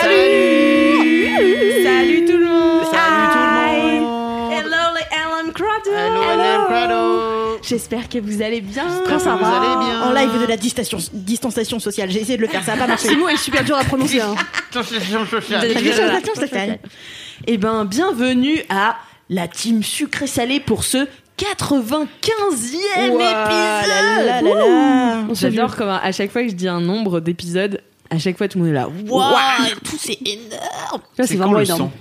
Salut Salut Salut tout le monde Salut tout le monde Hello les Alan Crowder Hello, Madame Crado J'espère que vous allez bien J'espère que vous allez bien. En live de la distanciation, distanciation sociale. J'ai essayé de le faire, ça n'a pas marché. Ce mot est super dur à prononcer. Hein. Association sociale. Distanciation sociale. Eh ben, bienvenue à la team sucré-salé pour ce 95e Ouah, épisode là, là, là, là. On s'est J'adore comment à chaque fois que je dis un nombre d'épisodes, à chaque fois tout le monde est là. Waouh Tout c'est énorme Là, c'est vraiment le énorme. sang?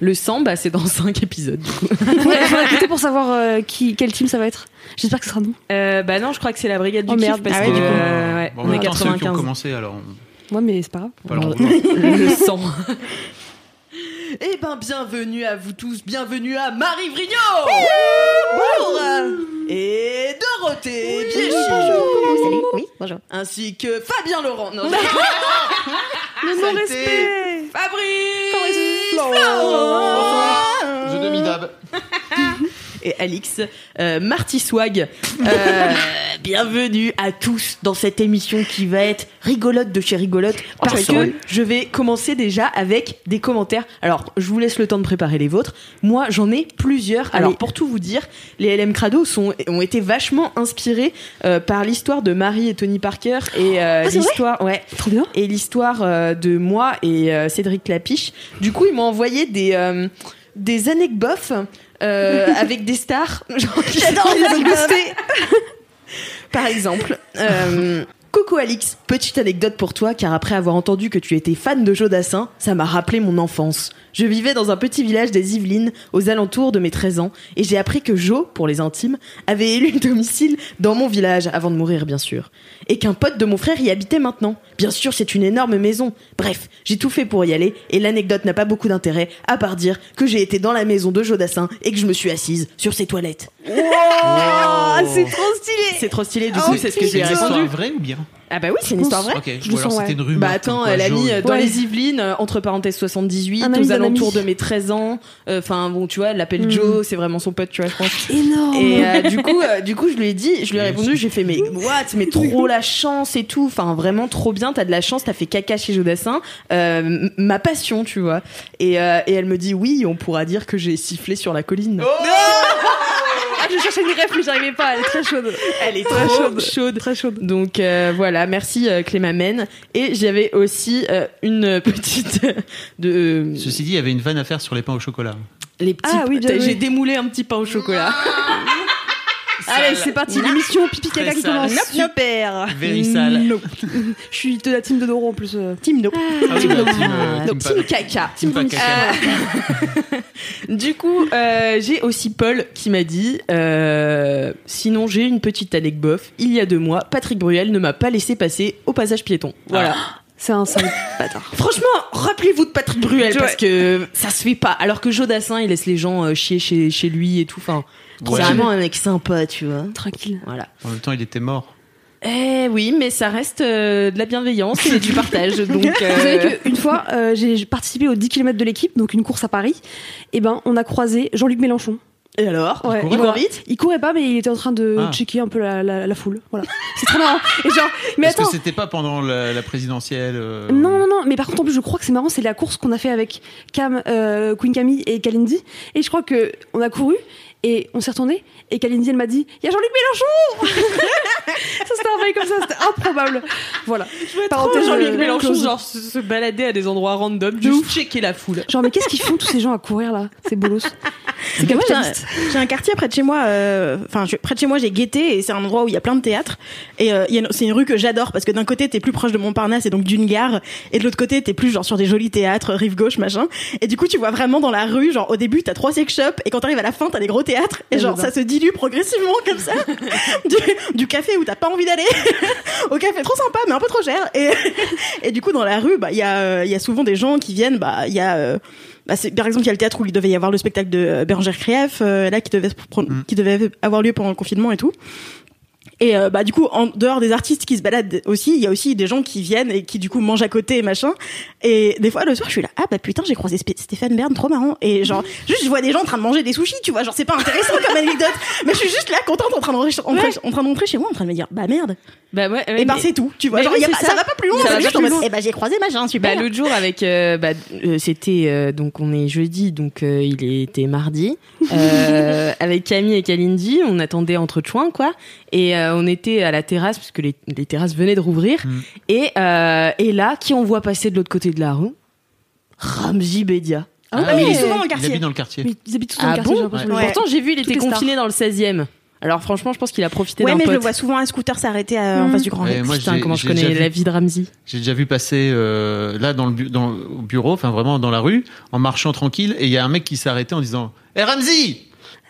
Le 100, bah, c'est dans 5 épisodes du coup. Écouter pour savoir euh, qui, quel team ça va être. J'espère que ce sera nous. Euh, bah non, je crois que c'est la brigade du Oh, merde. parce Ah que ouais, du coup. euh, ouais, Bon, on en est même temps, c'est eux qui ont 95. commencé, alors on Ouais, mais c'est pas grave. pas le sang. Eh ben, bienvenue à vous tous, bienvenue à Marie Vrigno. Bonjour. Et Dorothée Biéchy Salut. Oui, bonjour. Ainsi que Fabien Laurent. Non, Le non-respect Fabrice. Florent Je demi-dab. et Alix euh, Marty Swag. Euh, bienvenue à tous dans cette émission qui va être rigolote de chez rigolote parce ça que je vais commencer déjà avec des commentaires. Alors, je vous laisse le temps de préparer les vôtres. Moi, j'en ai plusieurs. Alors, pour tout vous dire, les LM Crado sont, ont été vachement inspirés euh, par l'histoire de Marie et Tony Parker et Ah, l'histoire, ouais, Trop bien. et l'histoire de moi et Cédric Lapiche. Du coup, ils m'ont envoyé des des anecdotes euh, avec des stars. J'adore les anecdotes. Par exemple, euh, Coucou Alix, petite anecdote pour toi car après avoir entendu que tu étais fan de Jodassin, ça m'a rappelé mon enfance. Je vivais dans un petit village des Yvelines aux alentours de mes 13 ans et j'ai appris que Jo, pour les intimes, avait élu domicile dans mon village avant de mourir bien sûr. Et qu'un pote de mon frère y habitait maintenant. Bien sûr, c'est une énorme maison. Bref, j'ai tout fait pour y aller et l'anecdote n'a pas beaucoup d'intérêt à part dire que j'ai été dans la maison de Jodassin et que je me suis assise sur ses toilettes. Ah, c'est trop stylé. C'est trop stylé, du coup, c'est ce que j'ai répondu. vraie ou bien? Ah bah oui, c'est une histoire vraie. Ok, Je ou le alors sens, c'était ouais. une rumeur. Bah attends, quoi elle a mis euh, dans Ouais. les Yvelines, euh, entre parenthèses 78, Un ami aux d'un alentours ami. de mes 13 ans. Euh, Enfin bon, tu vois, elle l'appelle Hmm. Joe, c'est vraiment son pote, tu vois, je pense. Énorme. Et euh, du coup, euh, du coup, je lui ai dit, je lui ai répondu, j'ai fait mais what, mais trop la chance et tout, enfin vraiment trop bien, t'as de la chance, t'as fait caca chez Jodassin, euh, m- ma passion, tu vois. Et, euh, et elle me dit oui, on pourra dire que j'ai sifflé sur la colline. Ah, je cherchais une ref, mais j'arrivais pas. Elle est très chaude. Elle est très chaude, chaude. Très chaude. Donc euh, voilà, merci euh, Clémamène. Et j'avais aussi euh, une petite euh, de Ceci dit, il y avait une vanne à faire sur les pains au chocolat. les petits. Ah oui, bien joué. J'ai démoulé un petit pain au chocolat. Allez, c'est parti. L'émission Pipi Caca qui commence. Super. Very sale. Nope. Je suis de la team de Doro en plus. euh. Team Nope. Ah oui, bah, team, euh, Donc, team team caca. team pas caca. Euh, du coup, euh, j'ai aussi Paul qui m'a dit euh, Sinon, j'ai une petite anecdote. Il y a deux mois, Patrick Bruel ne m'a pas laissé passer au passage piéton. Voilà. C'est un sale bâtard. Franchement, rappelez-vous de Patrick Bruel parce que ça se fait pas. Alors que Jodassin, il laisse les gens chier chez, chez lui et tout. Enfin, Ouais. c'est vraiment un mec sympa, tu vois. Tranquille. Voilà. En même temps, il était mort. Eh oui, mais ça reste euh, de la bienveillance et du partage. Donc, euh, Vous savez qu'une fois, euh, j'ai participé aux 10 km de l'équipe, donc une course à Paris. Et ben, on a croisé Jean-Luc Mélenchon. Et alors Ouais, courait Il court voilà. vite Il courait pas, mais il était en train de Ah. checker un peu la, la, la foule. Voilà. C'est très marrant. Et genre, mais Est-ce que attends. c'était pas pendant la, la présidentielle euh, Non, non, non, mais par contre, en plus, je crois que c'est marrant, c'est la course qu'on a fait avec Cam, euh, Queen Camille et Kalindi. Et je crois que on a couru et on s'est retourné et Kalindi, elle m'a dit Il y a Jean-Luc Mélenchon Ça, c'était un bail comme ça, c'était improbable. Voilà. Parenthèse, Jean-Luc euh, Mélenchon, close. genre se, se balader à des endroits random, De juste ouf. checker la foule. Genre, mais qu'est-ce qu'ils font tous ces gens à courir là? C'est bolos. C'est que moi, j'ai un, j'ai un quartier près de chez moi. euh, Enfin, je- près de chez moi, j'ai Gaieté et c'est un endroit où il y a plein de théâtres. Et euh, il y a une- c'est une rue que j'adore parce que d'un côté, t'es plus proche de Montparnasse et donc d'une gare, et de l'autre côté, t'es plus genre sur des jolis théâtres, rive gauche, machin. Et du coup, tu vois vraiment dans la rue, genre au début, t'as trois sex shops et quand t'arrives à la fin, t'as des gros théâtres. Et genre, ça se dilue progressivement comme ça. du, du café où t'as pas envie d'aller au café trop sympa mais un peu trop cher. Et, et du coup, dans la rue, bah il y a euh, il y a souvent des gens qui viennent. Bah il y a euh, bah, c'est- par exemple, il y a le théâtre où il devait y avoir le spectacle de euh, Bérangère Krief, euh, là qui devait, pro- qui devait avoir lieu pendant le confinement et tout. Et euh, bah du coup, en dehors des artistes qui se baladent aussi, il y a aussi des gens qui viennent et qui du coup mangent à côté et machin. Et des fois le soir, je suis là, ah bah putain, j'ai croisé Stéphane Bern, trop marrant. Et genre, juste je vois des gens en train de manger des sushis, tu vois, genre c'est pas intéressant comme anecdote, mais je suis juste là contente en train de rentrer, en, train- en train de rentrer chez moi, en train de me dire, bah merde. Bah ouais, ouais, et bah c'est tout, tu vois. Genre, oui, y a c'est pas- ça. ça. va pas plus loin. Ça juste en plus mode, loin. Eh bah j'ai croisé machin, super. Bah, l'autre jour avec euh, bah, euh, c'était donc on est jeudi donc il était mardi avec Camille et Kalindi on attendait entre chouins quoi et on était à la terrasse parce que les, les terrasses venaient de rouvrir Mm. et euh, et là qui on voit passer de l'autre côté de la rue? Ramzi Bedia Ah ouais, mais il est souvent dans le Il quartier. habite dans le quartier. Mais ils habitent tous dans ah le quartier, bon j'ai. Ouais. pourtant j'ai vu il était confiné dans le 16e alors franchement je pense qu'il a profité Ouais, d'un mais je pote le vois souvent un scooter s'arrêter euh, en Mm. face du Grand Ouais, Rex. moi, putain comment je connais vu- la vie de Ramzi J'ai déjà vu passer euh, là dans le, bu- dans, au bureau, enfin vraiment dans la rue, en marchant tranquille, et il y a un mec qui s'est arrêté en disant "Eh Ramzi,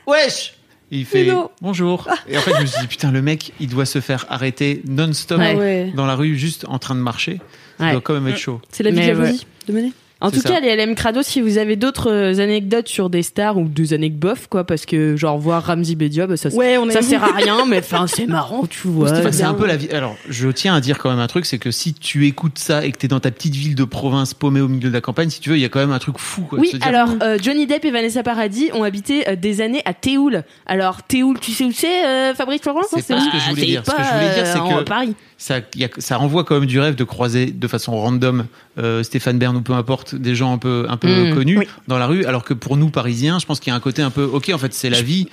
wesh." Et il fait Hello. bonjour. Et en fait, je me suis dit putain, le mec, il doit se faire arrêter non-stop Ouais. Dans la rue, juste en train de marcher. Ça Ouais. doit quand même être chaud. C'est la vie Mais de la ouais. vie de mener. En C'est tout ça. cas, les LM Crado, si vous avez d'autres euh, anecdotes sur des stars ou des anecdotes bof, quoi, parce que genre voir Ramzi Bedia, bah, ça, Ouais, on ça sert à rien, mais enfin c'est marrant, tu vois. Enfin, c'est un peu la vie. Alors, je tiens à dire quand même un truc, c'est que si tu écoutes ça et que t'es dans ta petite ville de province paumée au milieu de la campagne, si tu veux, il y a quand même un truc fou. Quoi, Oui, se dire, alors euh, Johnny Depp et Vanessa Paradis ont habité euh, des années à Théoul. Alors Théoul, tu sais où c'est, euh, Fabrice Florent C'est pas ce que je voulais dire. Ce que je voulais dire, c'est en que- Paris. Ça, y a- ça renvoie quand même du rêve de croiser de façon random euh, Stéphane Bern ou peu importe des gens un peu un peu Mm. connus Oui. dans la rue, alors que pour nous Parisiens, je pense qu'il y a un côté un peu ok en fait c'est la vie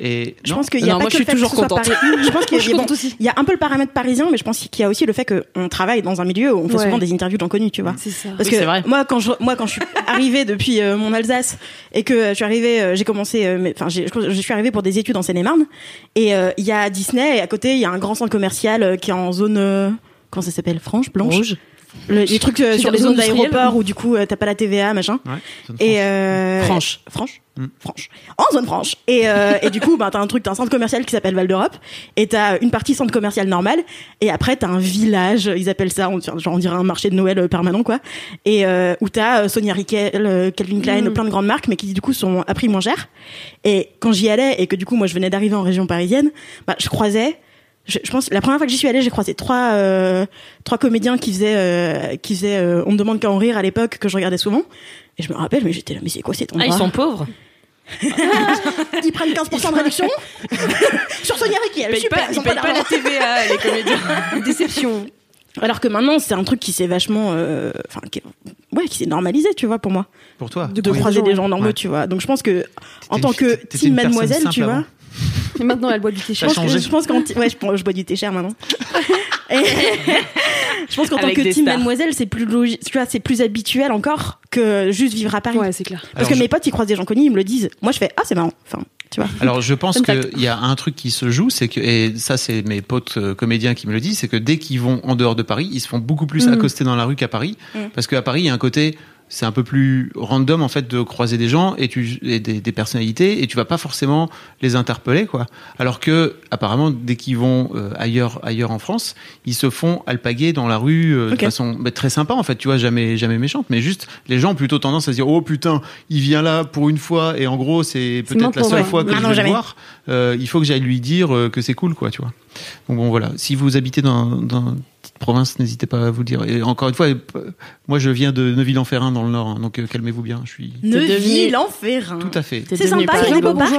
et Je non pense qu'il y a Non, pas moi, que je le suis fait que toujours ce soit contente. Paris- Je pense qu'il y bon, contente aussi. il y a un peu le paramètre parisien, mais je pense qu'il y a aussi le fait qu'on travaille dans un milieu où on fait Ouais. souvent des interviews de gens connus, tu vois. C'est ça. Parce Oui, que c'est vrai. moi, quand je, moi, quand je suis arrivée depuis euh, mon Alsace et que euh, je suis arrivée, euh, j'ai commencé, enfin, je, suis arrivée pour des études en Seine-et-Marne. Et euh, il y a Disney et à côté, il y a un grand centre commercial euh, qui est en zone, euh, comment ça s'appelle, franche, blanche. Rouge. Le- les trucs euh, sur les zones d'aéroport où du coup euh, t'as pas la TVA, machin. Ouais, zone Et franche. euh, Franche. franche, Mm. franche, en zone franche. Et, euh, et du coup, bah, t'as un truc, t'as un centre commercial qui s'appelle Val d'Europe, et t'as une partie centre commercial normal, et après t'as un village, ils appellent ça, on, genre on dirait un marché de Noël permanent quoi, et euh, où t'as euh, Sonia Riquel, euh, Calvin Klein, Mm. plein de grandes marques, mais qui du coup sont à prix moins cher. Et quand j'y allais et que du coup moi je venais d'arriver en région parisienne, bah, je croisais. Je, je pense la première fois que j'y suis allée, j'ai croisé trois euh, trois comédiens qui faisaient euh, qui faisaient euh, on me demande qu'à en rire à l'époque que je regardais souvent et je me rappelle mais j'étais là mais c'est quoi cet Ah, endroit ils sont pauvres. ils prennent 15% de réduction sur Sonia Riquel Ils payent super pas, ils ils ont pas payent pas la TVA, les comédiens. Déception. alors que maintenant c'est un truc qui s'est vachement euh, enfin qui, ouais qui s'est normalisé tu vois pour moi pour toi de Oui. croiser des gens normaux Ouais. tu vois donc je pense que en tant que team mademoiselle tu vois avant. Et maintenant, elle boit du thé changé. je pense qu'en ouais je, bois du thé cher maintenant. Et- je pense qu'en tant que team mademoiselle c'est plus logique tu vois c'est plus habituel encore que juste vivre à Paris. Ouais, c'est clair. parce Alors, que je- mes potes ils croisent des gens connus ils me le disent. Moi je fais ah c'est marrant. Enfin tu vois. Alors je pense qu'il y a un truc qui se joue, c'est que et ça c'est mes potes euh, comédiens qui me le disent, c'est que dès qu'ils vont en dehors de Paris, ils se font beaucoup plus Mm. accoster dans la rue qu'à Paris, Mm. parce qu'à Paris il y a un côté c'est un peu plus random en fait de croiser des gens et tu et des, des personnalités et tu vas pas forcément les interpeller quoi. Alors que apparemment dès qu'ils vont euh, ailleurs ailleurs en France, ils se font alpaguer dans la rue euh, de façon bah, très sympa en fait, tu vois jamais jamais méchante, mais juste les gens ont plutôt tendance à se dire oh putain il vient là pour une fois et en gros c'est peut-être la seule fois que Maintenant, je vais le voir. Euh, il faut que j'aille lui dire euh, que c'est cool quoi, tu vois. Donc bon voilà, si vous habitez dans, dans province, n'hésitez pas à vous le dire. Et encore une fois, euh, moi je viens de Neuville-en-Ferrain dans le Nord, hein, donc euh, calmez-vous bien. Je suis Neuville-en-Ferrain tout à fait. C'est sympa, il y a des beaux parcs.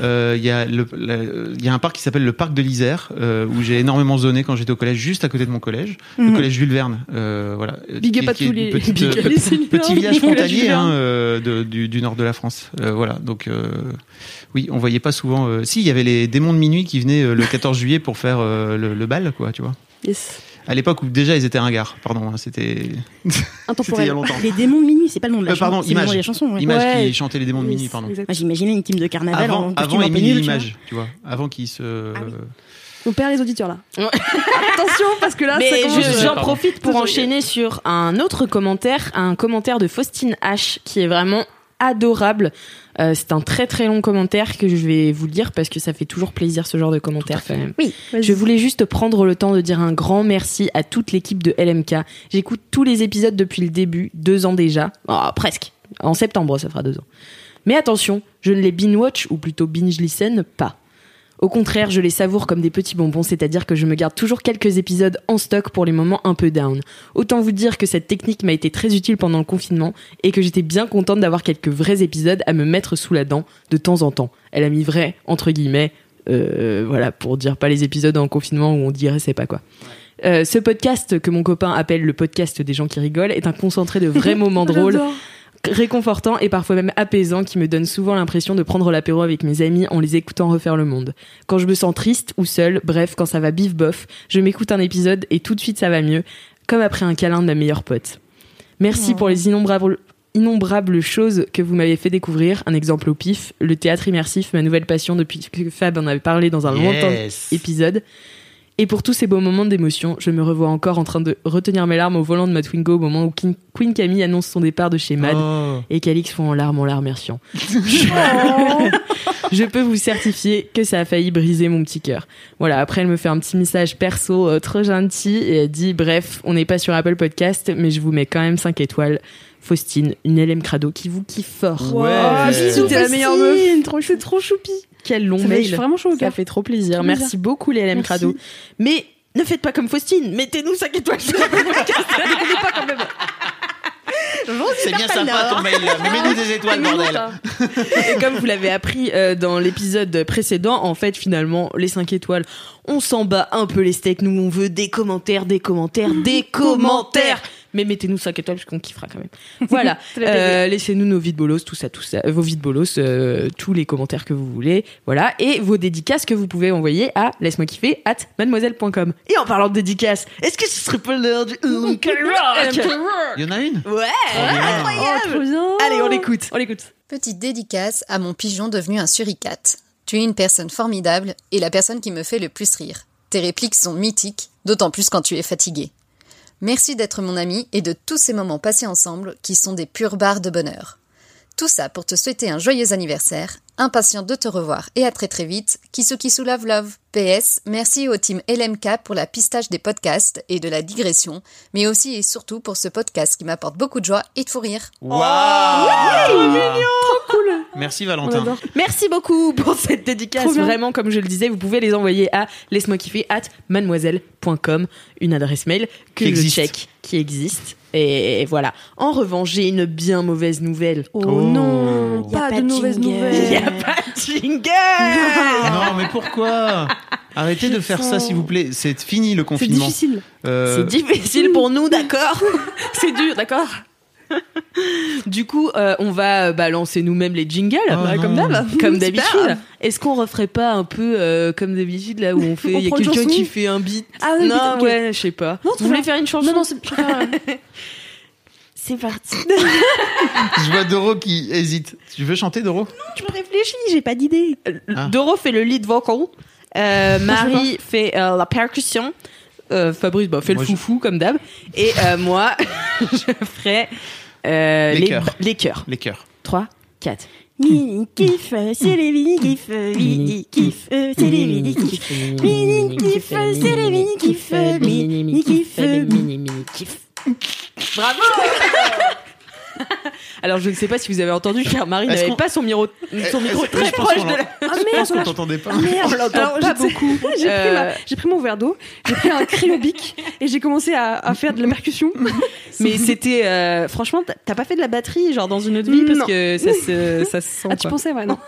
Euh, Il y a y un parc qui s'appelle le parc de l'Isère euh, où j'ai énormément zoné quand j'étais au collège, juste à côté de mon collège, le Mhm. collège Jules Verne. Euh, voilà. Big up à tous les- euh, les petit- village frontalier hein, euh, de- du, du nord de la France. Euh, voilà. Donc euh, oui, on voyait pas souvent. euh, si, il y avait les démons de minuit qui venaient euh, le 14 juillet pour faire euh, le, le bal, quoi, tu vois. Yes. À l'époque où déjà ils étaient ringards, pardon, hein, c'était c'était il y a Intemporel. longtemps. Les démons de minuit, c'est pas le nom de la Euh, pardon, le nom Image. de la chanson. ouais. Image Ouais. qui chantait les démons de minuit, pardon. Moi, j'imaginais une team de carnaval Avant, en avant Émilie nul, tu vois. Image, tu vois, avant qu'ils se. On perd les auditeurs là. Attention parce que là, je- j'en profite pour enchaîner sur un autre commentaire, un commentaire de Faustine H qui est vraiment adorable. Euh, c'est un très très long commentaire que je vais vous lire parce que ça fait toujours plaisir ce genre de commentaire quand même. Vas-y. Je voulais juste prendre le temps de dire un grand merci à toute l'équipe de LMK. J'écoute tous les épisodes depuis le début, deux ans déjà. Ah, presque. En septembre, ça fera deux ans. Mais attention, je ne les binge-watch, ou plutôt binge-listen, pas. Au contraire, je les savoure comme des petits bonbons, c'est-à-dire que je me garde toujours quelques épisodes en stock pour les moments un peu down. Autant vous dire que cette technique m'a été très utile pendant le confinement et que j'étais bien contente d'avoir quelques vrais épisodes à me mettre sous la dent de temps en temps. Elle a mis vrai, entre guillemets, euh, voilà, pour dire pas les épisodes en confinement où on dirait c'est pas quoi. Euh, ce podcast que mon copain appelle le podcast des gens qui rigolent est un concentré de vrais moments drôles. Réconfortant et parfois même apaisant qui me donne souvent l'impression de prendre l'apéro avec mes amis en les écoutant refaire le monde. Quand je me sens triste ou seule, bref, quand ça va bif bof, je m'écoute un épisode et tout de suite ça va mieux, comme après un câlin de ma meilleure pote. Merci pour les innombrables innombrables choses que vous m'avez fait découvrir. Un exemple au pif, le théâtre immersif, ma nouvelle passion depuis que Fab en avait parlé dans un Yes. épisode. Et pour tous ces beaux moments d'émotion, je me revois encore en train de retenir mes larmes au volant de ma Twingo au moment où King- Queen Camille annonce son départ de chez Mad Oh. et qu'Alix font en larmes en larmes merciant. Je peux vous certifier que ça a failli briser mon petit cœur. Voilà, après elle me fait un petit message perso euh, trop gentil et elle dit bref, on n'est pas sur Apple Podcast mais je vous mets quand même 5 étoiles. Faustine, une LM Crado qui vous kiffe fort. Ouais. Oh, bisous, t'es la meilleure meuf. trop C'est trop choupi. Quel long Ça fait mail. vraiment chaud au Ça fait trop plaisir. Trop Merci beaucoup les LM Merci. Crado. Mais ne faites pas comme Faustine, mettez-nous 5 étoiles sur Apple Podcast. C'est bien sympa ton mail mais mets-nous des étoiles, bordel. Et comme vous l'avez appris euh, dans l'épisode précédent, en fait, finalement, les 5 étoiles, on s'en bat un peu les steaks. Nous, on veut des commentaires, des commentaires, des commentaires. Mais mettez-nous 5 étoiles parce qu'on kiffera quand même. Voilà. Euh, Laissez-nous nos vides bolos, tout ça, tout ça, vos vides bolos, euh, tous les commentaires que vous voulez. Voilà. Et vos dédicaces que vous pouvez envoyer à laisse-moi kiffer at mademoiselle.com. Et en parlant de dédicaces, est-ce que ce serait pas l'heure du Rock? Il y en a une? Ouais. Oh, trop bien. Allez, on l'écoute. On l'écoute. Petite dédicace à mon pigeon devenu un suricate. Tu es une personne formidable et la personne qui me fait le plus rire. Tes répliques sont mythiques, d'autant plus quand tu es fatigué. Merci d'être mon ami et de tous ces moments passés ensemble qui sont des pures barres de bonheur. Tout ça pour te souhaiter un joyeux anniversaire, impatient de te revoir et à très très vite, Kisuki Love Love. PS, merci au team LMK pour la pistage des podcasts et de la digression, mais aussi et surtout pour ce podcast qui m'apporte beaucoup de joie et de fou rire. Waouh Merci On Valentin. adore. Merci beaucoup pour cette dédicace. Trop. Vraiment, comme je le disais, vous pouvez les envoyer à laisse-moi kiffer at mademoiselle.com, une adresse mail que Qui je existe. check, qui existe. Et voilà. En revanche, j'ai une bien mauvaise nouvelle. Oh, Oh. non, pas, pas de de mauvaises jingle. Il n'y a pas de jingle Non, mais pourquoi Arrêtez de faire ça, s'il vous plaît. C'est fini le C'est confinement. difficile. Euh, C'est difficile pour nous, d'accord C'est dur, d'accord Du coup, euh, on va euh, balancer nous-mêmes les jingles, Oh bah, non. comme d'hab, comme Super. d'habitude. Est-ce qu'on referait pas un peu euh, comme d'habitude là où on fait, il y a quelqu'un qui fait un beat? Ah oui, Non, putain, ok. ouais, je sais pas. Non, voulez bien. faire une chanson? Non, non, c'est euh, parti. Je vois Doro qui hésite. Tu veux chanter, Doro? Je réfléchis, j'ai pas d'idée. Ah. Doro fait le lead vocal. Euh, Marie fait euh, la percussion. Euh, Fabrice bah, fait Moi, le je- foufou comme d'hab. Et euh, moi, je ferai euh, Les les, chœurs. les chœurs. Les cœurs. 3, 4. Mini kiff, c'est les mini kiff, mini kiff, c'est les mini kiff. Mini kiff, c'est les mini kiff, mini kiff, kiff. Bravo Alors je ne sais pas si vous avez entendu car Marie Est-ce n'avait qu'on- pas son micro, son micro très proche de la... Ah Je merde, pense qu'on t'entendait pas. On l'entend pas sais- beaucoup. J'ai pris, Euh, ma- j'ai pris mon verre d'eau, j'ai pris un crayon bic et j'ai commencé à, à faire de la percussion. Mais c'était euh, franchement, t'as- pas fait de la batterie genre dans une autre vie parce que ça se, ça se sent. Ah, tu quoi. pensais, ouais, non.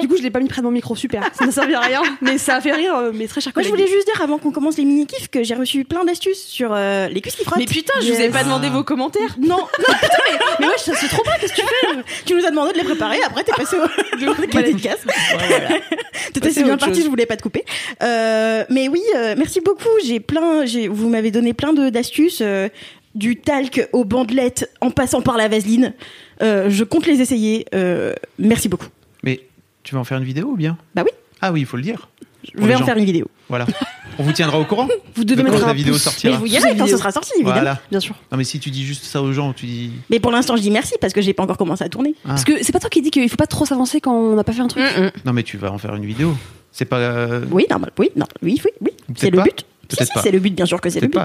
du coup, je l'ai pas mis près de mon micro, super. Ça n'a servi à rien, mais ça a fait rire euh, mes très chers Moi, je collègues. voulais juste dire avant qu'on commence les mini kiffs que j'ai reçu plein d'astuces sur euh, les cuisses qui frottent. Mais putain, je vous ai Yes. pas demandé Ah. vos commentaires. Non, non, putain, mais, mais ouais, ça c'est trop bien, qu'est-ce que tu fais? Tu nous as demandé de les préparer, après t'es passé au la dédicace. T'étais C'est si bien parti, je voulais pas te couper. Euh, mais oui, euh, merci beaucoup. J'ai plein, j'ai, vous m'avez donné plein de d'astuces, euh, du talc aux bandelettes en passant par la vaseline. Euh, je compte les essayer. Euh, merci beaucoup. Mais tu vas en faire une vidéo ou bien? Bah oui, Ah oui, il faut le dire. je vais en gens. faire une vidéo. Voilà. On vous tiendra au courant Vous devez de mettre quand la vidéo pouce. Mais sortira. je vous dirai quand ce sera sorti, évidemment. Voilà. Bien sûr. Non mais si tu dis juste ça aux gens, tu dis. Mais pour l'instant, je dis merci parce que j'ai pas encore commencé à tourner. Ah. Parce que c'est pas toi qui dis qu'il faut pas trop s'avancer quand on n'a pas fait un truc. Mm, mm. Non mais tu vas en faire une vidéo. C'est pas. euh, Oui, normal. Oui, non, oui, oui, oui. C'est le but. Si, Peut-être si, pas. c'est le but, bien sûr que c'est le but. pas.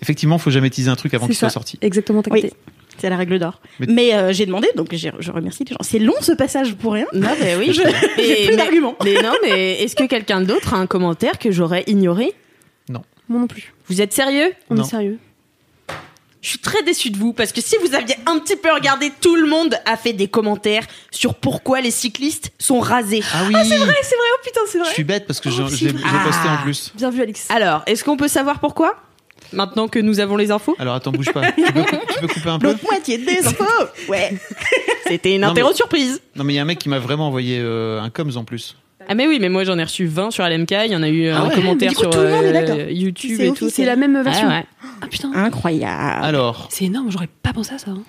Effectivement, faut jamais teaser un truc avant qu'il soit sorti. Exactement, t'as Oui. C'est la règle d'or. Mais- Mais, euh, j'ai demandé, donc j'ai- je remercie les gens. C'est long ce passage pour rien. Non, mais oui. Je- J'ai plus mais- d'arguments. Mais non, mais est-ce que quelqu'un d'autre a un commentaire que j'aurais ignoré? Moi non plus. Vous êtes sérieux? On Non. est sérieux. Je suis très déçue de vous parce que si vous aviez un petit peu regardé, tout le monde a fait des commentaires sur pourquoi les cyclistes sont rasés. Ah oui. c'est vrai, oh putain, c'est Je vrai. suis bête parce que je, Oh, je l'ai je l'ai posté en Ah. plus. Bien vu, Alex. Alors, est-ce qu'on peut savoir pourquoi? Maintenant que nous avons les infos Alors attends, bouge pas. tu, peux, tu peux couper un peu L'autre moitié des infos. Ouais. C'était une interro surprise. Non mais il y a un mec qui m'a vraiment envoyé euh, un coms en plus. Ah mais oui, mais moi j'en ai reçu 20 sur LMK, il y en a eu un ouais. commentaire coup, sur euh. YouTube C'est et tout. C'est la même version. Ah ouais. Ah putain. Incroyable. Alors, C'est énorme, j'aurais pas pensé à ça. hein.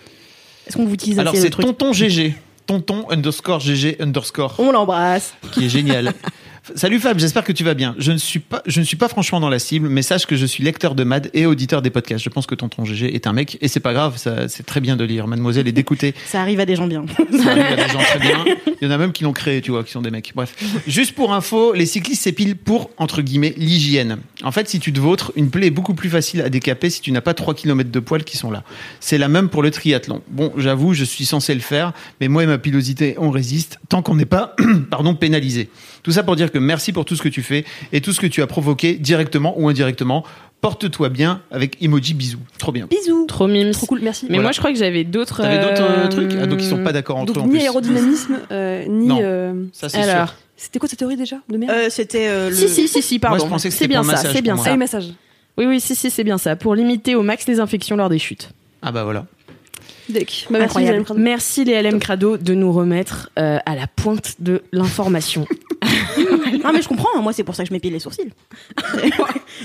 Est-ce qu'on vous tease alors c'est tonton GG. Tonton underscore GG underscore On l'embrasse. qui est génial. Salut Fab, j'espère que tu vas bien. Je ne suis pas, je ne suis pas franchement dans la cible, mais sache que je suis lecteur de Mad et auditeur des podcasts. Je pense que tonton GG est un mec et c'est pas grave, c'est très bien de lire Mademoiselle et d'écouter. Ça arrive à des gens bien. Ça arrive à des gens très bien. Il y en a même qui l'ont créé, tu vois, qui sont des mecs. Bref. Juste pour info, les cyclistes s'épilent pour, entre guillemets, l'hygiène. En fait, si tu te vautres, une plaie est beaucoup plus facile à décaper si tu n'as pas 3 km de poils qui sont là. C'est la même pour le triathlon. Bon, j'avoue, je suis censé le faire, mais moi et ma pilosité, on résiste tant qu'on n'est pas, pardon, pénalisé. Tout ça pour dire que merci pour tout ce que tu fais et tout ce que tu as provoqué directement ou indirectement. Porte-toi bien avec emoji bisous. Trop bien. Bisous. Trop mimes. Trop cool, merci. Mais Voilà. moi je crois que j'avais d'autres. T'avais d'autres euh, euh, trucs ah, Donc ils sont pas d'accord entre Donc eux en ni plus. aérodynamisme, euh, ni. Non. euh, Ça, c'est Alors, sûr. C'était quoi cette théorie déjà de merde? Euh, C'était euh, le. si si si si pardon. Moi, je pensais que c'est c'était bien pour le ça, massage, c'est bien pour moi. Ah, ça. oui, message. Oui oui si si c'est bien ça pour limiter au max les infections lors des chutes. Ah bah voilà. Deck. Bah, merci, Incroyable. Isabelle Crado. Merci les LM Crado de nous remettre euh, à la pointe de l'information. Non mais je comprends. hein, Moi c'est pour ça que je m'épile les sourcils.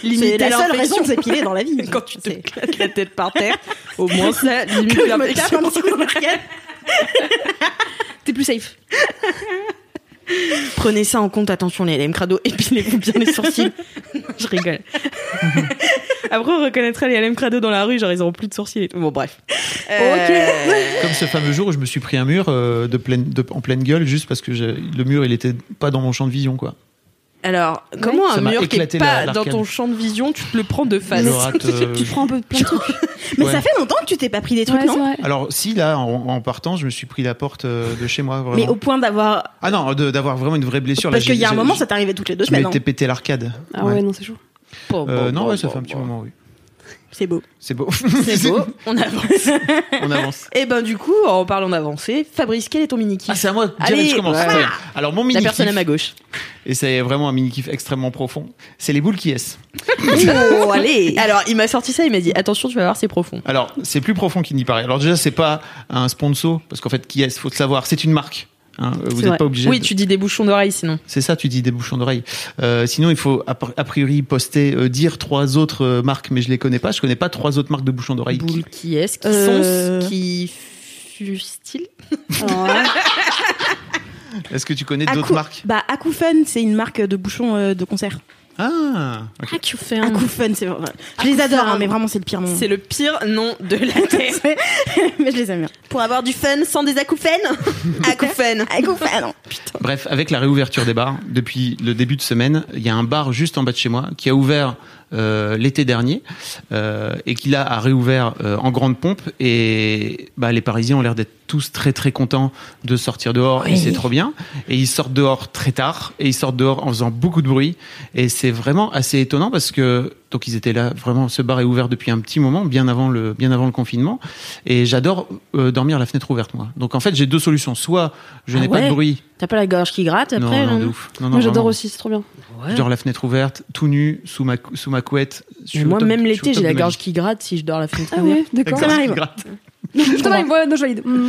C'est la seule raison de s'épiler dans la vie. Quand tu te claques la tête par terre, au moins ça limite l'infection. T'es plus safe. Prenez ça en compte, attention les LM Crado, épilez-vous bien les sourcils. Non, je rigole. Après, on reconnaîtra les LM Crado dans la rue, genre ils auront plus de sourcils et tout. Bon, bref. Euh, Comme ce fameux jour où je me suis pris un mur euh, de pleine, de- en pleine gueule juste parce que le mur il était pas dans mon champ de vision quoi. Alors, comment un mur qui est éclaté pas dans ton champ de vision, tu te le prends de face Je Tu prends un peu plein de trucs. Mais Ouais. ça fait longtemps que tu t'es pas pris des trucs, Ouais, non. Alors si là en, en partant je me suis pris la porte euh, de chez moi vraiment. Mais au point d'avoir. Ah non d'avoir vraiment une vraie blessure. Parce là, qu'il y a un moment, ça t'arrivait toutes les deux Je semaines. m'étais hein. pété l'arcade. Ah ouais, non, c'est chaud. Euh, bon, non bon, ouais ça bon, fait un petit bon. moment oui. C'est beau. C'est beau. C'est beau, on avance. On avance. Et ben du coup, en parlant d'avancer, Fabrice, quel est ton mini kiff Ah c'est à moi. Direct, Allez, je commence. ouais. Très bien. Alors mon mini La personne à ma gauche. et c'est vraiment un mini kiff extrêmement profond. C'est les boules qui est. Oh, allez Alors, il m'a sorti ça, il m'a dit attention, tu vas voir, c'est profond. Alors, c'est plus profond qu'il n'y paraît. Alors déjà, c'est pas un sponsor, parce qu'en fait, qui est, faut le savoir, c'est une marque. Hein. Vous n'êtes pas obligé. Oui, de- tu dis des bouchons d'oreilles sinon. C'est ça, tu dis des bouchons d'oreille. Euh, sinon, il faut a, priori poster, euh, dire trois autres euh, marques, mais je les connais pas. Je connais pas trois autres marques de bouchons d'oreille. qui- Boule qui est-ce Qui Euh. sont Qui ouais. Est-ce que tu connais d'autres Acou- marques? Bah, Acoufen, c'est une marque de bouchons euh, de concert. Ah, ok. Ah, tu fais Acoufen, c'est. Je les adore, hein, mais vraiment, c'est le pire nom. C'est le pire nom de la terre. mais je les aime bien. Pour avoir du fun sans des acouphènes Acouphènes Acoufen, non. Bref, avec la réouverture des bars, depuis le début de semaine, il y a un bar juste en bas de chez moi qui a ouvert l'été dernier euh, et qui là a réouvert euh, en grande pompe. Et bah, les Parisiens ont l'air d'être tous très très contents de sortir dehors et c'est trop bien. Et ils sortent dehors très tard et ils sortent dehors en faisant beaucoup de bruit. Et c'est vraiment assez étonnant parce que donc ils étaient là vraiment. Ce bar est ouvert depuis un petit moment, bien avant le bien avant le confinement. Et j'adore euh, dormir la fenêtre ouverte moi. Donc en fait j'ai deux solutions. Soit je Ah n'ai pas ouais de bruit. T'as pas la gorge qui gratte Non, après non, là, de non ouf. Non, non, Moi, j'adore aussi, c'est trop bien. Je dors la fenêtre ouverte, tout nu, sous ma, sous ma couette. Moi, top- même l'été, j'ai la gorge qui gratte si je dors la fenêtre Ah ouverte. ouais, d'accord. Ça m'arrive. gratte. Je t'en ouais, non, je valide. Mm.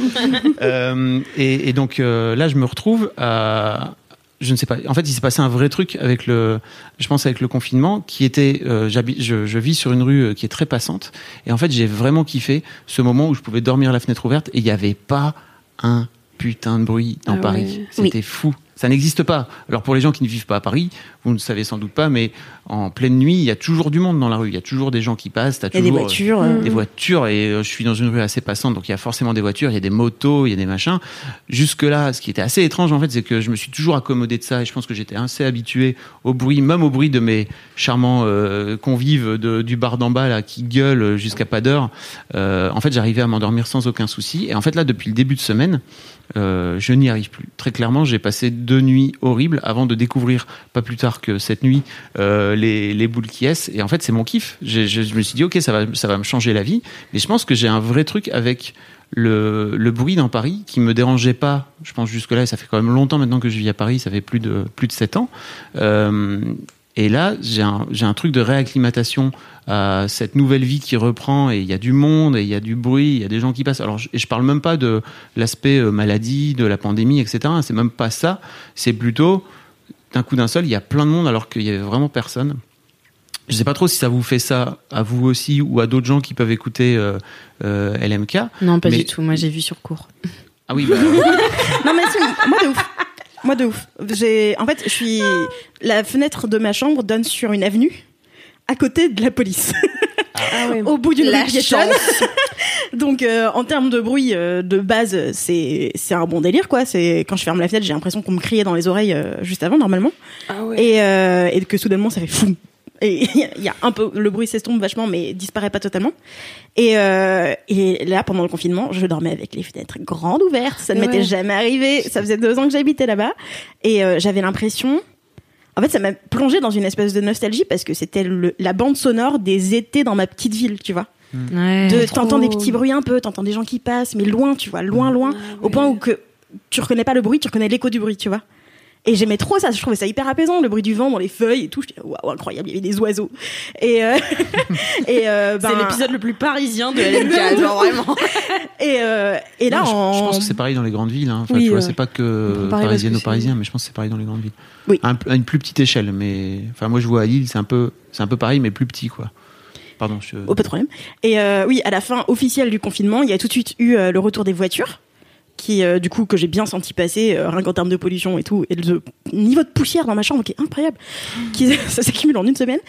Euh, et, et donc euh, là, je me retrouve à, je ne sais pas. En fait, il s'est passé un vrai truc avec le, je pense avec le confinement, qui était, euh, j'habite, je, je vis sur une rue euh, qui est très passante, et en fait, j'ai vraiment kiffé ce moment où je pouvais dormir la fenêtre ouverte et il n'y avait pas un putain de bruit dans Ah Paris. C'était fou. Ça n'existe pas. Alors pour les gens qui ne vivent pas à Paris, vous ne savez sans doute pas, mais en pleine nuit, il y a toujours du monde dans la rue. Il y a toujours des gens qui passent. Il y a des toujours, euh, voitures. euh, des voitures et euh, je suis dans une rue assez passante donc il y a forcément des voitures, il y a des motos, il y a des machins. Jusque là, ce qui était assez étrange en fait, c'est que je me suis toujours accommodé de ça et je pense que j'étais assez habitué au bruit, même au bruit de mes charmants euh, convives de- du bar d'en bas là qui gueulent jusqu'à pas d'heure. Euh, en fait, j'arrivais à m'endormir sans aucun souci et en fait là depuis le début de semaine, je n'y arrive plus. Très clairement, j'ai passé deux nuits horribles avant de découvrir, pas plus tard que cette nuit, euh, les, les boules qui est. Et en fait, c'est mon kiff. Je, me suis dit, ok, ça va, ça va me changer la vie. Mais je pense que j'ai un vrai truc avec le, le bruit dans Paris qui me dérangeait pas. Je pense jusque-là, ça fait quand même longtemps maintenant que je vis à Paris, ça fait plus de, plus de 7 ans. Euh, et là, j'ai un, j'ai un truc de réacclimatation à cette nouvelle vie qui reprend et il y a du monde et il y a du bruit, il y a des gens qui passent. Alors, je, je parle même pas de l'aspect euh, maladie, de la pandémie, etc. C'est même pas ça. C'est plutôt d'un coup d'un seul, il y a plein de monde alors qu'il y avait vraiment personne. Je sais pas trop si ça vous fait ça à vous aussi ou à d'autres gens qui peuvent écouter euh, euh, LMK. Non, pas Mais- du tout. Moi, j'ai vu sur cours. Ah oui, bah, Non mais si, moi de ouf. Moi de ouf. J'ai, en fait, je suis la fenêtre de ma chambre donne sur une avenue à côté de la police, Ah ouais. au bout d'une rue piétonne. Donc euh, en termes de bruit euh, de base, c'est c'est un bon délire quoi. C'est quand je ferme la fenêtre, j'ai l'impression qu'on me criait dans les oreilles euh, juste avant normalement, Ah ouais. et euh, et que soudainement ça fait fou. Et il y a un peu le bruit s'estompe vachement, mais disparaît pas totalement. Et euh, et là pendant le confinement, je dormais avec les fenêtres grandes ouvertes. Ça ne Ouais. m'était jamais arrivé. Ça faisait deux ans que j'habitais là-bas, et euh, j'avais l'impression. En fait, ça m'a plongé dans une espèce de nostalgie parce que c'était le- la bande sonore des étés dans ma petite ville, tu vois Ouais. de trop. t'entends des petits bruits un peu, t'entends des gens qui passent, mais loin, tu vois, loin, loin, au point où que tu reconnais pas le bruit, tu reconnais l'écho du bruit, tu vois. Et j'aimais trop ça, je trouvais ça hyper apaisant, le bruit du vent dans les feuilles et tout. J'étais waouh, incroyable, il y avait des oiseaux. Et euh, et euh, ben, C'est l'épisode le plus parisien de LMK, genre vraiment. Et euh, et là, non, je, en... je pense que c'est pareil dans les grandes villes. hein. Enfin, Oui, tu vois, c'est pas on que parisienne ou parisien, mais je pense que c'est pareil dans les grandes villes. Oui. À, un- à une plus petite échelle, mais enfin, moi je vois à Lille, c'est un peu, c'est un peu pareil, mais plus petit, quoi. Pardon, je. Oh, pas de problème. Et euh, oui, à la fin officielle du confinement, il y a tout de suite eu euh, le retour des voitures, qui euh, du coup que j'ai bien senti passer, euh, rien qu'en termes de pollution et tout, et le niveau de poussière dans ma chambre qui est incroyable, qui ça s'accumule en une semaine.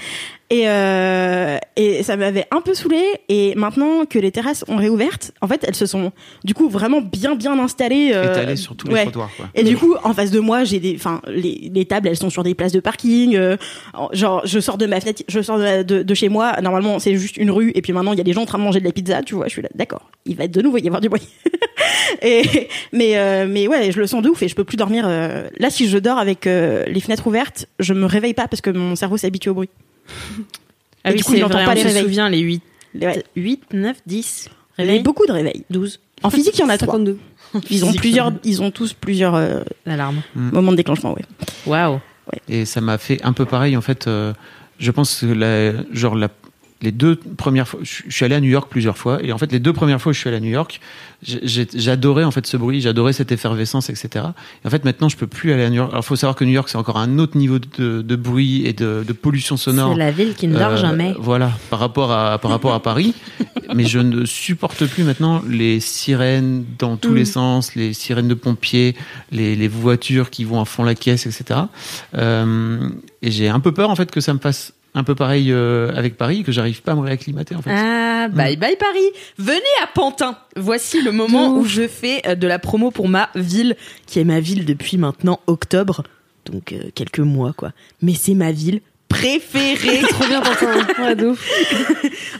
Et, euh, et ça m'avait un peu saoulé. Et maintenant que les terrasses ont réouvertes, en fait, elles se sont du coup vraiment bien bien installées. euh, étalé sur tous les trottoirs, quoi. Et du coup, en face de moi, j'ai des, enfin, les, les tables, elles sont sur des places de parking. euh, en- genre, je sors de ma fenêtre, je sors de, de, de chez moi. Normalement, c'est juste une rue, et puis maintenant, il y a des gens en train de manger de la pizza. Tu vois, je suis là, d'accord. Il va de nouveau y avoir du bruit. et mais, euh, mais ouais, je le sens de ouf, et je peux plus dormir. euh, Là, si je dors avec euh, les fenêtres ouvertes, je me réveille pas parce que mon cerveau s'habitue au bruit. Ah Et oui, du coup, il n'entend pas on les réveils. souvient les 8, Ouais. 8 9, 10 Il y a réveils. beaucoup de réveils. 12. En physique, il y en a trois. 52. Ils ont plusieurs, ils ont tous plusieurs euh, L'alarme. moments de déclenchement. Ouais. Waouh. Et ça m'a fait un peu pareil, en fait. euh, je pense que la, genre la, les deux premières fois, je suis allé à New York plusieurs fois, et en fait les deux premières fois où je suis allé à New York, j'adorais en fait ce bruit, j'adorais cette effervescence, etc. Et en fait maintenant je peux plus aller à New York. Alors faut savoir que New York c'est encore un autre niveau de, de bruit et de, de pollution sonore. C'est la ville qui ne dort Euh, jamais. Voilà, par rapport à, par rapport à Paris. Mais je ne supporte plus maintenant les sirènes dans tous Mm. les sens, les sirènes de pompiers, les, les voitures qui vont à fond la caisse, etc. Euh, et j'ai un peu peur en fait que ça me fasse un peu pareil euh, avec Paris, que j'arrive pas à me réacclimater en fait. Ah, bye bye Paris. Venez à Pantin. Voici le moment où je fais euh, de la promo pour ma ville, qui est ma ville depuis maintenant octobre, donc euh, quelques mois quoi. Mais c'est ma ville préférée. Trop bien, Pantin. Ouais, de ouf.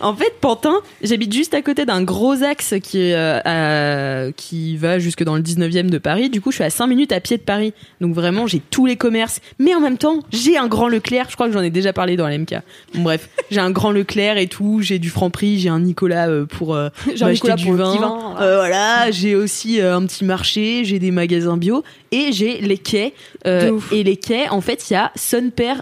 En fait, Pantin, j'habite juste à côté d'un gros axe qui, est, euh, à- qui va jusque dans le 19e de Paris. Du coup, je suis à 5 minutes à pied de Paris. Donc vraiment, j'ai tous les commerces. Mais en même temps, j'ai un grand Leclerc. Je crois que j'en ai déjà parlé dans l'MK. Bon, bref, j'ai un grand Leclerc et tout. J'ai du Franprix. J'ai un Nicolas euh, pour euh, J'ai un m'acheter Nicolas du pour le vin. petit vin, Euh, voilà, j'ai aussi euh, un petit marché. J'ai des magasins bio. Et j'ai les quais. Euh, De ouf. et les quais, en fait, il y a Son Père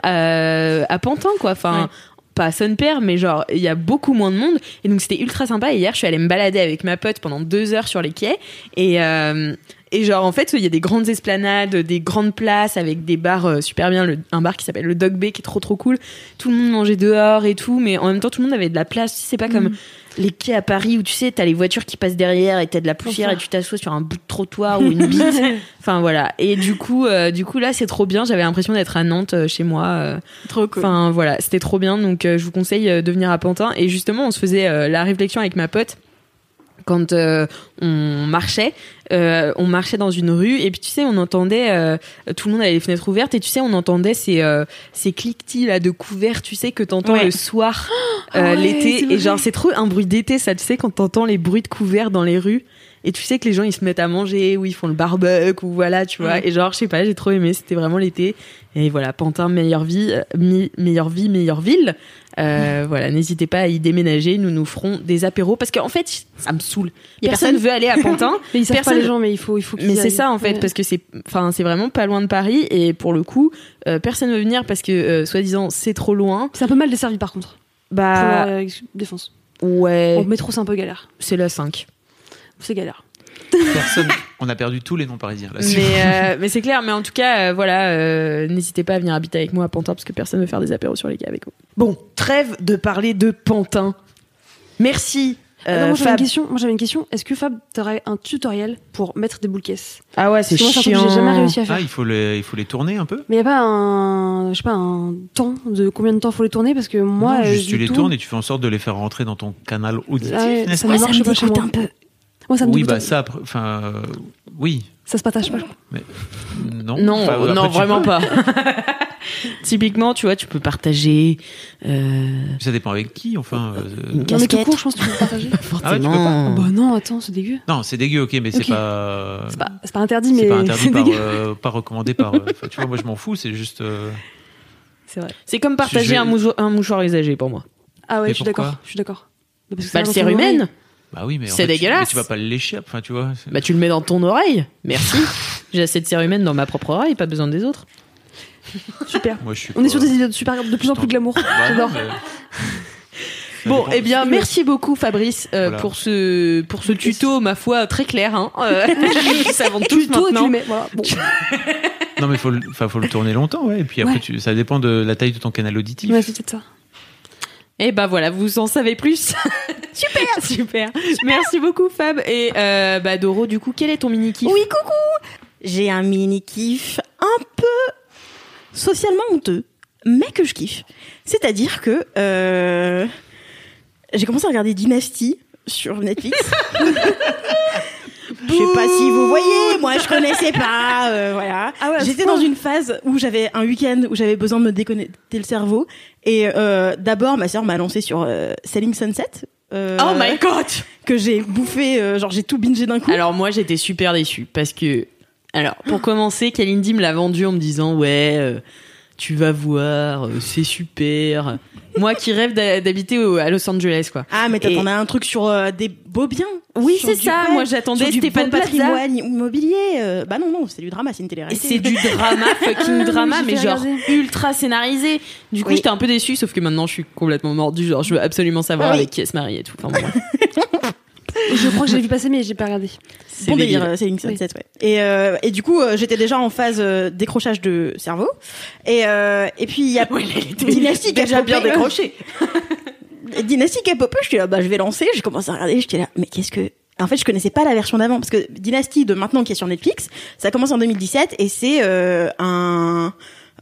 à, à Pantin, quoi. Enfin, Ouais. pas Son Père, mais genre, il y a beaucoup moins de monde. Et donc, c'était ultra sympa. Et hier, je suis allée me balader avec ma pote pendant deux heures sur les quais. Et, euh, Et genre, en fait, il y a des grandes esplanades, des grandes places avec des bars euh, super bien. Le- un bar qui s'appelle le Dog Bay qui est trop trop cool. Tout le monde mangeait dehors et tout, mais en même temps, tout le monde avait de la place. C'est pas comme les quais à Paris où tu sais, t'as les voitures qui passent derrière et t'as de la poussière et tu t'assois sur un bout de trottoir ou une bite. enfin voilà. Et du coup, euh, du coup là, c'est trop bien. J'avais l'impression d'être à Nantes euh, chez moi. euh, Trop cool. Enfin voilà, c'était trop bien. Donc je vous conseille de venir à Pantin. Et justement, on se faisait la réflexion avec ma pote quand euh, on marchait. Euh, on marchait dans une rue et puis tu sais, on entendait euh, tout le monde avait les fenêtres ouvertes et tu sais, on entendait ces ces cliquetis là de couverts, tu sais que t'entends Ouais. le soir Ah ouais, l'été. et genre c'est trop un bruit d'été ça tu sais quand t'entends les bruits de couverts dans les rues et tu sais que les gens ils se mettent à manger ou ils font le barbecue ou voilà tu vois. Et genre je sais pas j'ai trop aimé c'était vraiment l'été. Et voilà Pantin meilleure vie meilleure vie meilleure ville Euh, voilà n'hésitez pas à y déménager nous nous ferons des apéros parce qu'en fait ça me saoule Y a personne personne veut aller à Pantin Mais ils savent Personne- pas les gens, mais il faut, il faut mais c'est ça en fait Ouais. parce que c'est enfin c'est vraiment pas loin de Paris et pour le coup euh, personne veut venir parce que euh, soi-disant c'est trop loin C'est un peu mal desservi par contre. Bah euh, défense. ouais En métro, c'est un peu galère. c'est la 5 C'est galère. Personne. On a perdu tous les noms parisiens. Là, mais euh, mais c'est clair mais en tout cas euh, voilà euh, n'hésitez pas à venir habiter avec moi à Pantin parce que personne veut faire des apéros sur les quais avec vous bon trêve de parler de Pantin merci Ah non, moi j'avais une Fab. question. Moi j'avais une question. Est-ce que Fab, t'aurais un tutoriel pour mettre des boules caisses ah ouais c'est moi, un chiant j'ai jamais réussi à faire. Ah, il faut les, il faut les tourner un peu? Mais y a pas un, je sais pas, un temps de combien de temps faut les tourner? Parce que moi, non, juste tu les tout- tournes et tu fais en sorte de les faire rentrer dans ton canal auditif, Ah ouais, ça me marche pas chez moi. peu. Moi, ça me Oui, bah ça, enfin, euh, oui. Ça se partage pas. Non, non Enfin, après, non tu vraiment peux. pas typiquement tu vois tu peux partager euh, Ça dépend avec qui, enfin. euh, Une Non, mais tout casquette. court, je pense que tu peux partager. Ah ouais, tu peux pas. forcément bah non, attends, c'est dégueu. Non, c'est dégueu, ok, mais c'est pas. C'est pas, c'est pas interdit, mais C'est pas interdit c'est par, dégueu. euh, pas recommandé par. tu vois, moi je m'en fous, c'est juste. euh, C'est vrai. c'est comme partager un, mouchoir, un mouchoir usagé pour moi Ah ouais, Mais je suis d'accord. Je suis d'accord. Bah, parce que bah ça le cérumen oreille. Bah oui, mais C'est fait, tu- dégueulasse. mais Tu, vas pas le lécher, enfin, tu vois. Bah tu le mets dans ton oreille. Merci. J'ai assez de cérumen dans ma propre oreille, pas besoin des autres. Super. Moi, je suis. On est sur des idées de super, de plus en plus glamour. Bah J'adore. Bon, eh bien, merci beaucoup Fabrice euh, Voilà. pour ce pour ce tuto, ma foi, très clair. Hein. Euh, savons tous Tuto et tu maintenant. le mets. Voilà. Bon. Non, mais faut, le- enfin, faut le tourner longtemps, ouais. Et puis après, Ouais. tu, ça dépend de la taille de ton canal auditif. Ouais, c'est peut-être ça. Et bah voilà, vous en savez plus. Super, super, Merci beaucoup Fab. Et euh, bah Doro, du coup, quel est ton mini kiff Oui, coucou J'ai un mini kiff un peu socialement honteux, mais que je kiffe. C'est-à-dire que euh, j'ai commencé à regarder Dynasty sur Netflix. Je sais pas si vous voyez, moi je connaissais pas, euh, voilà. Ah ouais, J'étais dans une phase où j'avais un week-end où j'avais besoin de me déconnecter le cerveau. Et euh, d'abord, ma sœur m'a lancé sur euh, Selling Sunset. Euh, Oh my god Que j'ai bouffé, euh, genre j'ai tout bingé d'un coup. Alors moi j'étais super déçue parce que alors pour commencer Kalindi me l'a vendu en me disant ouais euh, tu vas voir euh, c'est super. moi qui rêve d'habiter à Los Angeles quoi. Ah, mais Et- t'attendais un truc sur euh, des beaux biens. Oui, c'est ça. Moi, j'attendais Stéphane beau Plaza. patrimoine immobilier. euh, bah non, non, c'est du drama, c'est une Et télé-réalité. c'est du drama, fucking drama, j'ai mais genre regarder. ultra scénarisé. Du coup, Oui. j'étais un peu déçue, sauf que maintenant, je suis complètement mordue. Genre, je veux absolument savoir Ah oui. avec qui elle se marie et tout. Enfin, bon. Je crois que j'ai vu passer, mais j'ai pas regardé. c'est bon délire, euh, c'est une Sunset, ouais. Et, euh, et du coup, euh, j'étais déjà en phase euh, décrochage de cerveau. Et, euh, et puis, il y a Dynasty qui a déjà bien décroché. Dynasty qui a popé, j'étais là, bah, je vais lancer. J'ai commencé à regarder, j'étais là, mais qu'est-ce que. En fait, je connaissais pas la version d'avant parce que Dynasty de maintenant qui est sur Netflix, ça commence en 2017 et c'est euh, un,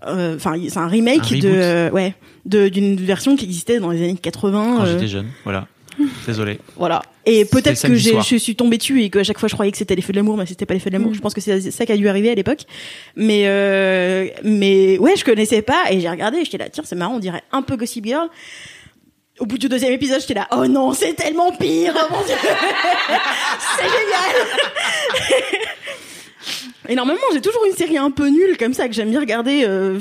euh, enfin, c'est un remake Un de, euh, ouais, de d'une version qui existait dans les années 80. Quand euh, j'étais jeune, voilà. Désolé. Voilà. Et peut-être que je suis tombée dessus et que à chaque fois je croyais que c'était les feux de l'amour, mais c'était pas les feux de l'amour. Je pense que c'est ça qui a dû arriver à l'époque. Mais euh, mais ouais, je connaissais pas et j'ai regardé. J'étais là, tiens, c'est marrant, on dirait un peu Gossip Girl. Au bout du deuxième épisode, j'étais là, oh non, c'est tellement pire, oh mon dieu, c'est génial. Et normalement, j'ai toujours une série un peu nulle comme ça que j'aime bien regarder euh,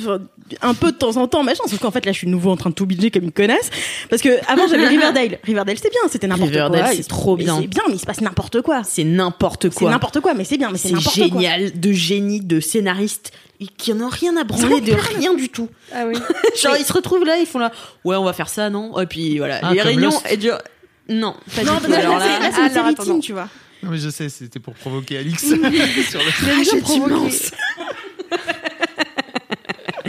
un peu de temps en temps, machin. Sauf qu'en fait, là, je suis de nouveau en train de tout binger comme une connasse. Parce que avant, j'avais Riverdale. Riverdale, c'était bien, c'était n'importe quoi. Riverdale, c'est trop bien. C'est bien, mais il se passe n'importe quoi. C'est n'importe C'est quoi. n'importe quoi, mais c'est bien, mais c'est C'est n'importe quoi. génial de génie, de scénariste qui n'en ont rien à branler de rien du tout. Ah oui. Genre, ils se retrouvent là, ils font là, ouais, on va faire ça, non? Et puis voilà, Ah, les réunions. Et du- Non, pas Non, du tout. Alors là, c'est- là, c'est une alors, série attends, teen, non. tu vois. Non, mais je sais, c'était pour provoquer Alix. sur le... Bien provoquer.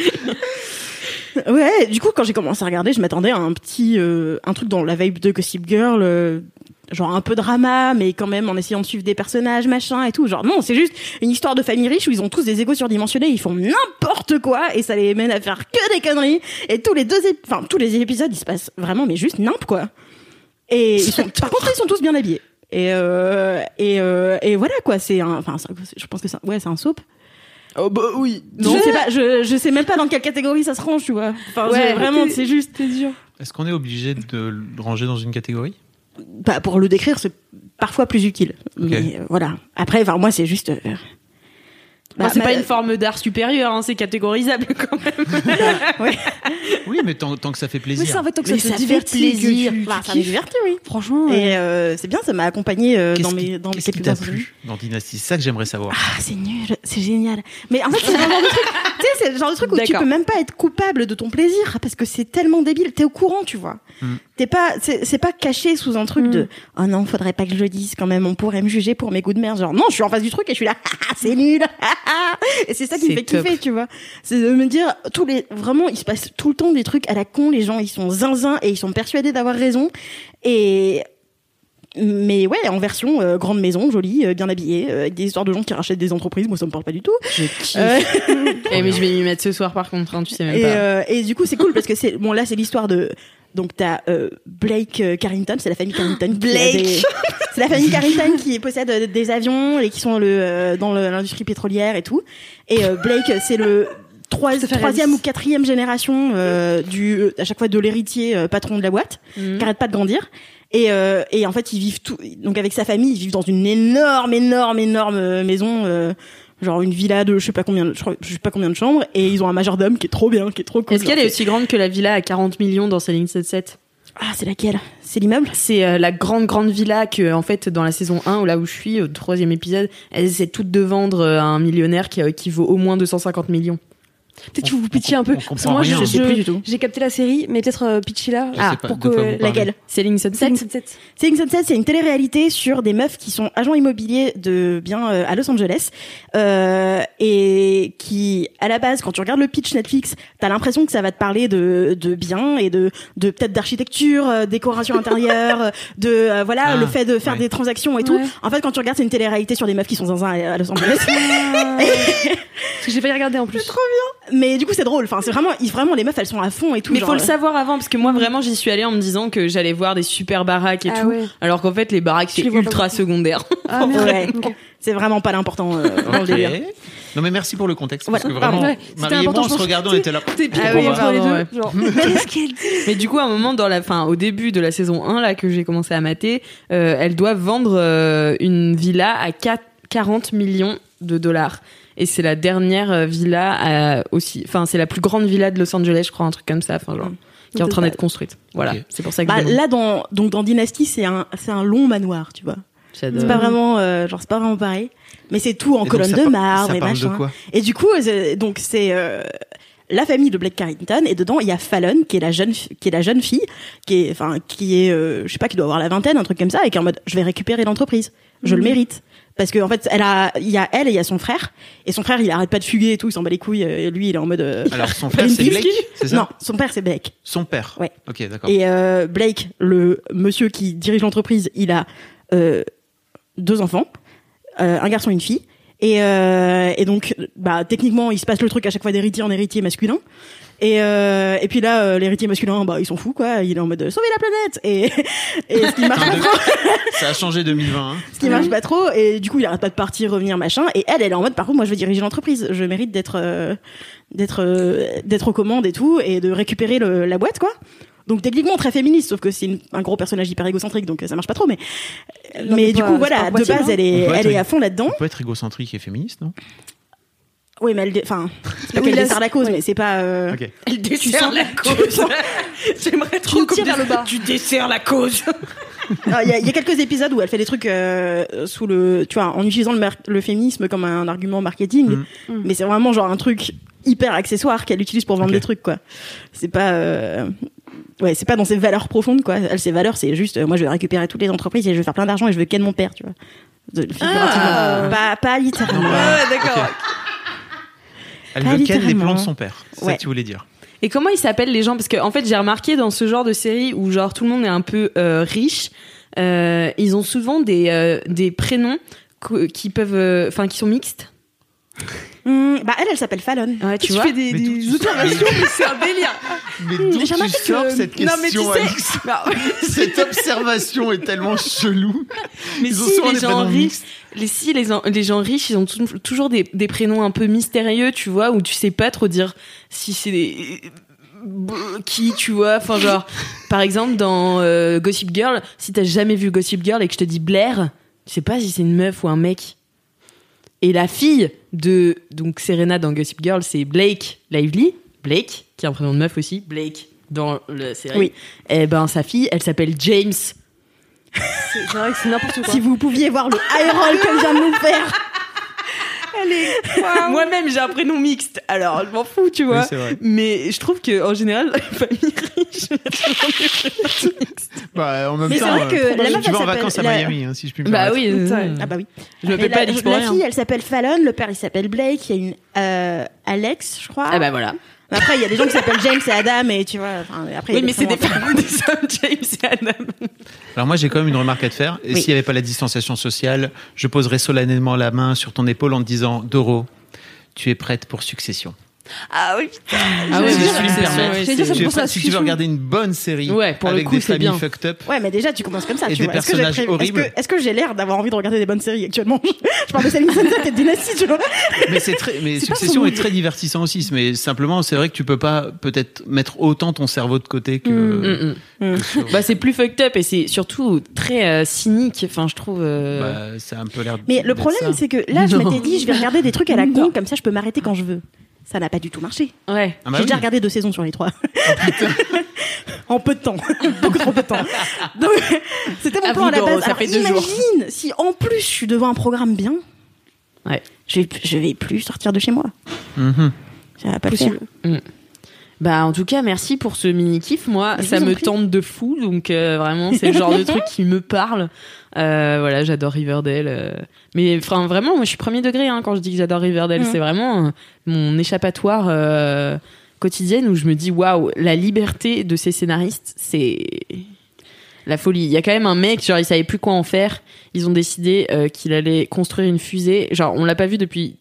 Ouais, du coup, quand j'ai commencé à regarder, je m'attendais à un petit, euh, un truc dans la vibe de Gossip Girl, euh, genre un peu drama, mais quand même en essayant de suivre des personnages, machin et tout. Genre non, c'est juste une histoire de famille riche où ils ont tous des égos surdimensionnés, ils font n'importe quoi et ça les mène à faire que des conneries. Et tous les deux, enfin tous les épisodes, il se passe vraiment, mais juste nimp quoi. Et ils sont, par contre, ils sont tous bien habillés. Et euh, et euh, et voilà quoi, c'est un, enfin, je pense que c'est, un- ouais, c'est un soap. Oh bah oui. je sais pas, je, je sais même pas dans quelle catégorie ça se range, tu vois. Enfin, Ouais, vraiment, c'est juste. C'est dur. Est-ce qu'on est obligé de le ranger dans une catégorie? Bah, pour le décrire, c'est parfois plus utile. Mais euh, voilà. Après, enfin, moi, c'est juste. Bah, bah, c'est pas une forme d'art supérieure, hein, c'est catégorisable quand même. Oui, mais tant, tant que ça fait plaisir. ça, en fait, tant que Mais ça ça te fait divertit, plaisir. que tu, Enfin, tu ça me divertit, oui. Franchement, Et euh, c'est bien, ça m'a accompagné euh, dans qui- mes dans mes qu'est-ce qui t'a plu dans Dynasty? C'est ça que j'aimerais savoir. Ah, c'est nul, c'est génial. Mais en fait, c'est le genre de truc. Tu sais, c'est le genre de truc où tu peux même pas être coupable de ton plaisir parce que c'est tellement débile. T'es au courant, tu vois. Mm. T'es pas, c'est pas caché sous un truc de. Oh non, faudrait pas que je le dise quand même. On pourrait me juger pour mes goûts de merde. Genre non, je suis en face du truc et je suis là. Ah, c'est nul. et c'est ça qui me fait top. kiffer, tu vois. C'est de me dire tous les vraiment, il se passe tout le temps des trucs à la con. Les gens, ils sont zinzin et ils sont persuadés d'avoir raison. Et mais ouais, en version euh, grande maison, jolie, euh, bien habillée, euh, avec des histoires de gens qui rachètent des entreprises. Moi, ça me parle pas du tout. Je kiffe. Euh, Eh, mais je vais m'y mettre ce soir par contre, hein, tu sais même et, pas. euh, et du coup, c'est cool parce que c'est bon là, c'est l'histoire de donc t'as euh, Blake euh, Carrington, c'est la famille Carrington. Blake. C'est la famille Carrington qui possède euh, des avions et qui sont le euh, dans l'industrie pétrolière et tout. Et euh, Blake, c'est le troisième ou quatrième génération euh, du à chaque fois de l'héritier patron de la boîte Mhm. qui arrête pas de grandir. Et, euh, et en fait, ils vivent tout. Donc avec sa famille, ils vivent dans une énorme, énorme, énorme maison, euh, genre une villa de je sais pas combien, de, je, sais pas combien de chambres. Et ils ont un majordome qui est trop bien, qui est trop cool. Est-ce qu'elle est aussi grande que la villa à 40 millions dans Selling Sunset Ah, c'est laquelle? C'est l'immeuble? C'est euh, la grande grande villa que en fait dans la saison 1 là où je suis au troisième épisode, elles essaient toutes de vendre euh, à un millionnaire qui, euh, qui vaut au moins 250 millions. Peut-être que vous pitchez un peu. on Parce que moi, rien. je, Je sais plus du tout. j'ai capté la série, mais peut-être euh, pitcher là. Je Ah, pas pour que-. Laquelle Selling Sunset Selling Sunset. Selling Sunset, c'est une télé-réalité sur des meufs qui sont agents immobiliers de biens euh, à Los Angeles euh, et qui, à la base, quand tu regardes le pitch Netflix, t'as l'impression que ça va te parler de, de biens et de, de peut-être d'architecture, euh, décoration intérieure, euh, de euh, voilà Ah, le fait de faire ouais. des transactions et tout. Ouais. En fait, quand tu regardes, c'est une télé-réalité sur des meufs qui sont zinzin à à Los Angeles. Parce que j'ai failli regarder en plus. Mais du coup, c'est drôle. Enfin, c'est vraiment, vraiment les meufs, elles sont à fond et tout. Mais genre, faut le euh, savoir avant parce que moi vraiment j'y suis allée en me disant que j'allais voir des super baraques et Ah tout, ouais. alors qu'en fait les baraques c'est ultra secondaire. Ah. Ouais. Ok. C'est vraiment pas l'important euh. Non, mais merci pour le contexte. Parce que vraiment, Marie et moi, on se pense. regardait, on était là. T'es pile Ah oui, les deux. ouais. Genre, qu'est-ce qu'elle dit Mais du coup, à un moment, dans la fin, au début de la saison 1, là, que j'ai commencé à mater, euh, elles doivent vendre euh, une villa à 4 40 millions de dollars. Et c'est la dernière euh, villa à aussi, enfin, c'est la plus grande villa de Los Angeles, je crois, un truc comme ça, enfin, genre, qui est en train d'être construite. Voilà. C'est pour ça que Bah, là, dans, donc dans Dynasty, c'est un, c'est un long manoir, tu vois. J'adore. C'est pas vraiment, euh, genre, c'est pas vraiment pareil. Mais c'est tout en Et colonne ça de marbre et machin. de quoi Et du coup, c'est- donc c'est euh, la famille de Blake Carrington et dedans il y a Fallon qui est la jeune qui est la jeune fille qui est enfin qui est euh, je sais pas qui doit avoir la vingtaine un truc comme ça et qui est en mode je vais récupérer l'entreprise je le mérite parce que en fait elle a il y a elle et il y a son frère et son frère il arrête pas de fuguer et tout il s'en bat les couilles et lui il est en mode euh, Alors, son frère, c'est. Blake C'est ça non son père c'est Blake Son père Ouais. Ok, d'accord. et euh, Blake, le monsieur qui dirige l'entreprise, il a euh, deux enfants, un garçon et une fille. Et, et donc, bah, techniquement, il se passe le truc à chaque fois d'héritier en héritier masculin. Et, euh, et puis là, euh, l'héritier masculin, bah, ils sont fous, quoi. Il est en mode euh, sauver la planète. Et, et ce qui marche pas trop, Ça a changé 2020. hein. ce qui marche pas trop. Et du coup, il arrête pas de partir, revenir, machin. Et elle, elle est en mode, par contre, moi, je veux diriger l'entreprise. Je mérite d'être, euh, d'être, euh, d'être aux commandes et tout, et de récupérer le- la boîte, quoi. Donc techniquement très féministe, sauf que c'est une- un gros personnage hyper égocentrique, donc ça marche pas trop. Mais, Non, mais mais du pas- coup, voilà, de base, elle est, elle est à fond là-dedans. On peut être égocentrique et féministe, non? Oui, mais elle, dé- enfin, c'est pas Oui, qu'elle dessert la cause, mais c'est pas. euh. Elle dessert la cause. J'aimerais trop tires vers dise- le bas. Tu desserres la cause. Ah, Il y, a- il y a quelques épisodes où elle fait des trucs euh, sous le, tu vois, en utilisant le, féminisme comme un argument marketing, Mm. mais c'est vraiment genre un truc hyper accessoire qu'elle utilise pour vendre des trucs, quoi. C'est pas, euh, ouais, c'est pas dans ses valeurs profondes, quoi. Elle, ses valeurs, c'est juste, euh, moi, je vais récupérer toutes les entreprises et je vais faire plein d'argent et je veux ken mon père, tu vois. De- figurativement. Pas, pas littéralement. Ah, Ouais, d'accord. Elle veut ken les plans de son père. C'est ça Ouais. que tu voulais dire. Et comment ils s'appellent les gens? Parce que en fait, j'ai remarqué dans ce genre de série où genre tout le monde est un peu euh, riche, euh, ils ont souvent des euh, des prénoms qui peuvent, enfin, qui sont mixtes. Hum, bah, elle, elle s'appelle Fallon. Ouais, tu, Tu vois. fais des, des d'où- observations, mais c'est un délire. Mais d'où j'ai tu sors que- cette Non, mais tu question, sais- Alix Bah, Cette observation est tellement chelou. mais Ils ont si les gens riches, les si les, en- les gens riches, ils ont tou- toujours des, des prénoms un peu mystérieux, tu vois, où tu sais pas trop dire si c'est des qui, tu vois, enfin genre, par exemple dans euh, Gossip Girl, si t'as jamais vu Gossip Girl et que je te dis Blair, tu sais pas si c'est une meuf ou un mec. Et la fille de donc Serena dans Gossip Girl, c'est Blake Lively, Blake qui a un prénom de meuf aussi, Blake dans la série. Oui. Et ben sa fille, elle s'appelle James. C'est c'est vrai que c'est n'importe quoi. Si vous pouviez voir le high roll qu'elle vient de nous faire. Moi-même, j'ai un prénom mixte, alors je m'en fous, tu vois. Oui. Mais je trouve que en général, les familles riches, il y a toujours des prénoms mixtes. Bah, en même Mais c'est temps, vrai que euh, la tu vas en vacances à la- Miami, hein, si je puis me Bah oui, Ça, euh, Ah bah oui. je la, pas pour la rien. fille, elle s'appelle Fallon, le père, il s'appelle Blake, il y a une euh, Alex, je crois. Ah bah voilà. Après, il y a des gens qui s'appellent James et Adam, et tu vois. enfin, Après, Oui, mais c'est des femmes, des hommes, James et Adam. Alors moi j'ai quand même une remarque à te faire. Et Oui. s'il n'y avait pas la distanciation sociale, je poserais solennellement la main sur ton épaule en te disant Doro, tu es prête pour succession. Ah oui, putain. Ah oui, je J'allais dire, ça si tu veux Succession. regarder une bonne série Ouais, pour le avec coup, des familles bien. fucked up, Ouais, mais déjà, tu commences comme ça. Et tu des vois. Est-ce que j'ai personnages Est-ce horribles. que, est-ce que j'ai l'air d'avoir envie de regarder des bonnes séries actuellement Je parle de Selling Sunset et de Dynasty, tu vois. mais c'est très, mais Succession est très divertissant aussi. Mais simplement, c'est vrai que tu peux pas peut-être mettre autant ton cerveau de côté que. Mm, mm. que sur- Bah c'est plus fucked up et c'est surtout très euh, cynique. Enfin, je trouve. euh, bah, c'est un peu l'air. Mais le problème, c'est que là, je m'étais dit, je vais regarder des trucs à la con, comme ça, je peux m'arrêter quand je veux. Ça n'a pas du tout marché. Ouais. Ah bah J'ai déjà regardé deux saisons sur les trois. en peu de temps. Beaucoup trop peu de temps. Donc, c'était mon À plan à la base. ça Alors, fait deux jours. imagine si en plus je suis devant un programme bien, Ouais. je vais, je vais plus sortir de chez moi. Mhm. Ça va pas le faire. Possible. Bah en tout cas merci pour ce mini kiff moi Je ça me prie. tente de fou donc euh, vraiment c'est le genre de truc qui me parle Euh, voilà j'adore Riverdale euh. mais enfin vraiment moi je suis premier degré hein, quand je dis que j'adore Riverdale Mhm. c'est vraiment euh, mon échappatoire euh, quotidienne où je me dis waouh la liberté de ces scénaristes c'est la folie. Il y a quand même un mec, genre, il savait plus quoi en faire. Ils ont décidé euh, qu'il allait construire une fusée. Genre, on l'a pas vu depuis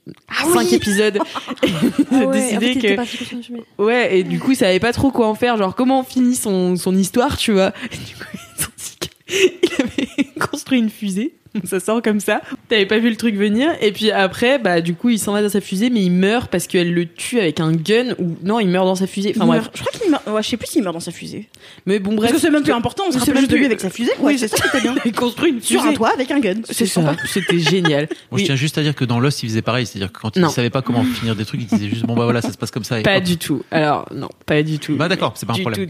cinq épisodes. Ils Ah ont ouais, décidé en fait, il que. Ouais, et du coup, il savait pas trop quoi en faire, genre comment on finit son, son histoire, tu vois. Et du coup, qu'il avait construit une fusée. Ça sort comme ça. T'avais pas vu le truc venir. Et puis après, bah, du coup, il s'en va dans sa fusée, mais il meurt parce qu'elle le tue avec un gun ou non, il meurt dans sa fusée. Enfin Il bref. meurt- Je crois qu'il meurt. Ouais, je sais plus s'il meurt dans sa fusée. Mais bon, bref. Parce que c'est même plus important. On se C'est rappelle même juste de plus- lui avec sa fusée. quoi. Oui, c'est ça qui était bien. Il construit une Sur fusée. un toit avec un gun. C'est ça. C'était génial. Bon, Oui. je tiens juste à dire que dans Lost, il faisait pareil, c'est-à-dire que quand il Non. savait pas comment finir des trucs, il disait juste bon bah voilà, ça se passe comme ça. Et Pas hop. du tout. Alors, non, pas du tout. Bah d'accord, c'est pas un problème.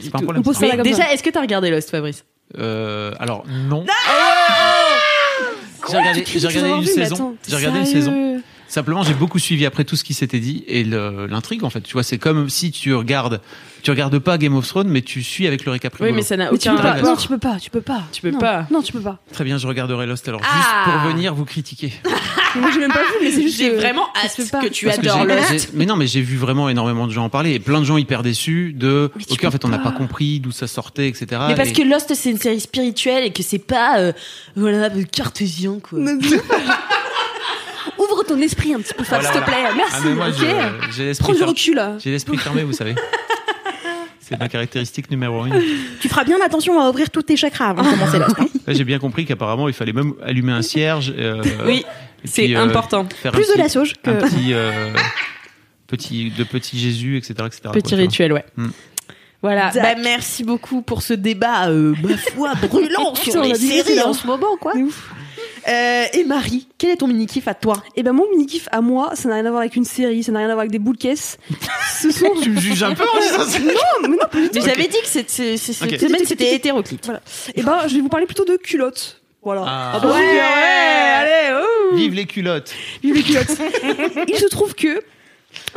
déjà, est-ce que t'as regardé Lost, Fabrice? Euh, alors non. Quoi J'ai regardé, j'ai regardé une vu, saison. J'ai regardé une saison. Simplement, j'ai beaucoup suivi après tout ce qui s'était dit et l'intrigue en fait. Tu vois, c'est comme si tu regardes, tu regardes pas Game of Thrones, mais tu suis avec le récap. Oui, mais ça n'a Mais tu aucun rapport. Non, tu peux pas. Tu peux pas. Tu peux Non. pas. Non, tu peux pas. Très bien, je regarderai Lost alors Ah. juste pour venir vous critiquer. Moi, j'ai même pas vu, mais c'est juste. J'ai que- vraiment hâte pas. que tu Parce que adores Lost. Mais non, mais j'ai vu vraiment énormément de gens en parler et plein de gens hyper déçus de. Mais Ok, en fait, on n'a pas. pas compris d'où ça sortait, etc. Mais parce Et- que Lost c'est une série spirituelle et que c'est pas euh, voilà cartésien quoi. Ton esprit un petit peu, Fab, Voilà, s'il te plaît. Merci. Ah, mais moi, ok. je- j'ai l'esprit Prends du fer- recul là. J'ai l'esprit fermé, vous savez. C'est ma caractéristique numéro une. Tu feras bien attention à ouvrir tous tes chakras avant de commencer là. Là, j'ai bien compris qu'apparemment, il fallait même allumer un cierge. euh, Oui, et c'est puis, euh, important. faire un Plus de petit- la sauge que. Un petit, euh, petit, de petit Jésus, etc., etc. quoi, Petit vois. rituel, ouais. Hmm. Voilà. Bah, merci beaucoup pour ce débat, euh, ma foi, brûlant sur les séries en ce moment, quoi. C'est ouf. Euh, et Marie, quel est ton mini kiff à toi? Et ben mon mini kiff à moi, ça n'a rien à voir avec une série, ça n'a rien à voir avec des boules de caisse. Ce sont. Tu me juges un peu en disant ça non, mais non, pas du tout. J'avais dit que cette, semaine c'était hétéroclite. Voilà. Et ben je vais vous parler plutôt de culottes. Voilà. Ah. bah, Ouais, oui, ouais, allez, ouh. Vive les culottes Vive les culottes. Il se trouve que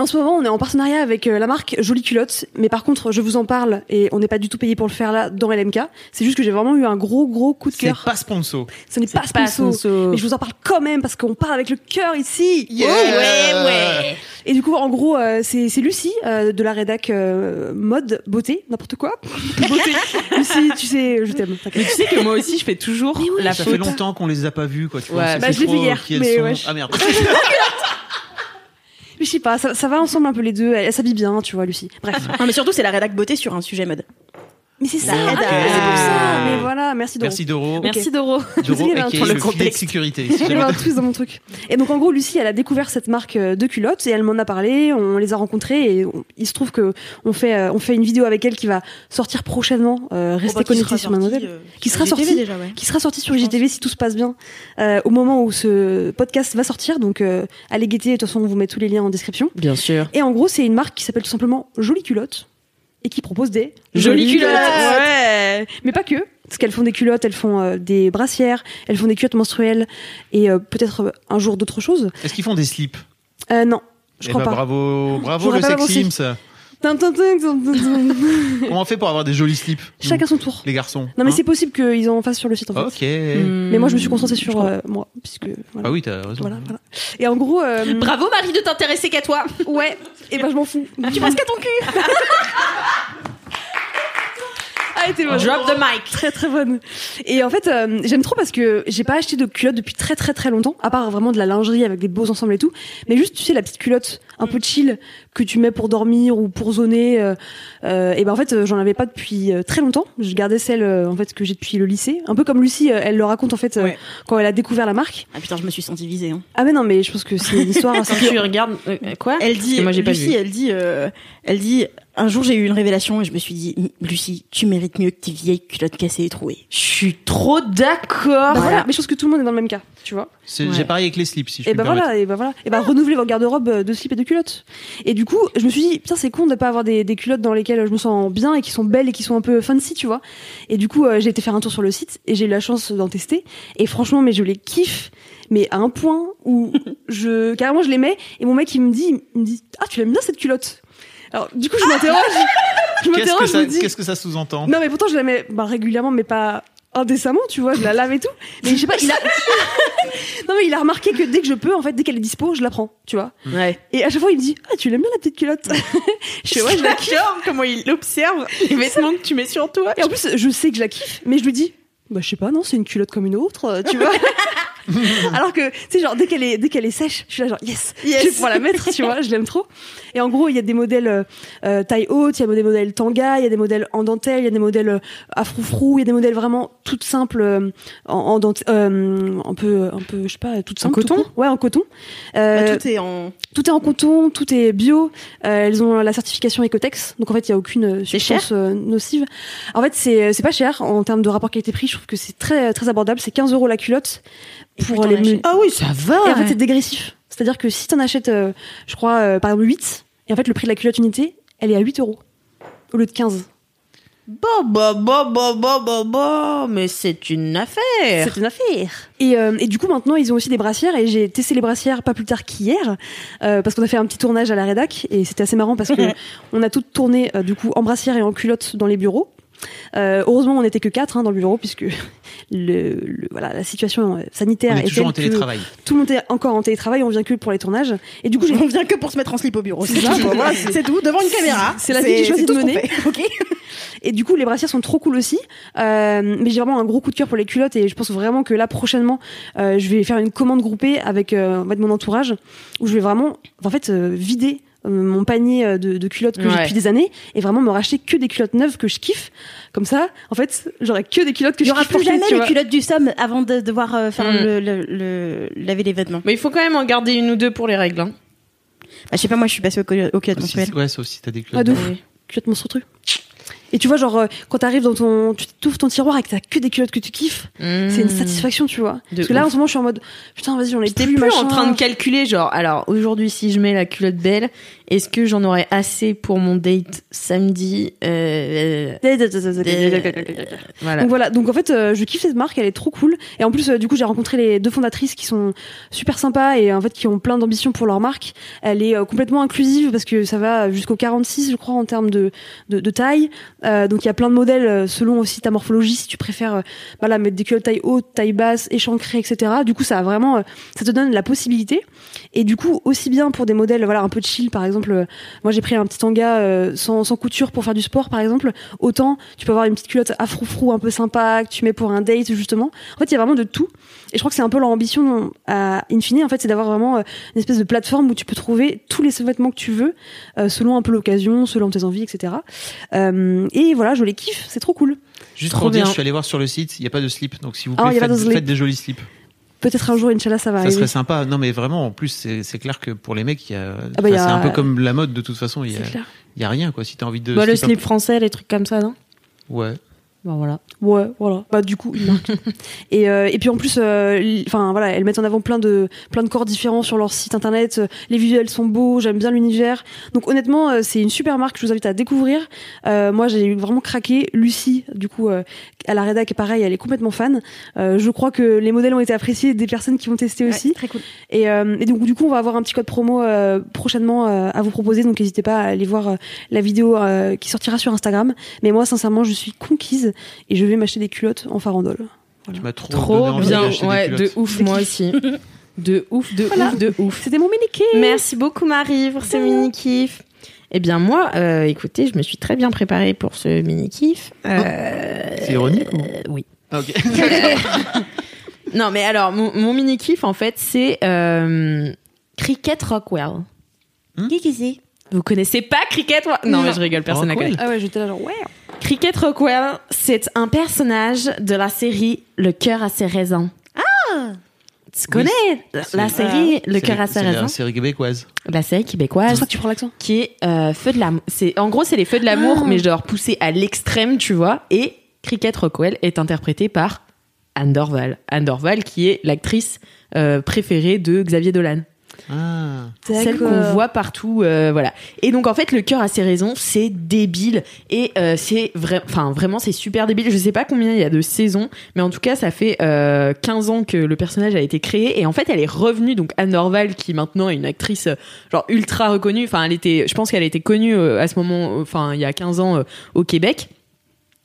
En ce moment, on est en partenariat avec euh, la marque Jolie Culotte, mais par contre, je vous en parle et on n'est pas du tout payé pour le faire là dans LMK. C'est juste que j'ai vraiment eu un gros gros coup de C'est cœur. pas sponsor. Ce n'est pas, pas sponsor, sponsor. mais je vous en parle quand même parce qu'on parle avec le cœur ici. Yeah. ouais, ouais. Et du coup, en gros, euh, c'est c'est Lucie euh, de la rédac euh, mode beauté, n'importe quoi. beauté. Lucie, tu sais, je t'aime. Mais tu sais que moi aussi, je fais toujours la Ça faute. fait longtemps qu'on les a pas vus, quoi. Tu vois, Ouais. sait Bah, plus je l'ai vu hier, mais sont. ouais. Ah merde. Je sais pas, ça, ça va ensemble un peu les deux. Elle, elle s'habille bien, tu vois, Lucie. Bref. Non, mais surtout, c'est la rédac beauté sur un sujet mode. Mais c'est ça. Ah, c'est pour ça. Mais voilà, merci Doro. Merci Doro. Merci Doro. Je sais qu'il y avait un aka truc- le contexte. sécurité. Il y avait un twist dans mon truc. Et donc en gros, Lucie, elle a découvert cette marque euh, de culottes et elle m'en a parlé. On les a rencontrés et on- il se trouve que on fait euh, on fait une vidéo avec elle qui va sortir prochainement. Euh, restez connectés sur ma modèle. Qui sera sorti déjà, ouais. qui sera sorti sur IGTV si tout se passe bien euh, au moment où ce podcast va sortir. Donc euh, allez guetter. De toute façon, on vous met tous les liens en description. Bien sûr. Et en gros, c'est une marque qui s'appelle tout simplement Jolie Culotte et qui propose des Jolie culotte. Ouais. Mais pas que. Parce qu'elles font des culottes, elles font euh, des brassières, elles font des culottes menstruelles et euh, peut-être euh, un jour d'autres choses. Est-ce qu'ils font des slips? Euh, non, je Eh crois bah, pas. Bravo, bravo le sex. Sims. Tin, tin, tin, tin, tin, tin. Comment on fait pour avoir des jolis slips Chacun son tour. Les garçons. Non mais hein c'est possible qu'ils en fassent sur le site en fait. Ok. Mais moi je me suis concentrée sur euh, moi puisque voilà. Ah oui, t'as raison. Voilà, voilà. Et en gros, euh, Bravo Marie de t'intéresser qu'à toi. ouais. Et ben je m'en fous. Tu penses qu'à ton cul Ah, bonne. Drop the mic. très très bonne. Et en fait, euh, j'aime trop parce que j'ai pas acheté de culotte depuis très très très longtemps, à part vraiment de la lingerie avec des beaux ensembles et tout. Mais juste, tu sais, la petite culotte un peu chill que tu mets pour dormir ou pour zoner. euh, euh, et ben en fait, euh, j'en avais pas depuis euh, très longtemps. Je gardais celle euh, en fait que j'ai depuis le lycée, un peu comme Lucie, elle le raconte en fait euh, Ouais. quand elle a découvert la marque. Ah putain, je me suis sentie visée. Hein. Ah mais non, mais je pense que c'est une histoire. Quand tu regardes euh, quoi Elle dit, moi j'ai pas Lucie, vu. elle dit, euh, elle dit, un jour j'ai eu une révélation et je me suis dit, Lucie, tu mérites mieux que tes vieilles culottes cassées et trouées. Je suis trop d'accord. Bah voilà. Mais je pense que tout le monde est dans le même cas, tu vois. C'est- Ouais. J'ai pareil avec les slips, si je Et puis ben me voilà, et ben voilà, et ben renouveler votre garde-robe euh, de slip et de culottes. Et du coup, je me suis dit putain c'est con de pas avoir des, des culottes dans lesquelles je me sens bien et qui sont belles et qui sont un peu fancy, tu vois. Et du coup, euh, j'ai été faire un tour sur le site et j'ai eu la chance d'en tester. Et franchement, mais je les kiffe, mais à un point où je carrément je les mets et mon mec il me dit, il me dit ah tu l'aimes bien cette culotte? Alors du coup je m'interroge, je Qu'est-ce que m'interroge, je ça, me dis qu'est-ce que ça sous-entend? Non mais pourtant je la mets bah, régulièrement mais pas indécemment tu vois je la lave et tout. Mais je sais pas il a non mais il a remarqué que dès que je peux en fait dès qu'elle est dispo je la prends tu vois. Ouais. et à chaque fois il me dit ah tu l'aimes bien la petite culotte? Je fais ouais je la kiffe. Comment il observe les vêtements que tu mets sur toi. et en plus je sais que je la kiffe mais je lui dis bah je sais pas non c'est une culotte comme une autre euh, tu vois alors que tu sais genre dès qu'elle est dès qu'elle est sèche je suis là genre yes, je vais pouvoir la mettre tu vois je l'aime trop et en gros il y a des modèles euh, euh, taille haute il y a des modèles tanga il y a des modèles en dentelle il y a des modèles euh, à froufrou il y a des modèles vraiment toutes simples euh, en, en dentelle euh, un peu un peu je sais pas toutes simples tout coton court. ouais en coton Euh, Bah, tout est en. tout est en coton, tout est bio. Euh, elles ont la certification Ecotex, donc en fait il y a aucune euh, substance euh, nocive. En fait c'est c'est pas cher en termes de rapport qualité-prix. Je trouve que c'est très très abordable. C'est 15 euros la culotte pour plus les. t'en achètes. Ah oui, ça va. Et en fait c'est dégressif. C'est-à-dire que si t'en achètes, euh, je crois euh, par exemple 8, et en fait le prix de la culotte unité, elle est à 8 euros au lieu de 15. Bon, bah, bah, bah, bah, bah, bah, mais c'est une affaire. C'est une affaire. Et, euh, et du coup, maintenant, ils ont aussi des brassières et j'ai testé les brassières pas plus tard qu'hier euh, parce qu'on a fait un petit tournage à la rédac et c'était assez marrant parce que on a tout tourné euh, du coup en brassière et en culotte dans les bureaux. Euh, heureusement, on n'était que quatre hein, dans le bureau puisque le, le- voilà la situation euh, sanitaire On est toujours en télétravail. Tout le monde est encore en télétravail. On vient que pour les tournages. Et du coup, On vient que pour se mettre en slip au bureau. C'est C'est ça, tout, tout, devant une caméra. c'est la vie que j'ai choisi de mener. Et du coup, les brassières sont trop cool aussi. Euh, mais j'ai vraiment un gros coup de cœur pour les culottes et je pense vraiment que là, prochainement, euh, je vais faire une commande groupée avec euh, en fait, mon entourage où je vais vraiment, en fait, euh, vider mon panier euh, de, de culottes que j'ai depuis des années et vraiment me racheter que des culottes neuves que je kiffe. Comme ça, en fait, j'aurai que des culottes que Il y je aura kiffe plus jamais les vois. culottes du somme avant de devoir euh, faire Mm. le, le- le- laver les vêtements. Mais il faut quand même en garder une ou deux pour les règles. Hein. Bah, je sais pas, moi je suis passée aux, cul- aux culottes Aussi, mensuelles. ouais, sauf si t'as des Ah, culottes. de ouf. Culottes monstre truc. Et tu vois, genre, euh, quand t'arrives dans ton, tu t'ouvres ton tiroir et que t'as que des culottes que tu kiffes, c'est une satisfaction, tu vois. Mmh. De Parce que là, ouf. en ce moment, je suis en mode, putain, vas-y, j'en ai plus, plus en machin. train de calculer, genre, alors aujourd'hui, si je mets la culotte belle, est-ce que j'en aurai assez pour mon date samedi euh, Voilà. Donc voilà, donc en fait, euh, je kiffe cette marque, elle est trop cool. Et en plus, euh, du coup, j'ai rencontré les deux fondatrices qui sont super sympas et en fait qui ont plein d'ambition pour leur marque. Elle est complètement inclusive parce que ça va jusqu'au 46, je crois, en termes de, de, de taille. Euh, donc il y a plein de modèles euh, selon aussi ta morphologie, si tu préfères euh, voilà, mettre des culottes taille haute, taille basse, échancrées, etc. Du coup, ça a vraiment, ça te donne la possibilité. Et du coup, aussi bien pour des modèles voilà un peu chill, par exemple, moi j'ai pris un petit tanga sans, sans couture pour faire du sport, par exemple. Autant tu peux avoir une petite culotte afro-frou un peu sympa que tu mets pour un date justement. En fait, il y a vraiment de tout. Et je crois que c'est un peu leur ambition à in fine, en fait, c'est d'avoir vraiment euh, une espèce de plateforme où tu peux trouver tous les vêtements que tu veux, euh, selon un peu l'occasion, selon tes envies, etc. Euh, et voilà, je les kiffe, c'est trop cool. Juste Trop pour dire, bien. je suis allé voir sur le site, il n'y a pas de slip. Donc, s'il vous Ah, plaît, pas faites, de slip. faites des jolis slips. Peut-être un jour, Inch'Allah, ça va Ça arriver. serait sympa. Non, mais vraiment, en plus, c'est clair que pour les mecs, il y a, Ah bah, enfin, a- c'est un peu comme la mode de toute façon. Il y a, C'est clair. il y a rien, quoi. Si t'as envie de. Bah, le slip un français, les trucs comme ça, non? Ouais. Bon, voilà. Ouais, voilà. Bah du coup, une marque. et euh, et puis en plus, euh, enfin voilà, elles mettent en avant plein de plein de corps différents sur leur site internet. Les visuels sont beaux, j'aime bien l'univers. Donc honnêtement, euh, c'est une super marque. Je vous invite à découvrir. Euh, moi, j'ai vraiment craqué. Lucie, du coup, euh, à la rédac, pareil, elle est complètement fan. Euh, je crois que les modèles ont été appréciés des personnes qui ont testé aussi. très cool. Et, euh, et donc du coup, on va avoir un petit code promo euh, prochainement euh, à vous proposer. Donc n'hésitez pas à aller voir la vidéo euh, qui sortira sur Instagram. Mais moi, sincèrement, je suis conquise et je vais m'acheter des culottes en farandole. Tu m'as trop, Trop donné envie bien. d'acheter des Ouais, de ouf, moi aussi. De ouf, de Voilà. ouf, de ouf. C'était mon mini kiff. Merci beaucoup Marie pour ce mini kiff. Eh bien moi, euh, écoutez, je me suis très bien préparée pour ce mini kiff. Euh, C'est ironique ou euh, Oui. Ah, ok. Non mais alors mon, mon mini kiff en fait c'est euh, Cricket Rockwell. Hmm Qui c'est? Vous connaissez pas Cricket Ro- Non, mais je rigole, personne ne Rockwell connaît. Ah ouais, j'étais là genre ouais. Cricket Rockwell, c'est un personnage de la série Le cœur à ses raisins. Ah Tu connais la C'est- série Le C'est cœur à ses c'est la série québécoise. La série C'est québécoise ça que tu prends l'accent. qui est euh, feu de l'amour. C'est en gros c'est les feux de l'amour Ah. mais genre poussés à l'extrême, tu vois. Et Cricket Rockwell est interprétée par Anne Dorval. Anne Dorval qui est l'actrice euh, préférée de Xavier Dolan. Ah. Celle qu'on voit partout, euh, voilà. Et donc en fait, le cœur a ses raisons, c'est débile et euh, c'est vrai, enfin vraiment c'est super débile. Je sais pas combien il y a de saisons, mais en tout cas ça fait euh, 15 ans que le personnage a été créé et en fait elle est revenue donc Anne Norval qui maintenant est une actrice euh, genre ultra reconnue. Enfin elle était, je pense qu'elle a été connue euh, à ce moment, enfin il y a 15 ans euh, au Québec.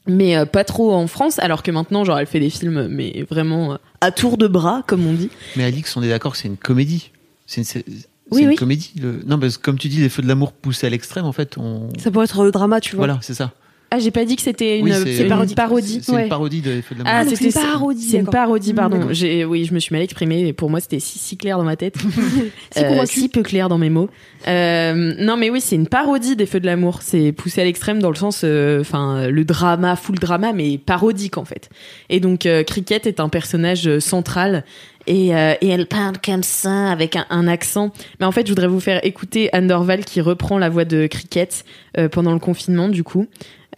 Mais euh, pas trop en France, alors que maintenant, genre, elle fait des films, mais vraiment euh, à tour de bras, comme on dit. Mais Alix, on est d'accord que c'est une comédie. C'est une, c'est Oui, une oui. comédie. le- Non, parce que comme tu dis, les feux de l'amour poussés à l'extrême, en fait, on. Ça pourrait être le drama, tu vois. Voilà, c'est ça. Ah, j'ai pas dit que c'était une, Oui, une parodie. C'est Ouais. une parodie de feux de l'amour. Ah, c'était c'est une parodie, C'est une parodie, Mmh, pardon. J'ai, oui, je me suis mal exprimée. et Pour moi, c'était si, si clair dans ma tête. Si Euh, si peu clair dans mes mots. Euh, non, mais oui, c'est une parodie des Feux de l'amour. C'est poussé à l'extrême dans le sens, euh, enfin, le drama, full drama, mais parodique en fait. Et donc, euh, Cricket est un personnage euh, central. Et, euh, et elle parle comme ça, avec un, un accent. Mais en fait, je voudrais vous faire écouter Anne Dorval qui reprend la voix de Cricket euh, pendant le confinement, du coup.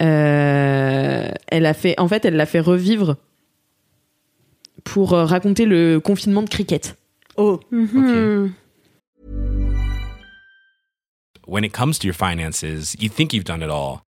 Euh, elle a fait, en fait, elle l'a fait revivre pour euh, raconter le confinement de Cricket. Oh. Mhm. when it comes to your finances, you think you've done it all.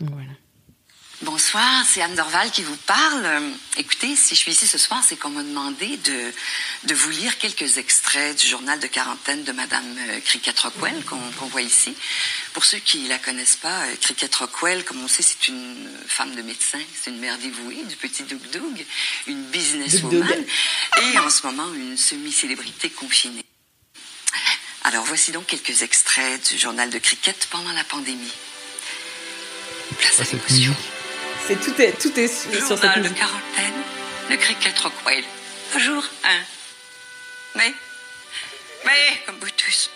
Voilà. Bonsoir, c'est Anne Dorval qui vous parle. Écoutez, si je suis ici ce soir, c'est qu'on m'a demandé de, de vous lire quelques extraits du journal de quarantaine de Madame euh, Cricket Rockwell qu'on qu'on voit ici. Pour ceux qui la connaissent pas, euh, Cricket Rockwell, comme on sait, c'est une femme de médecin, c'est une mère dévouée du petit Doug Doug, une businesswoman et en ce moment une semi-célébrité confinée. Alors voici donc quelques extraits du journal de cricket pendant la pandémie. Place à cette l'émotion. musique. C'est tout est tout est sur cette Journal de musique. quarantaine, le cricket Rockwell. Jour 1. Mais, mais, comme vous tous,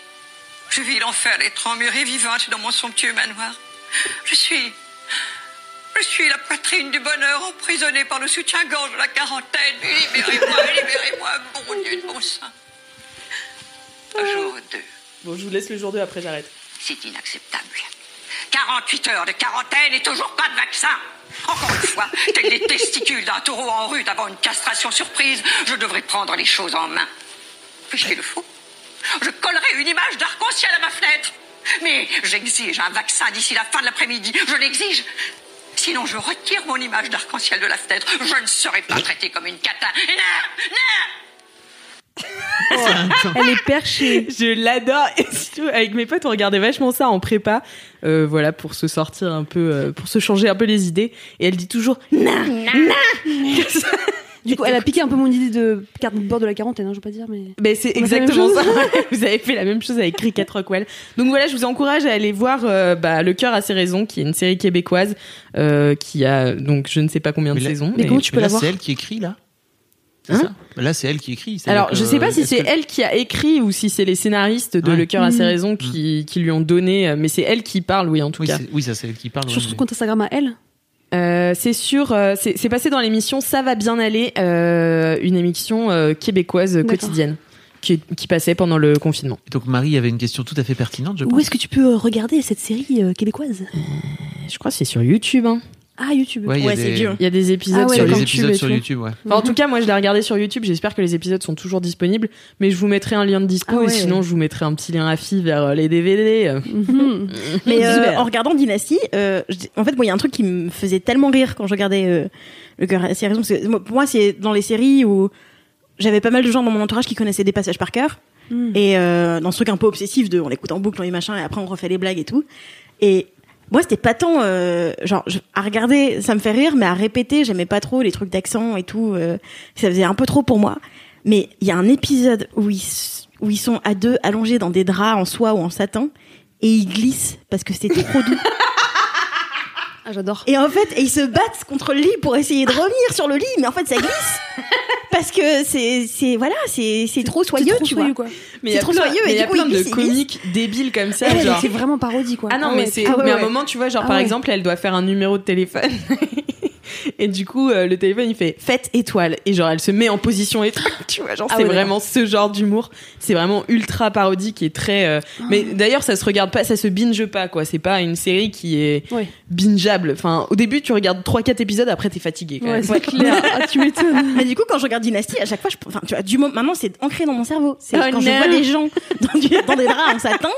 je vis l'enfer d'être emmurée vivante dans mon somptueux manoir. Je suis, je suis la poitrine du bonheur emprisonnée par le soutien-gorge de la quarantaine. Libérez-moi, libérez-moi, bon Dieu de bon sang. Jour 2. Bon, je vous laisse le jour 2 après j'arrête. C'est inacceptable. 48 heures de quarantaine et toujours pas de vaccin. Encore une fois, tels les testicules d'un taureau en rue avant une castration surprise, je devrais prendre les choses en main. Puis-je le faux Je collerai une image d'arc-en-ciel à ma fenêtre. Mais j'exige un vaccin d'ici la fin de l'après-midi. Je l'exige. Sinon, je retire mon image d'arc-en-ciel de la fenêtre. Je ne serai pas traitée comme une cata. Non, non Elle est perchée. Je l'adore. Et surtout, avec mes potes, on regardait vachement ça en prépa, euh, voilà, pour se sortir un peu, euh, pour se changer un peu les idées. Et elle dit toujours na na. Du coup, elle a piqué un peu mon idée de carte de bord de la quarantaine, hein, je veux pas dire, mais. Mais c'est la même exactement ça. vous avez fait la même chose avec Cricket Rockwell. Donc voilà, je vous encourage à aller voir euh, bah, Le cœur a ses raisons, qui est une série québécoise euh, qui a donc je ne sais pas combien de Mais là- saisons. Mais comment tu peux Mais la voir c'est elle qui écrit là? C'est Hein ça Là, c'est elle qui écrit. Alors, donc, je sais pas euh, si c'est que- elle qui a écrit ou si c'est les scénaristes de Ouais. Le cœur a ses Mhm. raisons qui, qui lui ont donné, euh, mais c'est elle qui parle, oui, en tout Oui, cas. c'est- oui, ça c'est elle qui parle. Sur son mais- compte Instagram à elle? Euh, c'est sûr, euh, c'est passé dans l'émission Ça va bien aller, euh, une émission euh, québécoise quotidienne qui, qui passait pendant le confinement. Et Donc Marie avait une question tout à fait pertinente, je Où pense. est-ce que tu peux regarder cette série euh, québécoise? Je crois que c'est sur YouTube. hein. Ah, YouTube. Ouais, Ouais, c'est vieux. Il y a des épisodes Ah ouais, Il y sur a des d'accord. YouTube. épisodes et sur. YouTube, ouais. Enfin, en tout cas, moi, je l'ai regardé sur YouTube. J'espère que les épisodes sont toujours disponibles. Mais je vous mettrai un lien de dispo Ah ouais, et sinon, ouais. je vous mettrai un petit lien affi vers euh, les DVD. Mhm. Mais euh, en regardant Dynasty, euh, en fait, moi, il y a un truc qui me faisait tellement rire quand je regardais euh, le cœur à ses raisons. Parce que pour moi, c'est dans les séries où j'avais pas mal de gens dans mon entourage qui connaissaient des passages par cœur. Mm. Et euh, dans ce truc un peu obsessif de on écoute en boucle, on les machins, et après on refait les blagues et tout. Et moi, c'était pas tant, euh, genre, je- à regarder, ça me fait rire, mais à répéter, j'aimais pas trop les trucs d'accent et tout. euh, ça faisait un peu trop pour moi. Mais il y a un épisode où ils, où ils sont à deux allongés dans des draps en soie ou en satin et ils glissent parce que c'était trop doux. Ah, j'adore. Et en fait, et ils se battent contre le lit pour essayer de revenir sur le lit, mais en fait, ça glisse. Parce que c'est, c'est, voilà, c'est, c'est trop soyeux, C'est trop tu soyeux, vois. quoi. Mais il y C'est a trop plein, soyeux, mais et il y a du coup, plein de comiques débiles comme ça. Ah ouais, genre. c'est vraiment parodie, quoi. Ah non, Ah mais ouais, c'est. Ah ouais, mais à un moment, tu vois, genre Ah par ouais. exemple, elle doit faire un numéro de téléphone. Et du coup, euh, le téléphone, il fait fête étoile. Et genre, elle se met en position étoile. Tu vois, genre, Ah c'est ouais, vraiment ce genre d'humour. C'est vraiment ultra parodique et très. euh, Ah. Mais d'ailleurs, ça se regarde pas, ça se binge pas, quoi. C'est pas une série qui est Ouais. bingeable. Enfin, au début, tu regardes 3-4 épisodes, après, t'es fatigué. Quand Ouais, même. c'est clair. Ah, tu m'étonnes. Mais du coup, quand je regarde Dynasty, à chaque fois, je, enfin, tu vois, du moment, maintenant, c'est ancré dans mon cerveau. C'est Oh quand je vois des gens dans, du- dans des draps en satin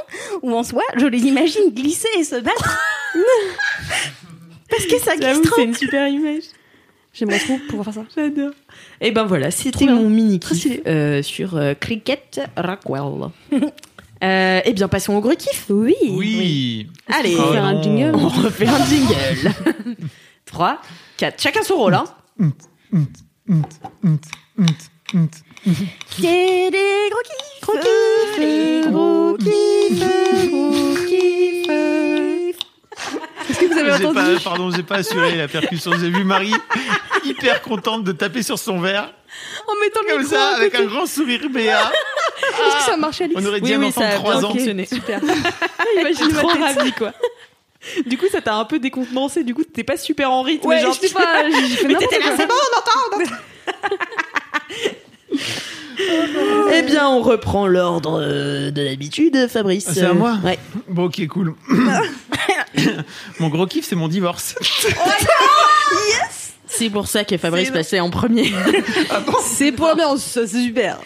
ou en soie, je les imagine glisser et se battre. Parce que ça glisse trop. c'est une super image. J'aimerais trop pouvoir faire ça. J'adore. Et ben voilà, c'était mon mini kiff euh, sur euh, Cricket Rockwell. euh, et bien passons au gros kiff. Oui. Oui. Allez, faire un jingle. on refait un jingle. 3, 4, chacun son rôle. Hein. C'est des gros kiffs. Gros kiffs. Des gros kiffs. Gros kiffs. Est-ce que vous avez entendu pas, pardon, j'ai pas assuré la percussion. J'ai vu Marie hyper contente de taper sur son verre, En mettant le comme micro ça, avec un grand sourire béat. Est-ce que ça a marché, Alix On aurait dit Oui, un oui, enfant ça de a 3 bien ans. fonctionné. Super. Imagine trop ma tête. ravie, quoi. Du coup, ça t'a un peu décontenancé. Du coup, t'es pas super en rythme. Ouais, genre, je sais pas, j'ai fait n'importe quoi. c'est bon, on entend. Eh bien, on reprend l'ordre euh, de l'habitude, Fabrice. Ah, c'est à moi Ouais. Bon, ok, cool. mon gros kiff, c'est mon divorce. C'est pour ça que Fabrice passait en premier. C'est pour l'ambiance, c'est super.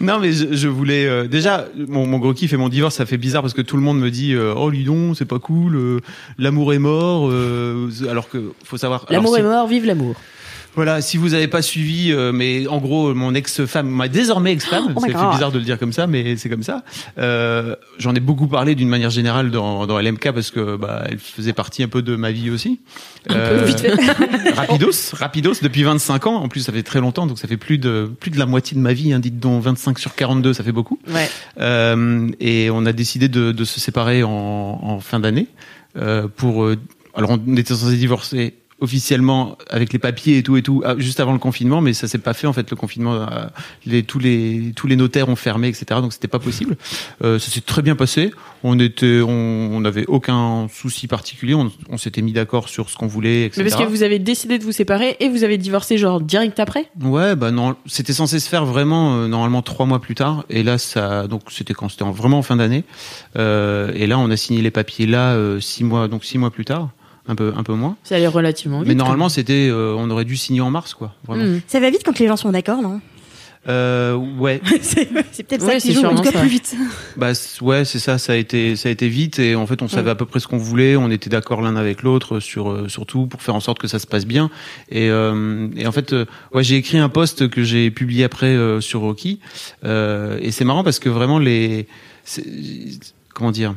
Non, mais je, je voulais euh, déjà mon, mon gros kiff et mon divorce, ça fait bizarre parce que tout le monde me dit euh, oh Lidon, c'est pas cool, euh, l'amour est mort. euh, alors que faut savoir. L'amour si- est mort, vive l'amour. Voilà, si vous n'avez pas suivi, euh, mais en gros, mon ex-femme, ma désormais ex-femme, Oh c'est bizarre de le dire comme ça, mais c'est comme ça. Euh, J'en ai beaucoup parlé d'une manière générale dans, dans LMK parce que bah, elle faisait partie un peu de ma vie aussi. Euh, rapidos, rapidos, depuis 25 ans. En plus, ça fait très longtemps, donc ça fait plus de plus de la moitié de ma vie. Hein, dites donc 25 sur 42, ça fait beaucoup. Ouais. Euh, et on a décidé de, de se séparer en, en fin d'année euh, pour. alors on était censé divorcer officiellement avec les papiers et tout et tout ah, juste avant le confinement, mais ça s'est pas fait en fait. Le confinement, euh, les, tous les tous les notaires ont fermé, etc. Donc c'était pas possible. Euh, ça s'est très bien passé. On était, on n'avait aucun souci particulier. On, on s'était mis d'accord sur ce qu'on voulait, etc. Mais parce que vous avez décidé de vous séparer et vous avez divorcé genre direct après? Ouais, bah non, c'était censé se faire vraiment euh, normalement trois mois plus tard, et là ça, donc c'était quand? C'était en- vraiment en fin d'année, euh, et là on a signé les papiers là euh, six mois, donc six mois plus tard, un peu un peu moins. Ça allait relativement vite. Mais normalement c'était, euh, on aurait dû signer en mars quoi, vraiment. Hmm. Ça va vite quand les gens sont d'accord, non? Euh, ouais, C'est c'est peut-être Ouais, ça c'est qui joue. En tout cas, ça. plus vite. bah ouais c'est ça, ça a été ça a été vite, et en fait on savait à peu près ce qu'on voulait, on était d'accord l'un avec l'autre sur euh, sur tout pour faire en sorte que ça se passe bien, et euh, et en fait euh, ouais j'ai écrit un post que j'ai publié après euh, sur Rocky, euh, et c'est marrant parce que vraiment les c'est- comment dire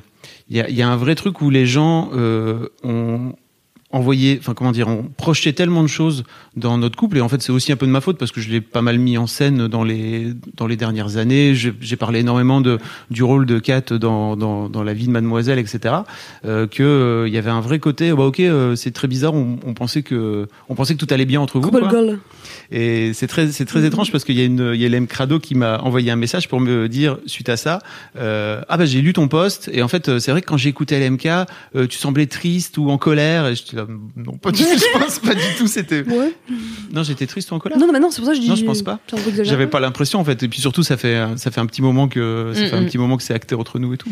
il y a, y un vrai truc où les gens euh, ont envoyé enfin comment dire ont projeté tellement de choses dans notre couple. Et en fait c'est aussi un peu de ma faute parce que je l'ai pas mal mis en scène dans les dans les dernières années. J'ai parlé énormément de du rôle de Kat dans dans, dans la vie de Mademoiselle etc euh, que euh, il y avait un vrai côté bah ok euh, c'est très bizarre on, on pensait que on pensait que tout allait bien entre vous quoi. Et c'est très, c'est très étrange parce qu'il y a une, il y a l'M Crado qui m'a envoyé un message pour me dire suite à ça, euh, ah bah j'ai lu ton post. Et en fait euh, c'est vrai que quand j'ai écouté LMK, euh, tu semblais triste ou en colère. Et non pas du tout, je pense pas du tout, c'était. Ouais. Non j'étais triste ou en colère. Non, non, mais non, c'est pour ça que je dis. Non, je pense pas. J'avais pas l'impression en fait, et puis surtout ça fait ça fait un petit moment que ça fait un petit moment que c'est acté entre nous et tout.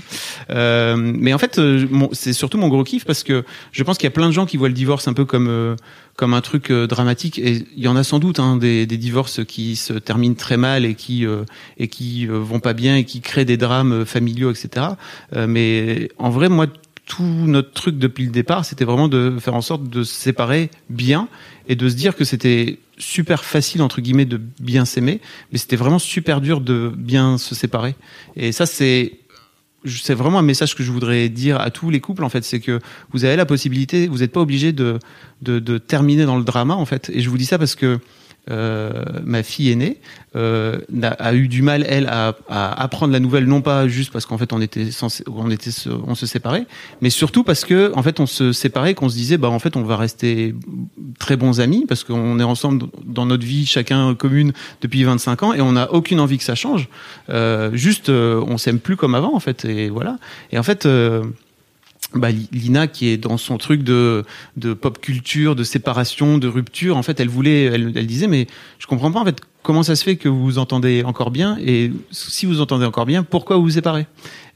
Euh, mais en fait, euh, c'est surtout mon gros kiff parce que je pense qu'il y a plein de gens qui voient le divorce un peu comme euh, comme un truc euh, dramatique et il y en a sans doute hein, des, des divorces qui se terminent très mal et qui euh, et qui euh, vont pas bien et qui créent des drames familiaux, etc. Euh, mais en vrai, moi tout notre truc depuis le départ, c'était vraiment de faire en sorte de se séparer bien et de se dire que c'était super facile entre guillemets de bien s'aimer, mais c'était vraiment super dur de bien se séparer. Et ça, c'est c'est vraiment un message que je voudrais dire à tous les couples en fait, c'est que vous avez la possibilité, vous n'êtes pas obligé de, de de terminer dans le drama en fait. Et je vous dis ça parce que euh, ma fille aînée euh, a eu du mal elle à, à apprendre la nouvelle non pas juste parce qu'en fait on était on était on se séparait mais surtout parce que en fait on se séparait qu'on se disait bah en fait on va rester très bons amis parce qu'on est ensemble dans notre vie chacun commune depuis 25 ans et on n'a aucune envie que ça change. Euh, juste euh, on s'aime plus comme avant en fait et voilà. Et en fait euh, bah, Li- Lina qui est dans son truc de, de pop culture, de séparation, de rupture, en fait, elle voulait, elle, elle disait, mais je comprends pas en fait comment ça se fait que vous vous entendez encore bien et si vous entendez encore bien, pourquoi vous vous séparez?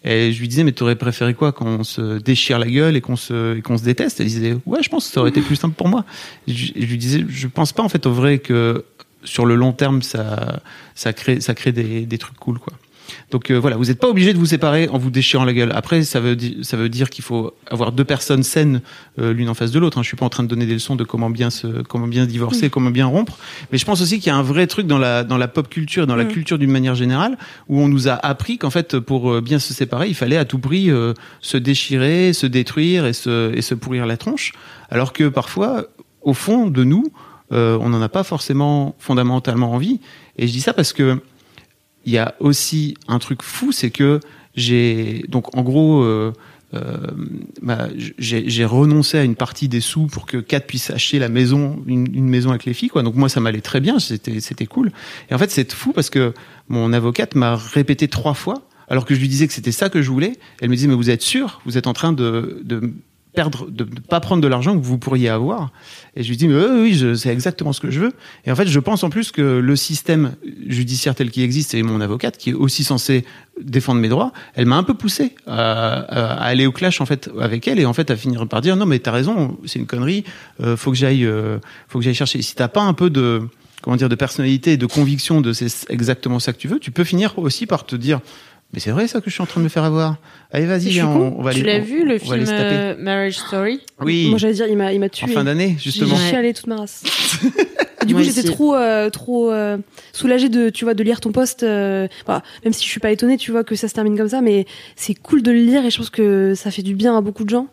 Et je lui disais, mais t'aurais préféré quoi qu'on se déchire la gueule et qu'on se, qu'on se déteste? Elle disait, ouais, je pense que ça aurait été plus simple pour moi. Je, je lui disais, je pense pas en fait au vrai que sur le long terme, ça, ça crée, ça crée des, des trucs cool, quoi. Donc euh, voilà, vous n'êtes pas obligé de vous séparer en vous déchirant la gueule. Après, ça veut, ça veut dire qu'il faut avoir deux personnes saines euh, l'une en face de l'autre. Hein. Je suis pas en train de donner des leçons de comment bien se, comment bien divorcer, comment bien rompre. Mais je pense aussi qu'il y a un vrai truc dans la, dans la pop culture, dans la culture d'une manière générale, où on nous a appris qu'en fait, pour euh, bien se séparer, il fallait à tout prix euh, se déchirer, se détruire et se, et se pourrir la tronche. Alors que parfois, au fond de nous, euh, on n'en a pas forcément fondamentalement envie. Et je dis ça parce que il y a aussi un truc fou, c'est que j'ai donc en gros euh, euh, bah, j'ai renoncé à une partie des sous pour que Kat puisse acheter la maison, une, une maison avec les filles. Quoi. Donc moi, ça m'allait très bien, c'était c'était cool. Et en fait, c'est fou parce que mon avocate m'a répété trois fois, alors que je lui disais que c'était ça que je voulais. Elle me disait mais vous êtes sûr? Vous êtes en train de, de perdre, de ne pas prendre de l'argent que vous pourriez avoir. Et je lui dis, mais oui, c'est exactement ce que je veux. Et en fait, je pense en plus que le système judiciaire tel qu'il existe, et mon avocate, qui est aussi censé défendre mes droits, elle m'a un peu poussé à aller au clash en fait avec elle et en fait à finir par dire non mais t'as raison, c'est une connerie, euh, faut que j'aille, euh, faut que j'aille chercher. Si t'as pas un peu de comment dire de personnalité et de conviction de c'est exactement ça que tu veux, tu peux finir aussi par te dire mais c'est vrai ça que je suis en train de me faire avoir. Allez vas-y, on, on va tu aller. l'as on- vu le film euh, Marriage Story? Oui. Moi, j'allais dire, il m'a, il m'a tué. En fin d'année, justement. J'ai chialé toute ma race. du coup, j'étais trop, euh, trop euh, soulagée de, tu vois, de lire ton post. euh, voilà, même si je suis pas étonnée, tu vois, que ça se termine comme ça, mais c'est cool de le lire et je pense que ça fait du bien à beaucoup de gens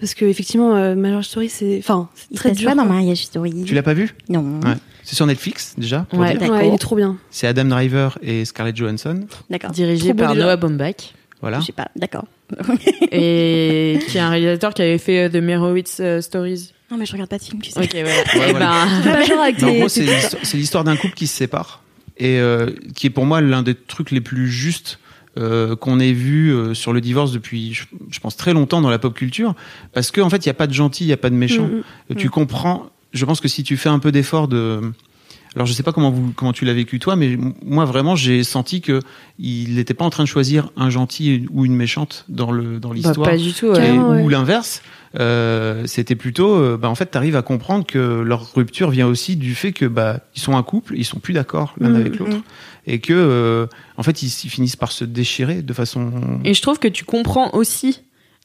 parce que effectivement, euh, Marriage Story, c'est, enfin, c'est Il très dur. pas dans quoi. Mariage Story. Tu l'as pas vu? Non. Ouais. C'est sur Netflix déjà. Pour Ouais. dire. Ouais, il est trop bien. C'est Adam Driver et Scarlett Johansson. D'accord. Dirigé Trop par. Noah Baumbach. Voilà. Je sais pas. D'accord. et qui est un réalisateur qui avait fait euh, The Merowitz euh, Stories. Non, mais je regarde pas de film, tu sais. Ok, voilà. Ouais, Eh voilà. ben, Fais pas genre avec Mais en gros, tes- c'est l'histoire- c'est l'histoire d'un couple qui se sépare et euh, qui est pour moi l'un des trucs les plus justes euh, qu'on ait vu euh, sur le divorce depuis, je, je pense, très longtemps dans la pop culture. Parce qu'en en fait, il n'y a pas de gentil, il n'y a pas de méchant. Mm, Euh, Tu comprends. Je pense que si tu fais un peu d'effort de. Alors, je sais pas comment, vous, comment tu l'as vécu toi, mais moi, vraiment, j'ai senti que il n'était pas en train de choisir un gentil ou une méchante dans le dans bah, l'histoire. pas du tout. Ouais. Ouais. ou l'inverse. Euh, c'était plutôt, euh, bah, en fait, tu arrives à comprendre que leur rupture vient aussi du fait que bah ils sont un couple, ils sont plus d'accord l'un Mhm, avec l'autre, et que euh, en fait ils, ils finissent par se déchirer de façon. Et je trouve que tu comprends aussi.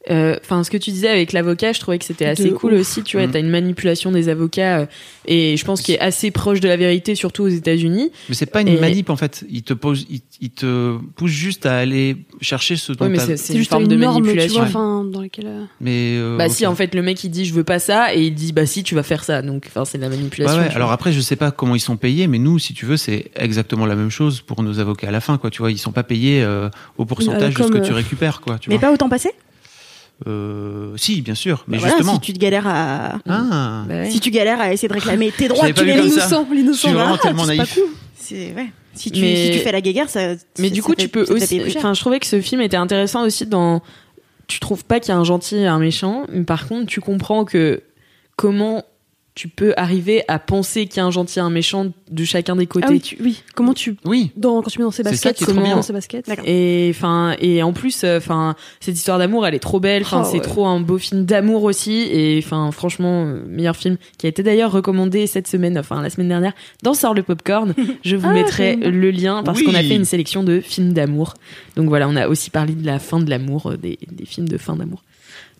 Euh, Enfin, ce que tu disais avec l'avocat, je trouvais que c'était assez De cool ouf. aussi. Tu vois, Mm. t'as une manipulation des avocats, euh, et je pense qu'il est assez proche de la vérité, surtout aux États-Unis. Mais c'est pas une Et- manip en fait. Ils te posent, ils, ils te poussent juste à aller chercher ce dont Ouais, mais t'as- c'est C'est c'est une juste forme une de norme, tu manipulation. vois, enfin, dans laquelle. euh, Mais euh, Bah si, en fait, le mec il dit je veux pas ça, et il dit bah si tu vas faire ça. Donc, enfin, c'est de la manipulation. ouais. tu Alors vois. après, je sais pas comment ils sont payés, mais nous, si tu veux, c'est exactement la même chose pour nos avocats à la fin, quoi. Tu vois, ils sont pas payés euh, au pourcentage de ce que tu récupères, quoi. Tu Mais vois. pas autant passé? Euh, si, bien sûr, mais Bah voilà, justement. si tu te galères à. Ah. Bah ouais. Si tu galères à essayer de réclamer tes droits, tu ça. L'innocent, Je l'innocent. suis vraiment Ah, tellement c'est pas naïf. cool. C'est ouais. Si tu, Mais- si tu fais la guéguerre, ça. Mais du ça coup, fait- tu peux aussi. Enfin, je trouvais que ce film était intéressant aussi dans. Tu trouves pas qu'il y a un gentil et un méchant, mais par contre, tu comprends que comment tu peux arriver à penser qu'il y a un gentil et un méchant de chacun des côtés. Ah oui, tu- oui. Comment tu. Oui. Dans, quand tu mets dans ses baskets, trop comment bien. dans ses baskets. Et enfin, et en plus, euh, enfin, cette histoire d'amour, elle est trop belle. Enfin, Oh, c'est ouais. trop un beau film d'amour aussi. Et enfin, franchement, euh, meilleur film qui a été d'ailleurs recommandé cette semaine, enfin la semaine dernière, dans Sort le popcorn. Je vous Ah, mettrai le lien parce Oui. qu'on a fait une sélection de films d'amour. Donc voilà, on a aussi parlé de la fin de l'amour, euh, des, des films de fin d'amour.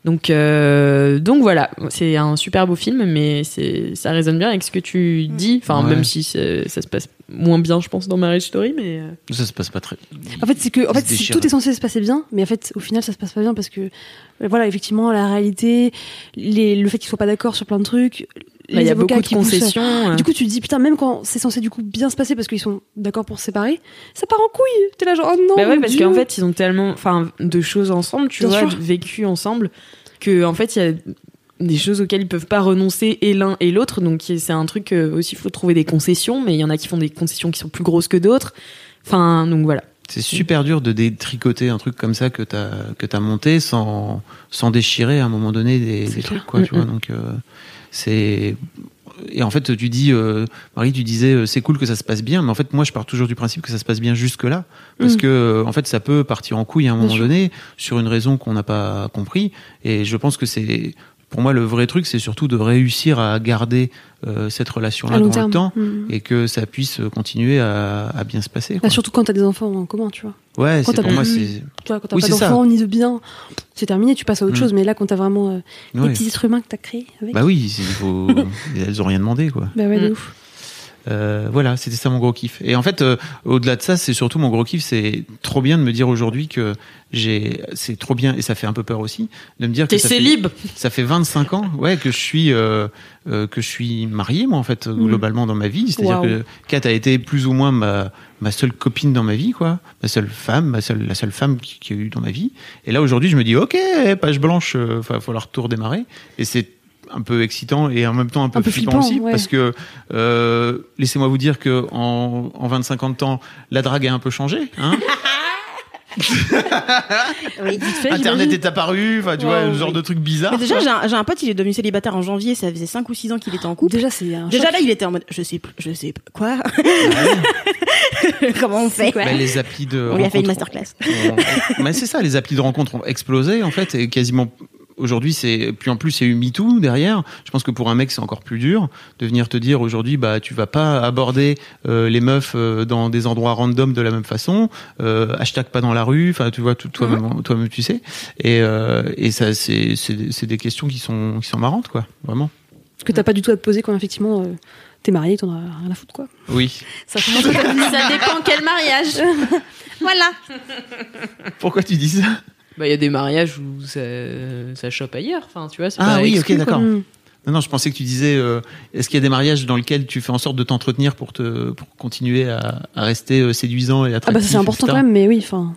Donc, euh, donc voilà, c'est un super beau film, mais c'est, ça résonne bien avec ce que tu dis. Enfin, Ouais. même si ça se passe moins bien, je pense, dans Marriage Story, mais. euh, Ça se passe pas très. En fait, c'est que, en fait, tout est censé se passer bien, mais en fait, au final, ça se passe pas bien parce que, euh, voilà, effectivement, la réalité, les, le fait qu'ils soient pas d'accord sur plein de trucs, bah, il y les a avocats beaucoup de poussent- concessions. euh. Du coup, tu te dis, putain, même quand c'est censé du coup bien se passer parce qu'ils sont d'accord pour se séparer, ça part en couille. T'es là genre, oh non. Bah ouais, parce qu'en fait, ils ont tellement, enfin, de choses ensemble, tu Bien vois, sûr. vécu ensemble, que en fait, il y a des choses auxquelles ils peuvent pas renoncer et l'un et l'autre. Donc c'est un truc euh, aussi, il faut trouver des concessions, mais il y en a qui font des concessions qui sont plus grosses que d'autres. Enfin, donc voilà. C'est super dur de détricoter un truc comme ça que t'as que t'as monté sans sans déchirer à un moment donné des, trucs quoi. Tu Mm, vois mm. donc euh, c'est et en fait tu dis euh, Marie tu disais euh, c'est cool que ça se passe bien mais en fait moi je pars toujours du principe que ça se passe bien jusque là parce Mm. que euh, en fait ça peut partir en couille à un Bien moment sûr. donné sur une raison qu'on n'a pas compris et je pense que c'est pour moi le vrai truc c'est surtout de réussir à garder euh, cette relation là à long dans terme. le temps Mm. et que ça puisse continuer à, à bien se passer Bah, surtout quand t'as des enfants en commun, tu vois. ouais quand c'est t'as pour moi plus- c'est Tu vois, quand t'as Oui, pas d'enfants ni de bien, c'est terminé, tu passes à autre Mm. chose. Mais là, quand t'as vraiment euh, ouais. des petits êtres humains que t'as créés avec. Bah oui, faut... elles ont rien demandé quoi. Bah ouais, de Mm. ouf. Euh, voilà, c'était ça mon gros kiff. Et en fait, euh, au-delà de ça, c'est surtout mon gros kiff, c'est trop bien de me dire aujourd'hui que j'ai, c'est trop bien et ça fait un peu peur aussi de me dire que ça fait, ça fait 25 ans, ouais, que je suis euh, euh, que je suis marié moi en fait globalement dans ma vie. C'est-à-dire que Kat a été plus ou moins ma ma seule copine dans ma vie quoi, ma seule femme, ma seule la seule femme qui, qui a eu dans ma vie. Et là aujourd'hui, je me dis ok, page blanche, il va falloir tout redémarrer. Et c'est un peu excitant et en même temps un peu, Un peu flippant, flippant, aussi ouais. parce que euh, laissez-moi vous dire que en, en 25 ans de temps, la drague a un peu changé. Hein Oui. Internet est apparu, enfin tu vois, ce genre oui. de trucs bizarres. Déjà, quoi. j'ai un, j'ai un pote, il est devenu célibataire en janvier, ça faisait 5 ou 6 ans qu'il était en couple. Déjà, c'est un Déjà choc. là, il était en mode, je sais, plus- je sais pas quoi? Comment on fait? Bah, les applis de On lui a fait une masterclass. Mais c'est ça, les applis de rencontre ont explosé en fait et quasiment aujourd'hui c'est puis en plus il y a eu MeToo derrière. Je pense que pour un mec c'est encore plus dur de venir te dire aujourd'hui bah tu vas pas aborder euh, les meufs euh, dans des endroits random de la même façon, euh, hashtag pas dans la rue, enfin tu vois tout- toi-même toi-même tu sais et euh, et ça c'est c'est des- c'est questions qui sont qui sont marrantes quoi, vraiment. que t'as pas du tout à te poser quand effectivement euh, t'es marié, t'en as rien à foutre, quoi. Oui. Ça Ça dépend quel mariage. voilà. Pourquoi tu dis ça? Bah, il y a des mariages où ça, ça chope ailleurs. Enfin, tu vois, Ah pas oui, ok, exclu, d'accord. Mm. Non, non, je pensais que tu disais, euh, est-ce qu'il y a des mariages dans lesquels tu fais en sorte de t'entretenir pour te pour continuer à, à rester euh, séduisant et Ah attractif bah ça c'est important etc. quand même, mais oui, enfin.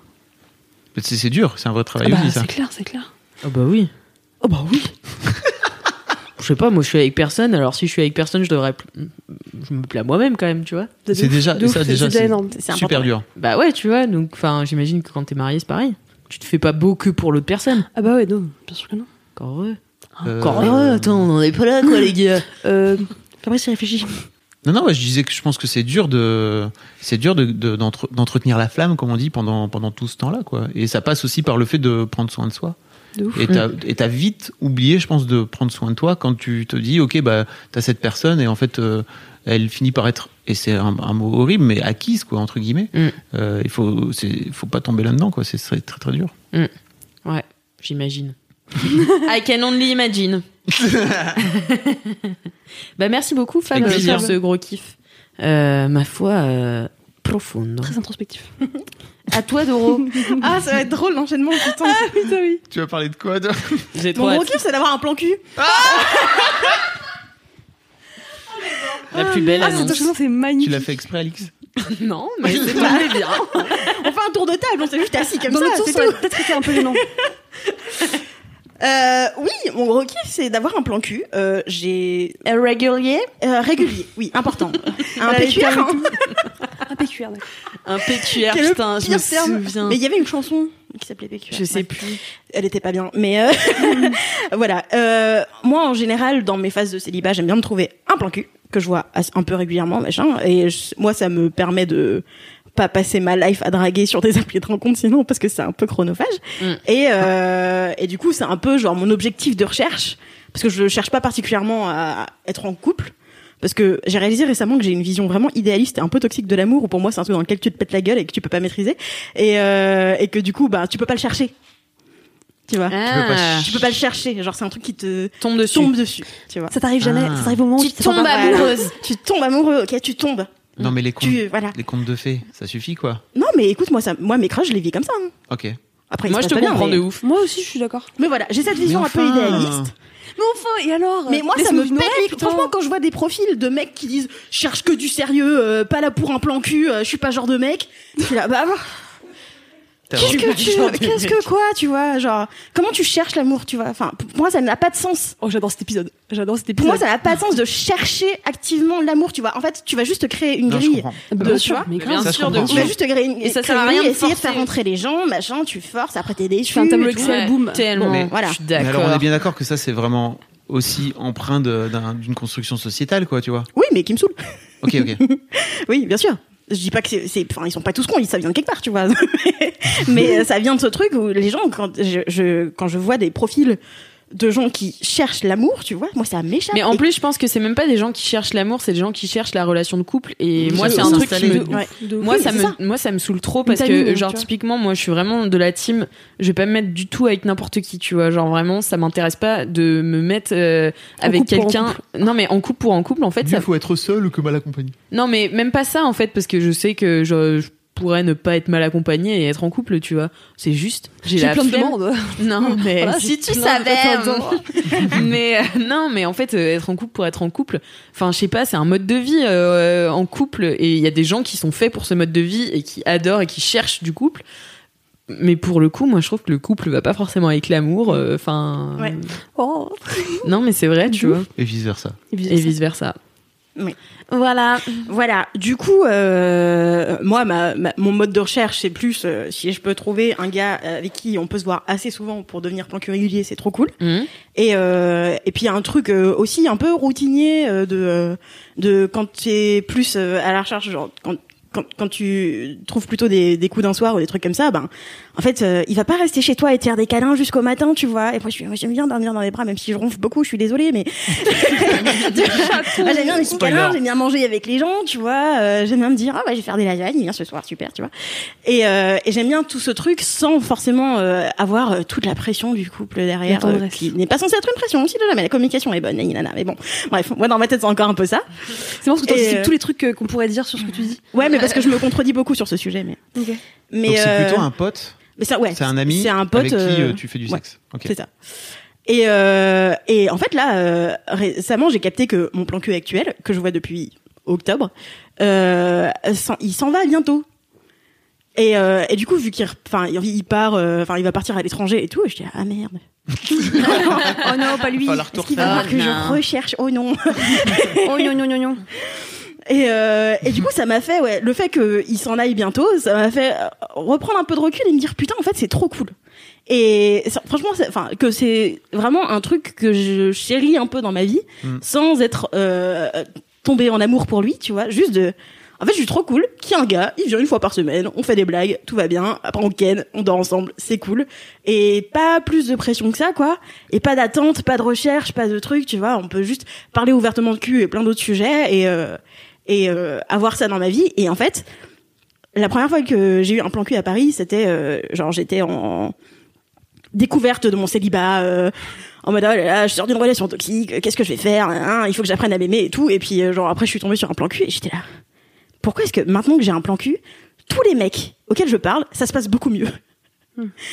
C'est c'est dur, c'est un vrai Ah travail bah aussi, ça. c'est clair, c'est clair. Ah bah oui. Oh bah oui. Je sais pas, moi je suis avec personne, alors si je suis avec personne, je devrais. Je me plais à moi-même quand même, tu vois. C'est déjà, ça déjà, c'est déjà c'est énorme. C'est super dur. Bah ouais, tu vois, donc enfin, j'imagine que quand t'es marié, c'est pareil. Tu te fais pas beau que pour l'autre personne. Ah bah ouais, non, bien sûr que non. Encore heureux. Euh, Encore heureux, attends, on en est pas là, quoi, les gars. Euh, Fabrice, il réfléchit. Non, non, ouais, je disais que je pense que c'est dur de, c'est dur de, de- d'entre- d'entretenir la flamme, comme on dit, pendant, pendant tout ce temps-là, quoi. Et ça passe aussi par le fait de prendre soin de soi. De ouf. Et t'as, et t'as vite oublié, je pense, de prendre soin de toi quand tu te dis, ok, bah, t'as cette personne et en fait, euh, elle finit par être, et c'est un, un mot horrible, mais acquise, quoi, entre guillemets. Mm. Euh, il faut, c'est, faut pas tomber là-dedans, quoi. C'est très, très, très dur. Ouais, j'imagine. I can only imagine. bah merci beaucoup, Fab, pour ce gros kiff. Euh, ma foi, euh, profonde. Très introspectif. À toi, Doro. Ah, ça va être drôle l'enchaînement, putain. Putain, oui. Tu vas parler de quoi, trop Mon gros kiff, c'est d'avoir un plan cul. La plus belle Ah, cette annonce. c'est Tu magnifique. l'as fait exprès, Alix Non, mais c'est tombé bien. On fait un tour de table, on s'est juste assis comme Dans ça, l'autre sens, c'est peut-être un peu gênant. Euh, oui, mon gros kiff, c'est d'avoir un plan cul. Euh, j'ai Régulier euh, régulier, oui, important. un PQR. hein. Un PQR, d'accord. Un PQR, putain, je me terme. souviens. Mais il y avait une chanson qui s'appelait PQR. Je sais Ouais. plus. Elle était pas bien, mais euh, voilà. Euh, moi, en général, dans mes phases de célibat, j'aime bien me trouver un plan cul que je vois un peu régulièrement, machin. Et je- moi, ça me permet de pas passer ma life à draguer sur des applis de rencontre sinon parce que c'est un peu chronophage. Mm. et euh, et du coup c'est un peu genre mon objectif de recherche parce que je cherche pas particulièrement à être en couple parce que j'ai réalisé récemment que j'ai une vision vraiment idéaliste et un peu toxique de l'amour où pour moi c'est un truc dans lequel tu te pètes la gueule et que tu peux pas maîtriser. Et euh, et que du coup bah tu peux pas le chercher. Tu vois? Ah, tu peux pas le chercher. Genre c'est un truc qui te tombe dessus. tombe dessus tu vois. Ça t'arrive jamais, Ah. ça t'arrive au moment où tu tu tombes pas- amoureuse. Tu tombes amoureux. Ok tu tombes Non, mais les contes, tu voilà les contes de fées, ça suffit, quoi. non mais écoute moi ça moi mes crushs je les vis comme ça hein. Ok. après Moi, je te pas bien, comprends mais... de ouf. Moi aussi, je suis d'accord. mais voilà j'ai cette vision un peu idéaliste Mais enfin, et alors Mais moi, ça Laisse-nous me pète putain. Franchement, quand je vois des profils de mecs qui disent « cherche que du sérieux, euh, pas là pour un plan cul, euh, je suis pas genre de mec », je suis là, bah, T'as qu'est-ce que tu... Qu'est-ce que quoi, tu vois Genre, comment tu cherches l'amour, tu vois Enfin, pour moi, ça n'a pas de sens. Oh, j'adore cet épisode. J'adore cet Pour épisode. moi, ça n'a pas de sens de chercher activement l'amour, tu vois. En fait, tu vas juste créer une Non, grille. de- tu vois mais Bien sûr, de. Tu vas juste créer une, Et ça sert à rien essayer de faire rentrer les gens, machin, tu forces, après t'es déçu. Tu fais un tableau. Excel, boum. Tellement. Voilà. Je suis Mais alors, on est bien d'accord que ça, c'est vraiment aussi empreint d'une construction sociétale, quoi, tu vois. Oui, mais qui me saoule. Ok, ok. Oui, bien sûr. Je dis pas que c'est, enfin, ils sont pas tous cons, ça vient de quelque part, tu vois. Mais euh, ça vient de ce truc où les gens, quand je, je- quand je vois des profils de gens qui cherchent l'amour, tu vois, moi ça m'échappe. Mais en plus, je pense que c'est même pas des gens qui cherchent l'amour, c'est des gens qui cherchent la relation de couple. Et moi, c'est un truc qui me. Ouais. Moi, Oui, ça me, ça. moi, ça me saoule trop parce que, genre, typiquement, moi, je suis vraiment de la team. Je vais pas me mettre du tout avec n'importe qui, tu vois. Genre, vraiment, ça m'intéresse pas de me mettre euh, avec quelqu'un. Non, mais en couple pour en couple, en fait, ça. faut être seul que mal accompagné. Non, mais même pas ça, en fait, parce que je sais que je, je pourrais ne pas être mal accompagnée et être en couple, tu vois. C'est juste, j'ai la plein de flemme. demandes. Non, mais Voilà, si tu savais. mais euh, non, mais en fait, euh, être en couple pour être en couple, enfin, je sais pas, c'est un mode de vie euh, en couple et il y a des gens qui sont faits pour ce mode de vie et qui adorent et qui cherchent du couple. Mais pour le coup, moi, je trouve que le couple va pas forcément avec l'amour. euh, Enfin, Ouais. Oh. non, mais c'est vrai, tu vois, Et vice versa. et vice versa. Oui. Voilà. Voilà. Du coup, euh, moi, ma, ma- mon mode de recherche, c'est plus euh, si je peux trouver un gars avec qui on peut se voir assez souvent pour devenir plan régulier, c'est trop cool. Mhm. Et euh, et puis il y a un truc euh, aussi un peu routinier euh, de euh, de quand tu es plus euh, à la recherche, genre quand quand, quand tu trouves plutôt des, des coups d'un soir ou des trucs comme ça, ben en fait, euh, il va pas rester chez toi et te faire des câlins jusqu'au matin, tu vois. Et moi, je suis, moi, j'aime bien dormir dans les bras, même si je ronfle beaucoup, je suis désolée, mais j'aime bien les petits câlins, j'aime bien manger avec les gens, tu vois. Euh, j'aime bien me dire, ah ouais, je vais faire des lasagnes, il vient ce soir, super, tu vois. Et, euh, et j'aime bien tout ce truc sans forcément euh, avoir euh, toute la pression du couple derrière, euh, qui n'est pas censée être une pression, si jamais la communication est bonne, nanana. mais bon, bref, moi dans ma tête c'est encore un peu ça. C'est bon parce que euh, tous les trucs qu'on pourrait dire sur ce que tu dis. Ouais, mais parce que je me contredis beaucoup sur ce sujet, mais. Mais Donc c'est euh, plutôt un pote, mais ça, ouais, c'est un ami c'est un pote avec qui euh, euh, tu fais du ouais. sexe. Ok. C'est ça. Et, euh, et en fait, là, euh, récemment, j'ai capté que mon plan cul actuel, que je vois depuis octobre, euh, il s'en va bientôt. Et, euh, et du coup, vu qu'il enfin, il part, euh, enfin, il va partir à l'étranger et tout, et je dis ah merde. oh non, pas lui. Est-ce qu'il va falloir que je recherche? Oh non. Oh non, non, non, non. Et, euh, et du coup, ça m'a fait, ouais, le fait qu'il s'en aille bientôt, ça m'a fait euh, reprendre un peu de recul et me dire putain, en fait, c'est trop cool. Et ça- franchement, c'est- enfin, que c'est vraiment un truc que je chéris un peu dans ma vie, Mm. sans être euh, tombé en amour pour lui, tu vois, juste de. En fait, je suis trop cool. Qui un gars, il vient une fois par semaine, on fait des blagues, tout va bien. Après, on ken, on dort ensemble, c'est cool. Et pas plus de pression que ça, quoi. Et pas d'attente, pas de recherche, pas de truc, tu vois. On peut juste parler ouvertement de cul et plein d'autres sujets et euh, et euh, avoir ça dans ma vie. Et en fait, la première fois que j'ai eu un plan cul à Paris, c'était euh, genre j'étais en découverte de mon célibat. euh, en mode, oh là là, je sors d'une relation toxique, qu'est-ce que je vais faire hein, Il faut que j'apprenne à m'aimer et tout. Et puis, euh, genre, après, je suis tombée sur un plan cul et j'étais là. Pourquoi est-ce que maintenant que j'ai un plan cul, tous les mecs auxquels je parle, ça se passe beaucoup mieux?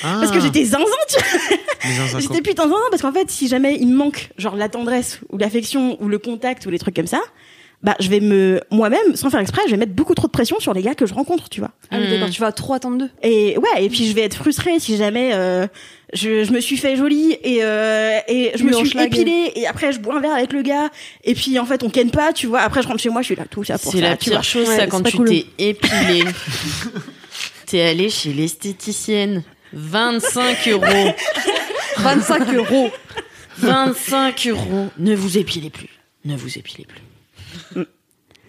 Parce que Ah, j'étais zinzin, tu vois. J'étais putain zinzin parce qu'en fait, si jamais il me manque, genre, la tendresse ou l'affection ou le contact ou les trucs comme ça, bah, je vais me, moi-même, sans faire exprès, je vais mettre beaucoup trop de pression sur les gars que je rencontre, tu vois. Ah oui, d'accord, tu vas trop attendre d'eux. Et ouais, et puis je vais être frustrée si jamais euh, je, je me suis fait jolie et euh, et je me suis épilée et après je bois un verre avec le gars et puis en fait on ken pas, tu vois. Après je rentre chez moi, je suis là tout ça pour C'est ça, la vois. pire chose, Ouais, ça, quand tu cool. t'es épilé. T'es allé chez l'esthéticienne. 25 euros. 25 euros. 25 euros. Ne vous épilez plus. Ne vous épilez plus.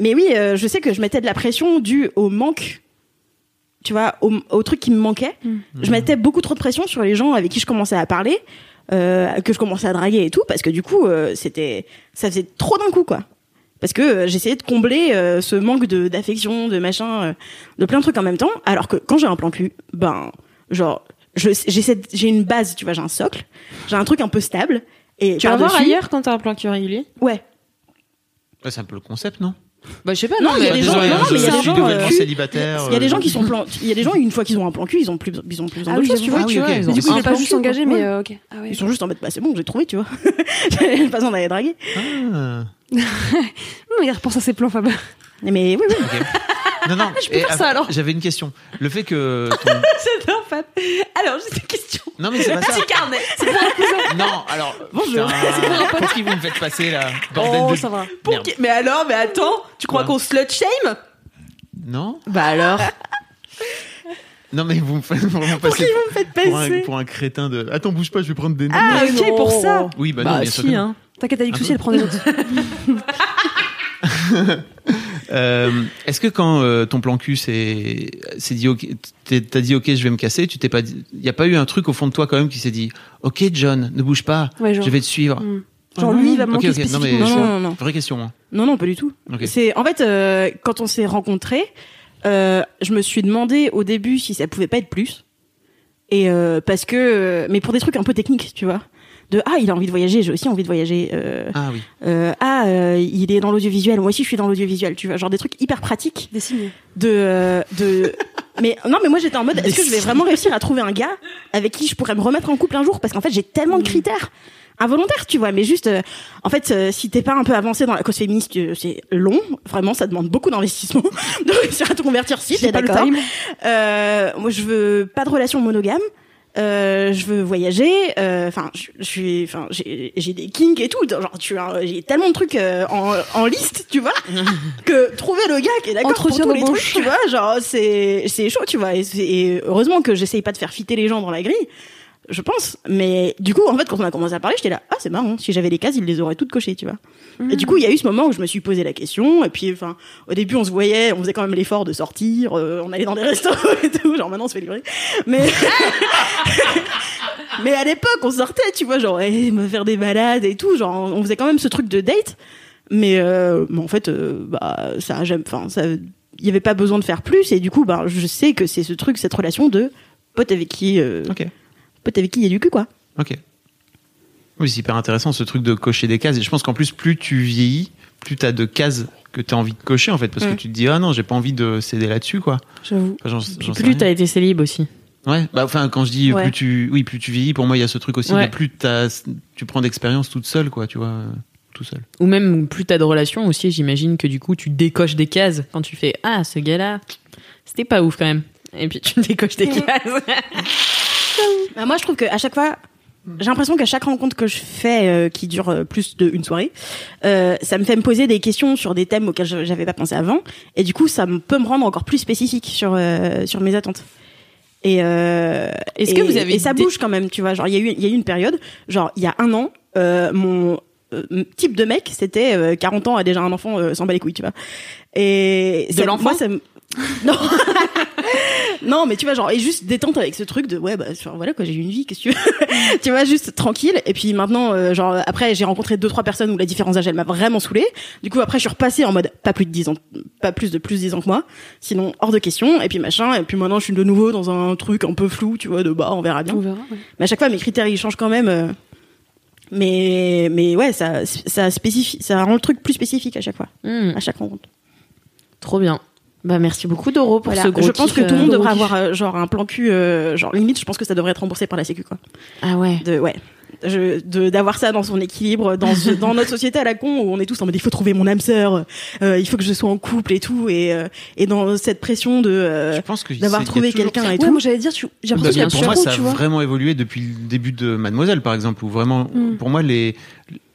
Mais oui, euh, je sais que je mettais de la pression due au manque, tu vois, au, au truc qui me manquait. Je mettais beaucoup trop de pression sur les gens avec qui je commençais à parler, euh, que je commençais à draguer et tout, parce que du coup, euh, c'était, ça faisait trop d'un coup, quoi. Parce que euh, j'essayais de combler euh, ce manque de d'affection, de machin, euh, de plein de trucs en même temps. Alors que quand j'ai un plan cul, ben, genre, je, j'essaie, de- j'ai une base, tu vois, j'ai un socle, j'ai un truc un peu stable. Et Tu vas voir ailleurs quand t'as un plan cul régulier? Ouais. ouais, c'est un peu le concept, non? Bah, je sais pas. Non, il y a des gens- euh, non, mais il y a des gens, euh, célibataire. Il y a des gens qui sont plan... il y a des gens une fois qu'ils ont un plan cul, ils ont plus ils ont plus besoin Ah oui, chose, tu vois. Ah oui, ok. ils Mais du coup, ont il un est pas juste cul, engagé, quoi. mais euh, ok. Ah ouais. Ils sont juste en mode bah c'est bon, j'ai trouvé, tu vois. J'ai pas besoin d'aller draguer. Ah. Non, il repense à ses plans, Fab. Mais oui oui. Non, non. Je peux et faire ça, alors. J'avais une question. Le fait que. ton- J'adore, Fab. Alors, j'ai une question. Non, mais c'est pas ça. Petit carnet. Non, alors. Bonjour. putain, Pour qui vous me faites passer là Bordel Oh, de. ça va. Pour qui- Mais alors, mais attends, tu crois Quoi qu'on slut shame? Non Bah alors. Non, mais vous me faites vraiment passer. qui vous me faites pour un, passer? pour un crétin de. Attends, bouge pas, je vais prendre des notes. Ah, ok, non. pour ça. oui, bah, non, Bah, bien sûr. si, non. hein. T'inquiète, avec Un souci, peu. elle prend des notes. Euh, Est-ce que quand euh, ton plan cul s'est s'est dit ok, t'as dit ok, je vais me casser, tu t'es pas, dit- y a pas eu un truc au fond de toi quand même qui s'est dit ok John, ne bouge pas, Ouais, genre. je vais te suivre. Hmm. Genre, lui, il va me Ok, manquer ok, non mais. Non, non, non. vraie question. hein. Non non, pas du tout. C'est en fait euh, quand on s'est rencontrés, euh, je me suis demandé au début si ça pouvait pas être plus. Et euh, parce que euh, mais pour des trucs un peu techniques, tu vois. De ah, il a envie de voyager, j'ai aussi envie de voyager. Euh, Ah oui. euh, ah, euh, il est dans l'audiovisuel, moi aussi je suis dans l'audiovisuel, tu vois, genre des trucs hyper pratiques. Des signes. de euh, de mais non mais moi j'étais en mode est-ce que je vais vraiment réussir à trouver un gars avec qui je pourrais me remettre en couple un jour? Parce qu'en fait j'ai tellement de critères involontaires tu vois mais juste euh, en fait euh, si t'es pas un peu avancé dans la cause féministe euh, c'est long vraiment ça demande beaucoup d'investissement de réussir à te convertir si t'es d'accord euh, moi je veux pas de relation monogame euh, je veux voyager euh, enfin je, je suis enfin j'ai des kinks et tout. Genre tu vois j'ai tellement de trucs euh, en, en liste tu vois que trouver le gars qui est d'accord pour tous les trucs tu vois genre c'est c'est chaud tu vois. Et, et heureusement que j'essaye pas de faire fitter les gens dans la grille Je pense. Mais du coup, en fait, quand on a commencé à parler, j'étais là, ah, c'est marrant. Si j'avais les cases, ils les auraient toutes cochées, tu vois. Et du coup, il y a eu ce moment où je me suis posé la question. Et puis, enfin, au début, on se voyait, on faisait quand même l'effort de sortir, euh, on allait dans des restos et tout. Genre, maintenant, on se fait livrer. Mais, mais à l'époque, on sortait, tu vois, genre, eh, me faire des balades et tout. Genre, on faisait quand même ce truc de date. Mais, euh, mais en fait, euh, bah, ça jamais, enfin, ça, il y avait pas besoin de faire plus. Et du coup, bah, je sais que c'est ce truc, cette relation de pote avec qui, euh, Ok. Pote avec qui il y a du cul, quoi. Ok. Oui, c'est hyper intéressant ce truc de cocher des cases. Et je pense qu'en plus, plus tu vieillis, plus tu as de cases que tu as envie de cocher en fait. Parce Mm. que tu te dis, ah non, j'ai pas envie de céder là-dessus quoi. J'avoue. Enfin, plus rien. t'as été célib aussi. Ouais, bah enfin quand je dis Ouais. plus tu oui, plus tu vieillis, pour moi il y a ce truc aussi Ouais. de plus t'as- tu prends d'expérience toute seule quoi, tu vois, euh, tout seul. Ou même plus t'as de relations aussi, j'imagine que du coup tu décoches des cases quand tu fais Ah, ce gars-là, c'était pas ouf quand même. Et puis tu décoches des cases. Bah, moi, je trouve qu'à chaque fois, j'ai l'impression qu'à chaque rencontre que je fais, euh, qui dure euh, plus d'une soirée, euh, ça me fait me poser des questions sur des thèmes auxquels j'avais pas pensé avant, et du coup, ça me- peut me rendre encore plus spécifique sur euh, sur mes attentes. Et euh, Est-ce que vous avez et ça bouge quand même, tu vois. Genre, il y a eu il y a eu une période, genre il y a un an, euh, mon type de mec, c'était euh, 40 ans, a déjà un enfant, s'en bat les couilles, tu vois. Et De l'enfant non. non, mais tu vois, genre, et juste détente avec ce truc de, ouais, bah, enfin, voilà, quoi, j'ai eu une vie, qu'est-ce que tu veux Tu vois, juste tranquille. Et puis maintenant, euh, genre, après, j'ai rencontré deux, trois personnes où la différence d'âge, elle m'a vraiment saoulée. Du coup, après, je suis repassée en mode, pas plus de 10 ans, pas plus de plus de 10 ans que moi. Sinon, hors de question. Et puis, machin. Et puis maintenant, je suis de nouveau dans un truc un peu flou, tu vois, de, bah, on verra bien. On verra. ouais. Mais à chaque fois, mes critères, ils changent quand même. euh, mais, mais ouais, ça, ça spécifie, ça rend le truc plus spécifique à chaque fois, Hmm, à chaque rencontre. trop bien. Bah merci beaucoup Doro pour Voilà. ce gros je pense que tout le monde euh, devrait avoir euh, genre un plan cul, euh, genre limite, je pense que ça devrait être remboursé par la Sécu, quoi. Ah ouais. De, ouais. D'avoir ça dans son équilibre, dans, ce- dans notre société à la con où on est tous en mode il faut trouver mon âme sœur, euh, il faut que je sois en couple et tout, et, euh, et dans cette pression de, euh, d'avoir trouvé quelqu'un et Ouais, tout. moi j'allais dire, tu- j'ai l'impression a pour moi, ça a vraiment évolué depuis le début de Mademoiselle, par exemple, où vraiment, Mm. pour moi, les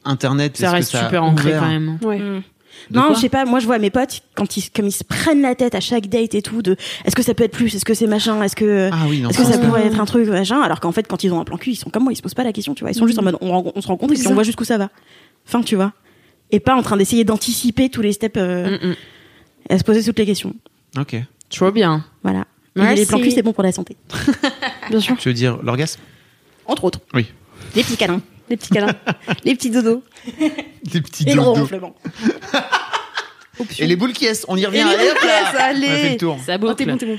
Internet, Ça reste ça super ancré quand même. Ouais. Mm. De non, je sais pas, moi je vois mes potes, quand ils, comme ils se prennent la tête à chaque date et tout, de est-ce que ça peut être plus, est-ce que c'est machin, est-ce que, Ah oui, non, est-ce que ça pourrait être un truc, machin, alors qu'en fait, quand ils ont un plan cul, ils sont comme moi, ils se posent pas la question, tu vois, ils sont juste en mode on, on se rencontre et puis on voit jusqu'où ça va. Fin, tu vois. Et pas en train d'essayer d'anticiper tous les steps, euh, Mm, mm. et à se poser toutes les questions. Ok. Trop bien. Voilà. Et Merci. les plans cul, c'est bon pour la santé. Bien sûr. Tu veux dire l'orgasme? Entre autres. Oui. Les petits câlins. Les petits câlins, les petits dodos. Des petits Et le dodos. ronflement. Et les boules qui est, on y revient. Et les allez, hop boules qui là. est, allez. On a fait le tour. Ça Oh, boucle. t'es bon, t'es bon.